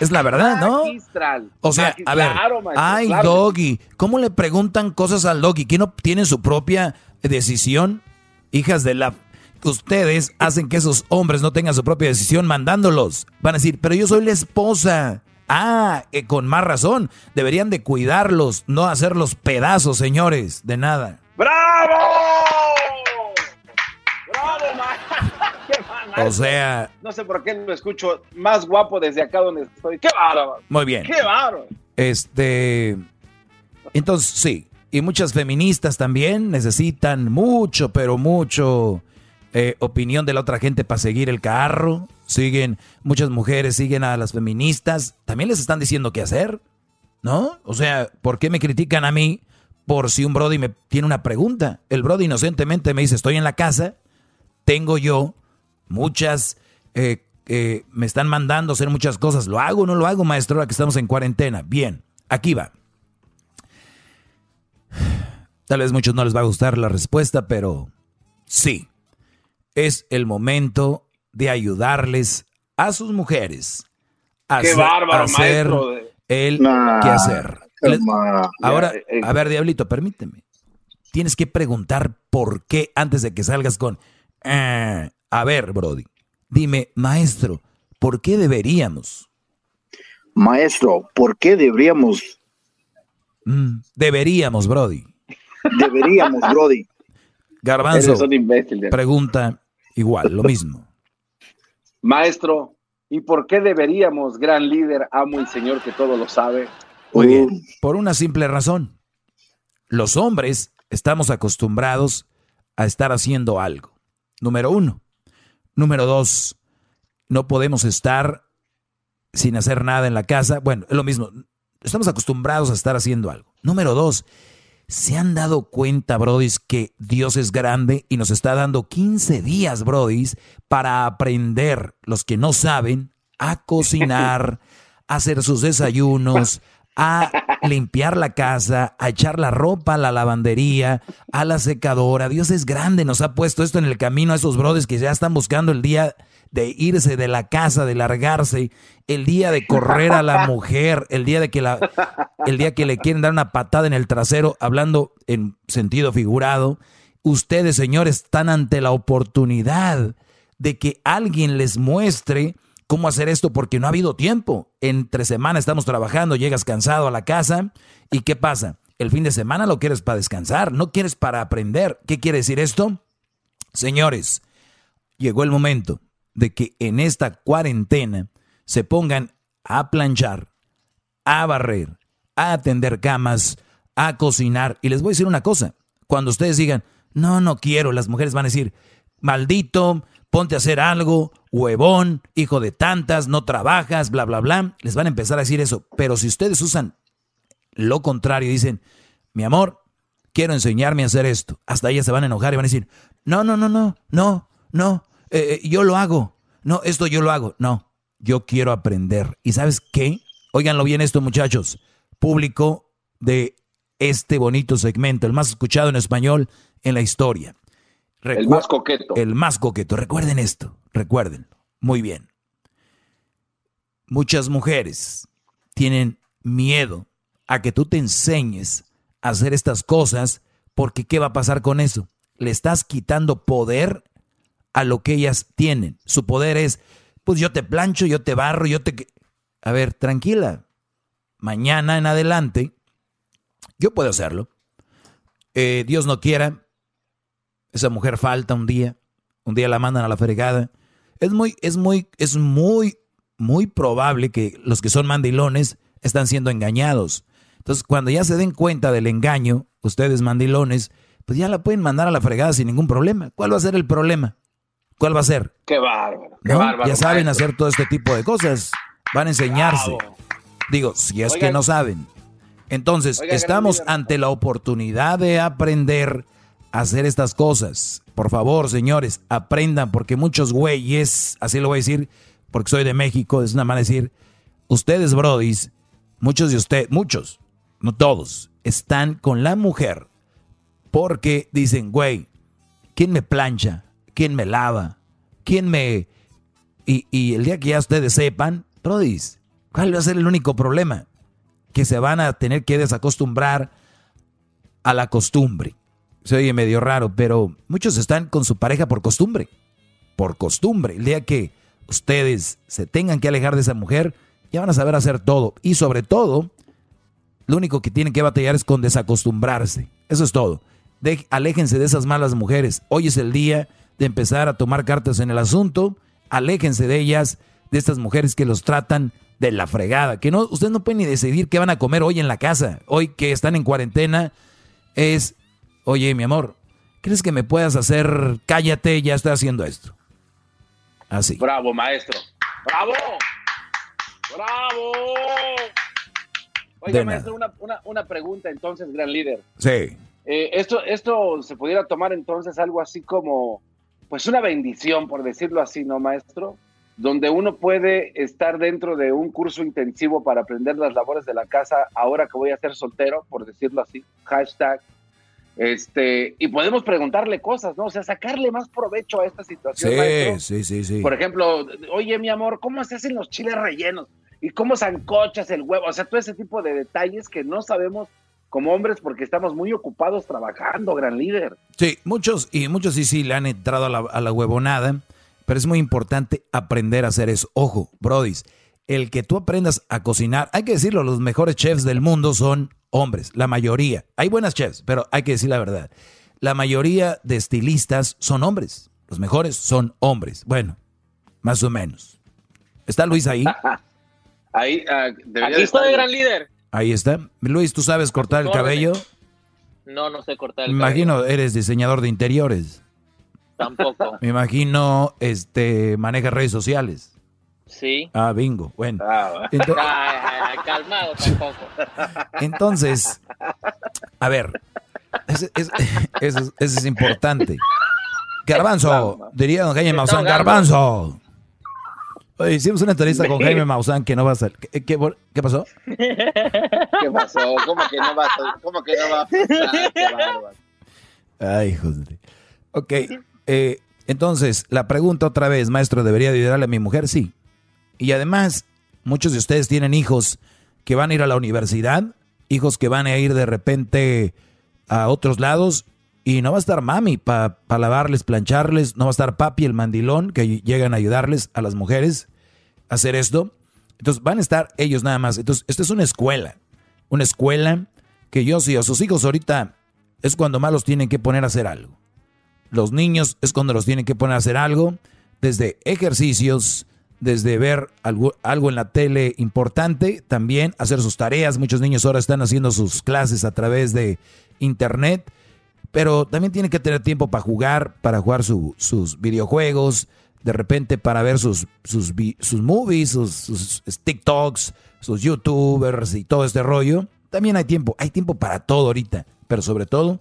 Es la verdad, ¿no? Magistral. O sea, a ver, claro, maestro, ay, claro. Doggy, ¿cómo le preguntan cosas al Doggy? ¿Que no tienen su propia decisión? Hijas de la... Ustedes hacen que esos hombres no tengan su propia decisión mandándolos. Van a decir, pero yo soy la esposa. Ah, eh, con más razón. Deberían de cuidarlos, no hacerlos pedazos, señores. De nada. ¡Bravo, ¡Qué ma- O sea, No sé por qué lo escucho más guapo desde acá donde estoy. ¡Qué bárbaro! muy bien. ¡Qué bárbaro! Este. Entonces, sí. Y muchas feministas también necesitan mucho, pero mucho eh, opinión de la otra gente para seguir el carro. Siguen, muchas mujeres siguen a las feministas. También les están diciendo qué hacer. ¿No? O sea, ¿por qué me critican a mí por si un Brody me tiene una pregunta? El Brody inocentemente me dice, estoy en la casa, tengo yo muchas, eh, eh, me están mandando hacer muchas cosas. ¿Lo hago o no lo hago, maestro, ahora que estamos en cuarentena? Bien, aquí va. Tal vez muchos no les va a gustar la respuesta, pero sí, es el momento de ayudarles a sus mujeres a ¡Qué hacer- bárbaro, a hacer maestro! el Nah, qué hacer. Les- come on. Ahora, eh, a ver, Diablito, permíteme. Tienes que preguntar por qué antes de que salgas con... "Eh". A ver, Brody, dime, maestro, ¿por qué deberíamos? Maestro, ¿por qué deberíamos, Mm, deberíamos, Brody. deberíamos, Brody? Garbanzo, pregunta igual, lo mismo. Maestro, ¿y por qué deberíamos, gran líder, amo y señor que todo lo sabe? Muy bien, por una simple razón. Los hombres estamos acostumbrados a estar haciendo algo. Número uno. Número dos, no podemos estar sin hacer nada en la casa. Bueno, es lo mismo. Estamos acostumbrados a estar haciendo algo. Número dos, ¿se han dado cuenta, brodis, que Dios es grande y nos está dando 15 días, brodis, para aprender, los que no saben, a cocinar, a hacer sus desayunos, a limpiar la casa, a echar la ropa a la lavandería, a la secadora. Dios es grande, nos ha puesto esto en el camino a esos brothers que ya están buscando el día de irse de la casa, de largarse, el día de correr a la mujer, el día de que la el día que le quieren dar una patada en el trasero, hablando en sentido figurado. Ustedes, señores, están ante la oportunidad de que alguien les muestre cómo hacer esto porque no ha habido tiempo. Entre semana estamos trabajando, llegas cansado a la casa y ¿qué pasa? El fin de semana lo quieres para descansar, no quieres para aprender. ¿Qué quiere decir esto? Señores, llegó el momento de que en esta cuarentena se pongan a planchar, a barrer, a atender camas, a cocinar. Y les voy a decir una cosa, cuando ustedes digan, no, no quiero, las mujeres van a decir, maldito, ponte a hacer algo, huevón, hijo de tantas, no trabajas, bla, bla, bla. Les van a empezar a decir eso. Pero si ustedes usan lo contrario dicen, mi amor, quiero enseñarme a hacer esto, hasta ellas se van a enojar y van a decir, no, no, no, no, no, no, eh, eh, yo lo hago. No, esto yo lo hago. No, yo quiero aprender. ¿Y sabes qué? Óiganlo bien esto, muchachos. Público de este bonito segmento, el más escuchado en español en la historia. El más coqueto. El más coqueto. Recuerden esto, recuerden. Muy bien. Muchas mujeres tienen miedo a que tú te enseñes a hacer estas cosas porque ¿qué va a pasar con eso? Le estás quitando poder a lo que ellas tienen. Su poder es, pues yo te plancho, yo te barro, yo te... A ver, tranquila. Mañana en adelante, yo puedo hacerlo. Eh, Dios no quiera, esa mujer falta un día, un día la mandan a la fregada. Es muy, es muy, es muy, muy probable que los que son mandilones están siendo engañados. Entonces, cuando ya se den cuenta del engaño, ustedes mandilones, pues ya la pueden mandar a la fregada sin ningún problema. ¿Cuál va a ser el problema? ¿Cuál va a ser? Qué bárbaro. Qué bárbaro ya saben hacer todo este tipo de cosas. Van a enseñarse. Digo, si es que no saben. Entonces, estamos ante la oportunidad de aprender hacer estas cosas. Por favor, señores, aprendan, porque muchos güeyes, así lo voy a decir, porque soy de México, es una de decir, ustedes, brodis, muchos de ustedes, muchos, no todos, están con la mujer porque dicen, güey, ¿quién me plancha? ¿Quién me lava? ¿Quién me...? Y, el día que ya ustedes sepan, Prodis, ¿cuál va a ser el único problema? Que se van a tener que desacostumbrar a la costumbre. Se oye medio raro, pero muchos están con su pareja por costumbre. Por costumbre. El día que ustedes se tengan que alejar de esa mujer, ya van a saber hacer todo. Y sobre todo, lo único que tienen que batallar es con desacostumbrarse. Eso es todo. aléjense de esas malas mujeres. Hoy es el día de empezar a tomar cartas en el asunto. Aléjense de ellas, de estas mujeres que los tratan de la fregada. Que no, ustedes no pueden ni decidir qué van a comer hoy en la casa. Hoy que están en cuarentena, es, oye, mi amor, ¿crees que me puedas hacer, cállate, ya estoy haciendo esto? Así. Bravo, maestro. Bravo. Bravo. Oiga, maestro, una, una, pregunta entonces, gran líder. Sí. Eh, esto, esto se pudiera tomar entonces algo así como pues una bendición, por decirlo así, ¿no, maestro? Donde uno puede estar dentro de un curso intensivo para aprender las labores de la casa ahora que voy a ser soltero, por decirlo así, hashtag, este, y podemos preguntarle cosas, ¿no? O sea, sacarle más provecho a esta situación. Sí, sí, sí, sí. Por ejemplo, oye, mi amor, ¿cómo se hacen los chiles rellenos? ¿Y cómo zancochas el huevo? O sea, todo ese tipo de detalles que no sabemos como hombres porque estamos muy ocupados trabajando, gran líder. Sí, muchos, y muchos sí, sí, le han entrado a la, a la huevonada, pero es muy importante aprender a hacer eso. Ojo, brodis, el que tú aprendas a cocinar, hay que decirlo, los mejores chefs del mundo son hombres, la mayoría. Hay buenas chefs, pero hay que decir la verdad. La mayoría de estilistas son hombres, los mejores son hombres. Bueno, más o menos. ¿Está Luis ahí? ahí, uh, Aquí estoy, gran líder. Ahí está. Luis, ¿tú sabes cortar el cabello? No, no sé cortar el Imagino, eres diseñador de interiores. tampoco. Me imagino, este, maneja redes sociales. Sí. Ah, bingo. Bueno. Ah, Ento- ay, ay, calmado tampoco. Entonces, a ver, eso es, es- importante. Garbanzo, diría don Jaime Me Maussan. Garbanzo. Oye, hicimos una entrevista con Jaime Maussan que no va a ser. ¿Qué, qué, qué pasó? ¿Qué pasó? ¿Cómo que no va a, cómo que no va a pasar? Qué bárbaro. Ay, de- Ok, eh, entonces, la pregunta otra vez, maestro, ¿debería de ayudarle a mi mujer? Sí. Y además, muchos de ustedes tienen hijos que van a ir a la universidad, hijos que van a ir de repente a otros lados y no va a estar mami para lavarles, plancharles, no va a estar papi el mandilón que llegan a ayudarles a las mujeres a hacer esto. Entonces van a estar ellos nada más. Entonces, esto es una escuela, una escuela que yo si a sus hijos ahorita es cuando más los tienen que poner a hacer algo. Los niños es cuando los tienen que poner a hacer algo, desde ejercicios, desde ver algo, algo en la tele importante, también hacer sus tareas. Muchos niños ahora están haciendo sus clases a través de internet, pero también tienen que tener tiempo para jugar, para jugar su- sus videojuegos, de repente para ver sus, sus movies, sus, sus TikToks, sus YouTubers y todo este rollo. También hay tiempo, hay tiempo para todo ahorita, pero sobre todo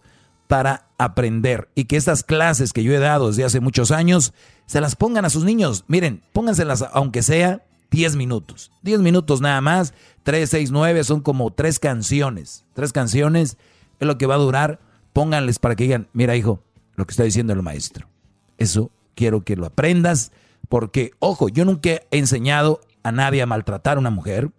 para aprender y que estas clases que yo he dado desde hace muchos años se las pongan a sus niños. Miren, pónganselas aunque sea 10 minutos. 10 minutos nada más, 3, 6, 9 son como tres canciones. Tres canciones es lo que va a durar. Pónganles para que digan, mira hijo, lo que está diciendo el maestro. Eso quiero que lo aprendas porque, ojo, yo nunca he enseñado a nadie a maltratar a una mujer.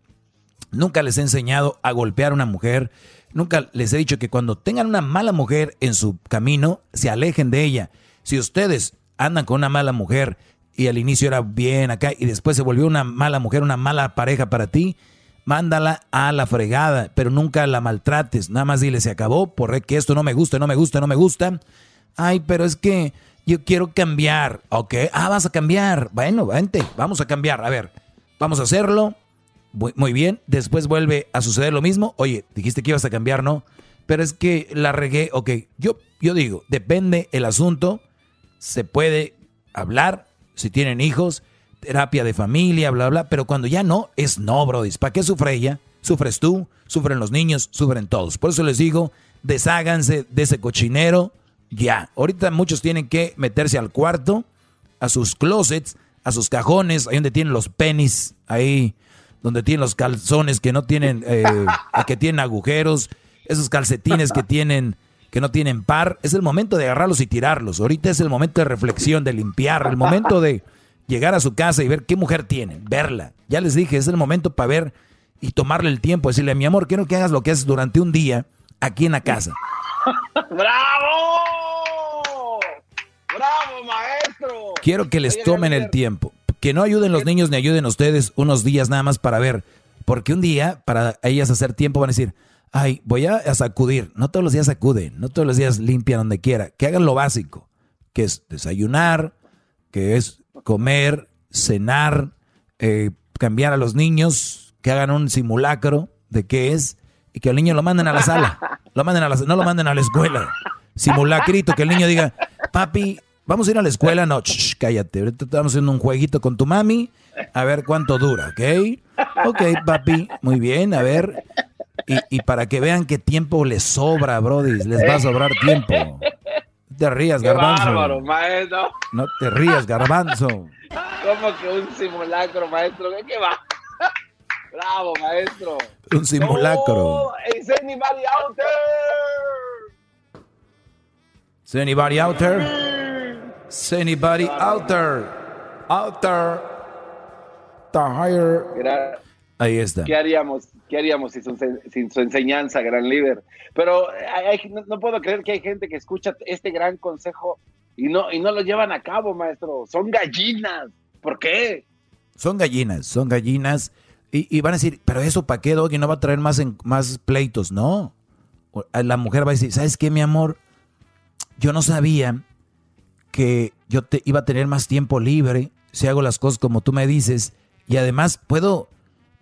Nunca les he enseñado a golpear a una mujer. Nunca les he dicho que cuando tengan una mala mujer en su camino, se alejen de ella. Si ustedes andan con una mala mujer y al inicio era bien acá y después se volvió una mala mujer, una mala pareja para ti, mándala a la fregada, pero nunca la maltrates. Nada más dile, se acabó, por que esto no me gusta, no me gusta, no me gusta. Ay, pero es que yo quiero cambiar. Ok, ah, vas a cambiar. Bueno, vente, vamos a cambiar. A ver, vamos a hacerlo. Muy, bien, después vuelve a suceder lo mismo. Oye, dijiste que ibas a cambiar, ¿no? Pero es que la regué. Ok, yo, yo digo, depende el asunto. Se puede hablar si tienen hijos, terapia de familia, bla, bla. Pero cuando ya no, es no, Brody. ¿Para qué sufre ella? Sufres tú, sufren los niños, sufren todos. Por eso les digo, desháganse de ese cochinero ya. Ahorita muchos tienen que meterse al cuarto, a sus closets, a sus cajones, ahí donde tienen los penis, ahí donde tienen los calzones que no tienen, eh, que tienen agujeros, esos calcetines que tienen, que no tienen par. Es el momento de agarrarlos y tirarlos. Ahorita es el momento de reflexión, de limpiar, el momento de llegar a su casa y ver qué mujer tienen, verla. Ya les dije, es el momento para ver y tomarle el tiempo, decirle, mi amor, quiero que hagas lo que haces durante un día aquí en la casa. ¡Bravo! ¡Bravo, maestro! Quiero que les tomen el tiempo. Que no ayuden los niños ni ayuden ustedes unos días nada más para ver. Porque un día, para ellas hacer tiempo, van a decir, ay, voy a, sacudir. No todos los días sacuden, no todos los días limpian donde quiera. Que hagan lo básico, que es desayunar, que es comer, cenar, eh, cambiar a los niños, que hagan un simulacro de qué es y que al niño lo manden a la sala. Lo manden a la, no lo manden a la escuela. Simulacrito, que el niño diga, papi, vamos a ir a la escuela. No, shh, cállate. Ahorita estamos haciendo un jueguito con tu mami. A ver cuánto dura, ¿ok? Ok, papi, muy bien, a ver. Y, y para que vean qué tiempo les sobra, Brody, les va a sobrar tiempo. No te rías, ¡Qué garbanzo. bárbaro, maestro! No te rías, garbanzo. ¿Cómo que un simulacro, maestro? ¿Qué, qué va? ¡Bravo, maestro! Un simulacro. Oh, is anybody out there? Is anybody out there? Is anybody out there? Out there. The higher. Gra- Ahí está. ¿Qué haríamos, qué haríamos sin, su, sin su enseñanza, gran líder? Pero hay- no, no puedo creer que hay gente que escucha este gran consejo y no, y no lo llevan a cabo, maestro. Son gallinas. ¿Por qué? Son gallinas, son gallinas. Y, y van a decir, pero eso para qué, Doggy, no va a traer más, en- más pleitos. No. La mujer va a decir, ¿sabes qué, mi amor? Yo no sabía que yo te iba a tener más tiempo libre si hago las cosas como tú me dices. Y además puedo,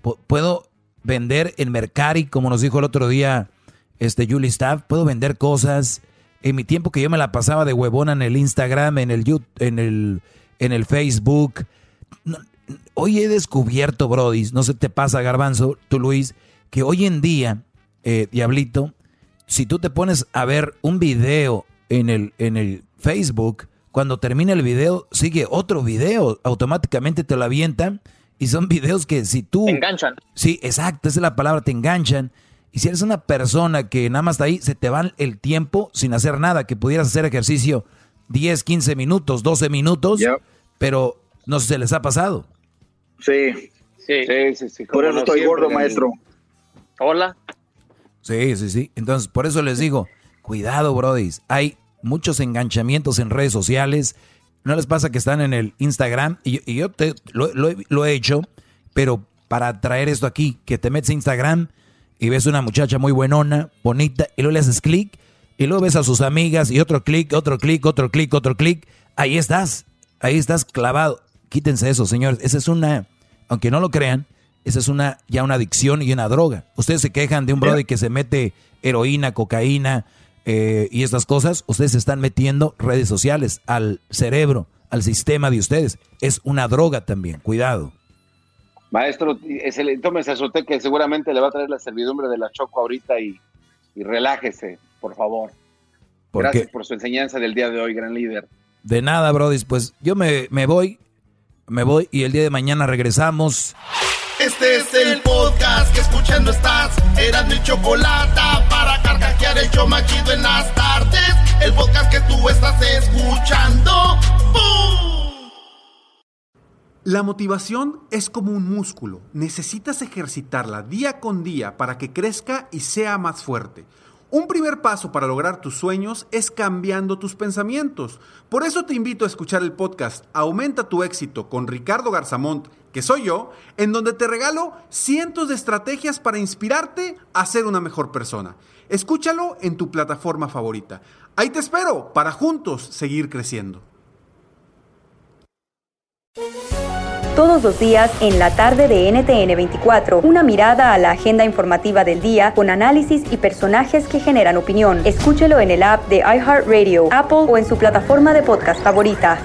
pu- puedo vender en Mercari, como nos dijo el otro día este Julie Staff, puedo vender cosas en mi tiempo que yo me la pasaba de huevona en el Instagram, en el YouTube, en el, en el Facebook. hoy he descubierto, Brody, no se te pasa, Garbanzo, tú Luis, que hoy en día, eh, Diablito, si tú te pones a ver un video en el, en el Facebook, cuando termina el video, sigue otro video, automáticamente te lo avientan y son videos que si tú... Te enganchan. Sí, exacto, esa es la palabra, te enganchan. Y si eres una persona que nada más está ahí, se te va el tiempo sin hacer nada, que pudieras hacer ejercicio 10, 15 minutos, 12 minutos, pero no sé si se les ha pasado. Sí. Sí, sí, sí. Por eso estoy gordo, maestro. Hola. Sí, sí, sí. Entonces, por eso les digo, cuidado, brodis. Hay muchos enganchamientos en redes sociales. ¿No les pasa que están en el Instagram? Y, yo te, lo, he hecho, pero para traer esto aquí, que te metes a Instagram y ves una muchacha muy buenona, bonita, y luego le haces clic, y luego ves a sus amigas, y otro clic, otro clic, otro clic, otro clic. Ahí estás, ahí estás clavado. Quítense eso, señores. Esa es una, aunque no lo crean, esa es una ya una adicción y una droga. Ustedes se quejan de un brother que se mete heroína, cocaína, eh, y estas cosas, ustedes están metiendo redes sociales al cerebro, al sistema de ustedes. Es una droga también, cuidado. Maestro, tómese su té que seguramente le va a traer la servidumbre de la Choco ahorita y, relájese, por favor. Gracias por su enseñanza del día de hoy, gran líder. De nada, Brody. Pues yo me, me voy, me voy y el día de mañana regresamos. Este es el podcast que escuchando estás. Eran mi chocolate para carcajear el yo machido en las tardes. El podcast que tú estás escuchando. La motivación es como un músculo. Necesitas ejercitarla día con día para que crezca y sea más fuerte. Un primer paso para lograr tus sueños es cambiando tus pensamientos. Por eso te invito a escuchar el podcast Aumenta tu éxito con Ricardo Garzamont, que soy yo, en donde te regalo cientos de estrategias para inspirarte a ser una mejor persona. Escúchalo en tu plataforma favorita. Ahí te espero para juntos seguir creciendo todos los días en la tarde de NTN 24. Una mirada a la agenda informativa del día con análisis y personajes que generan opinión. Escúchelo en el app de iHeartRadio, Apple o en su plataforma de podcast favorita.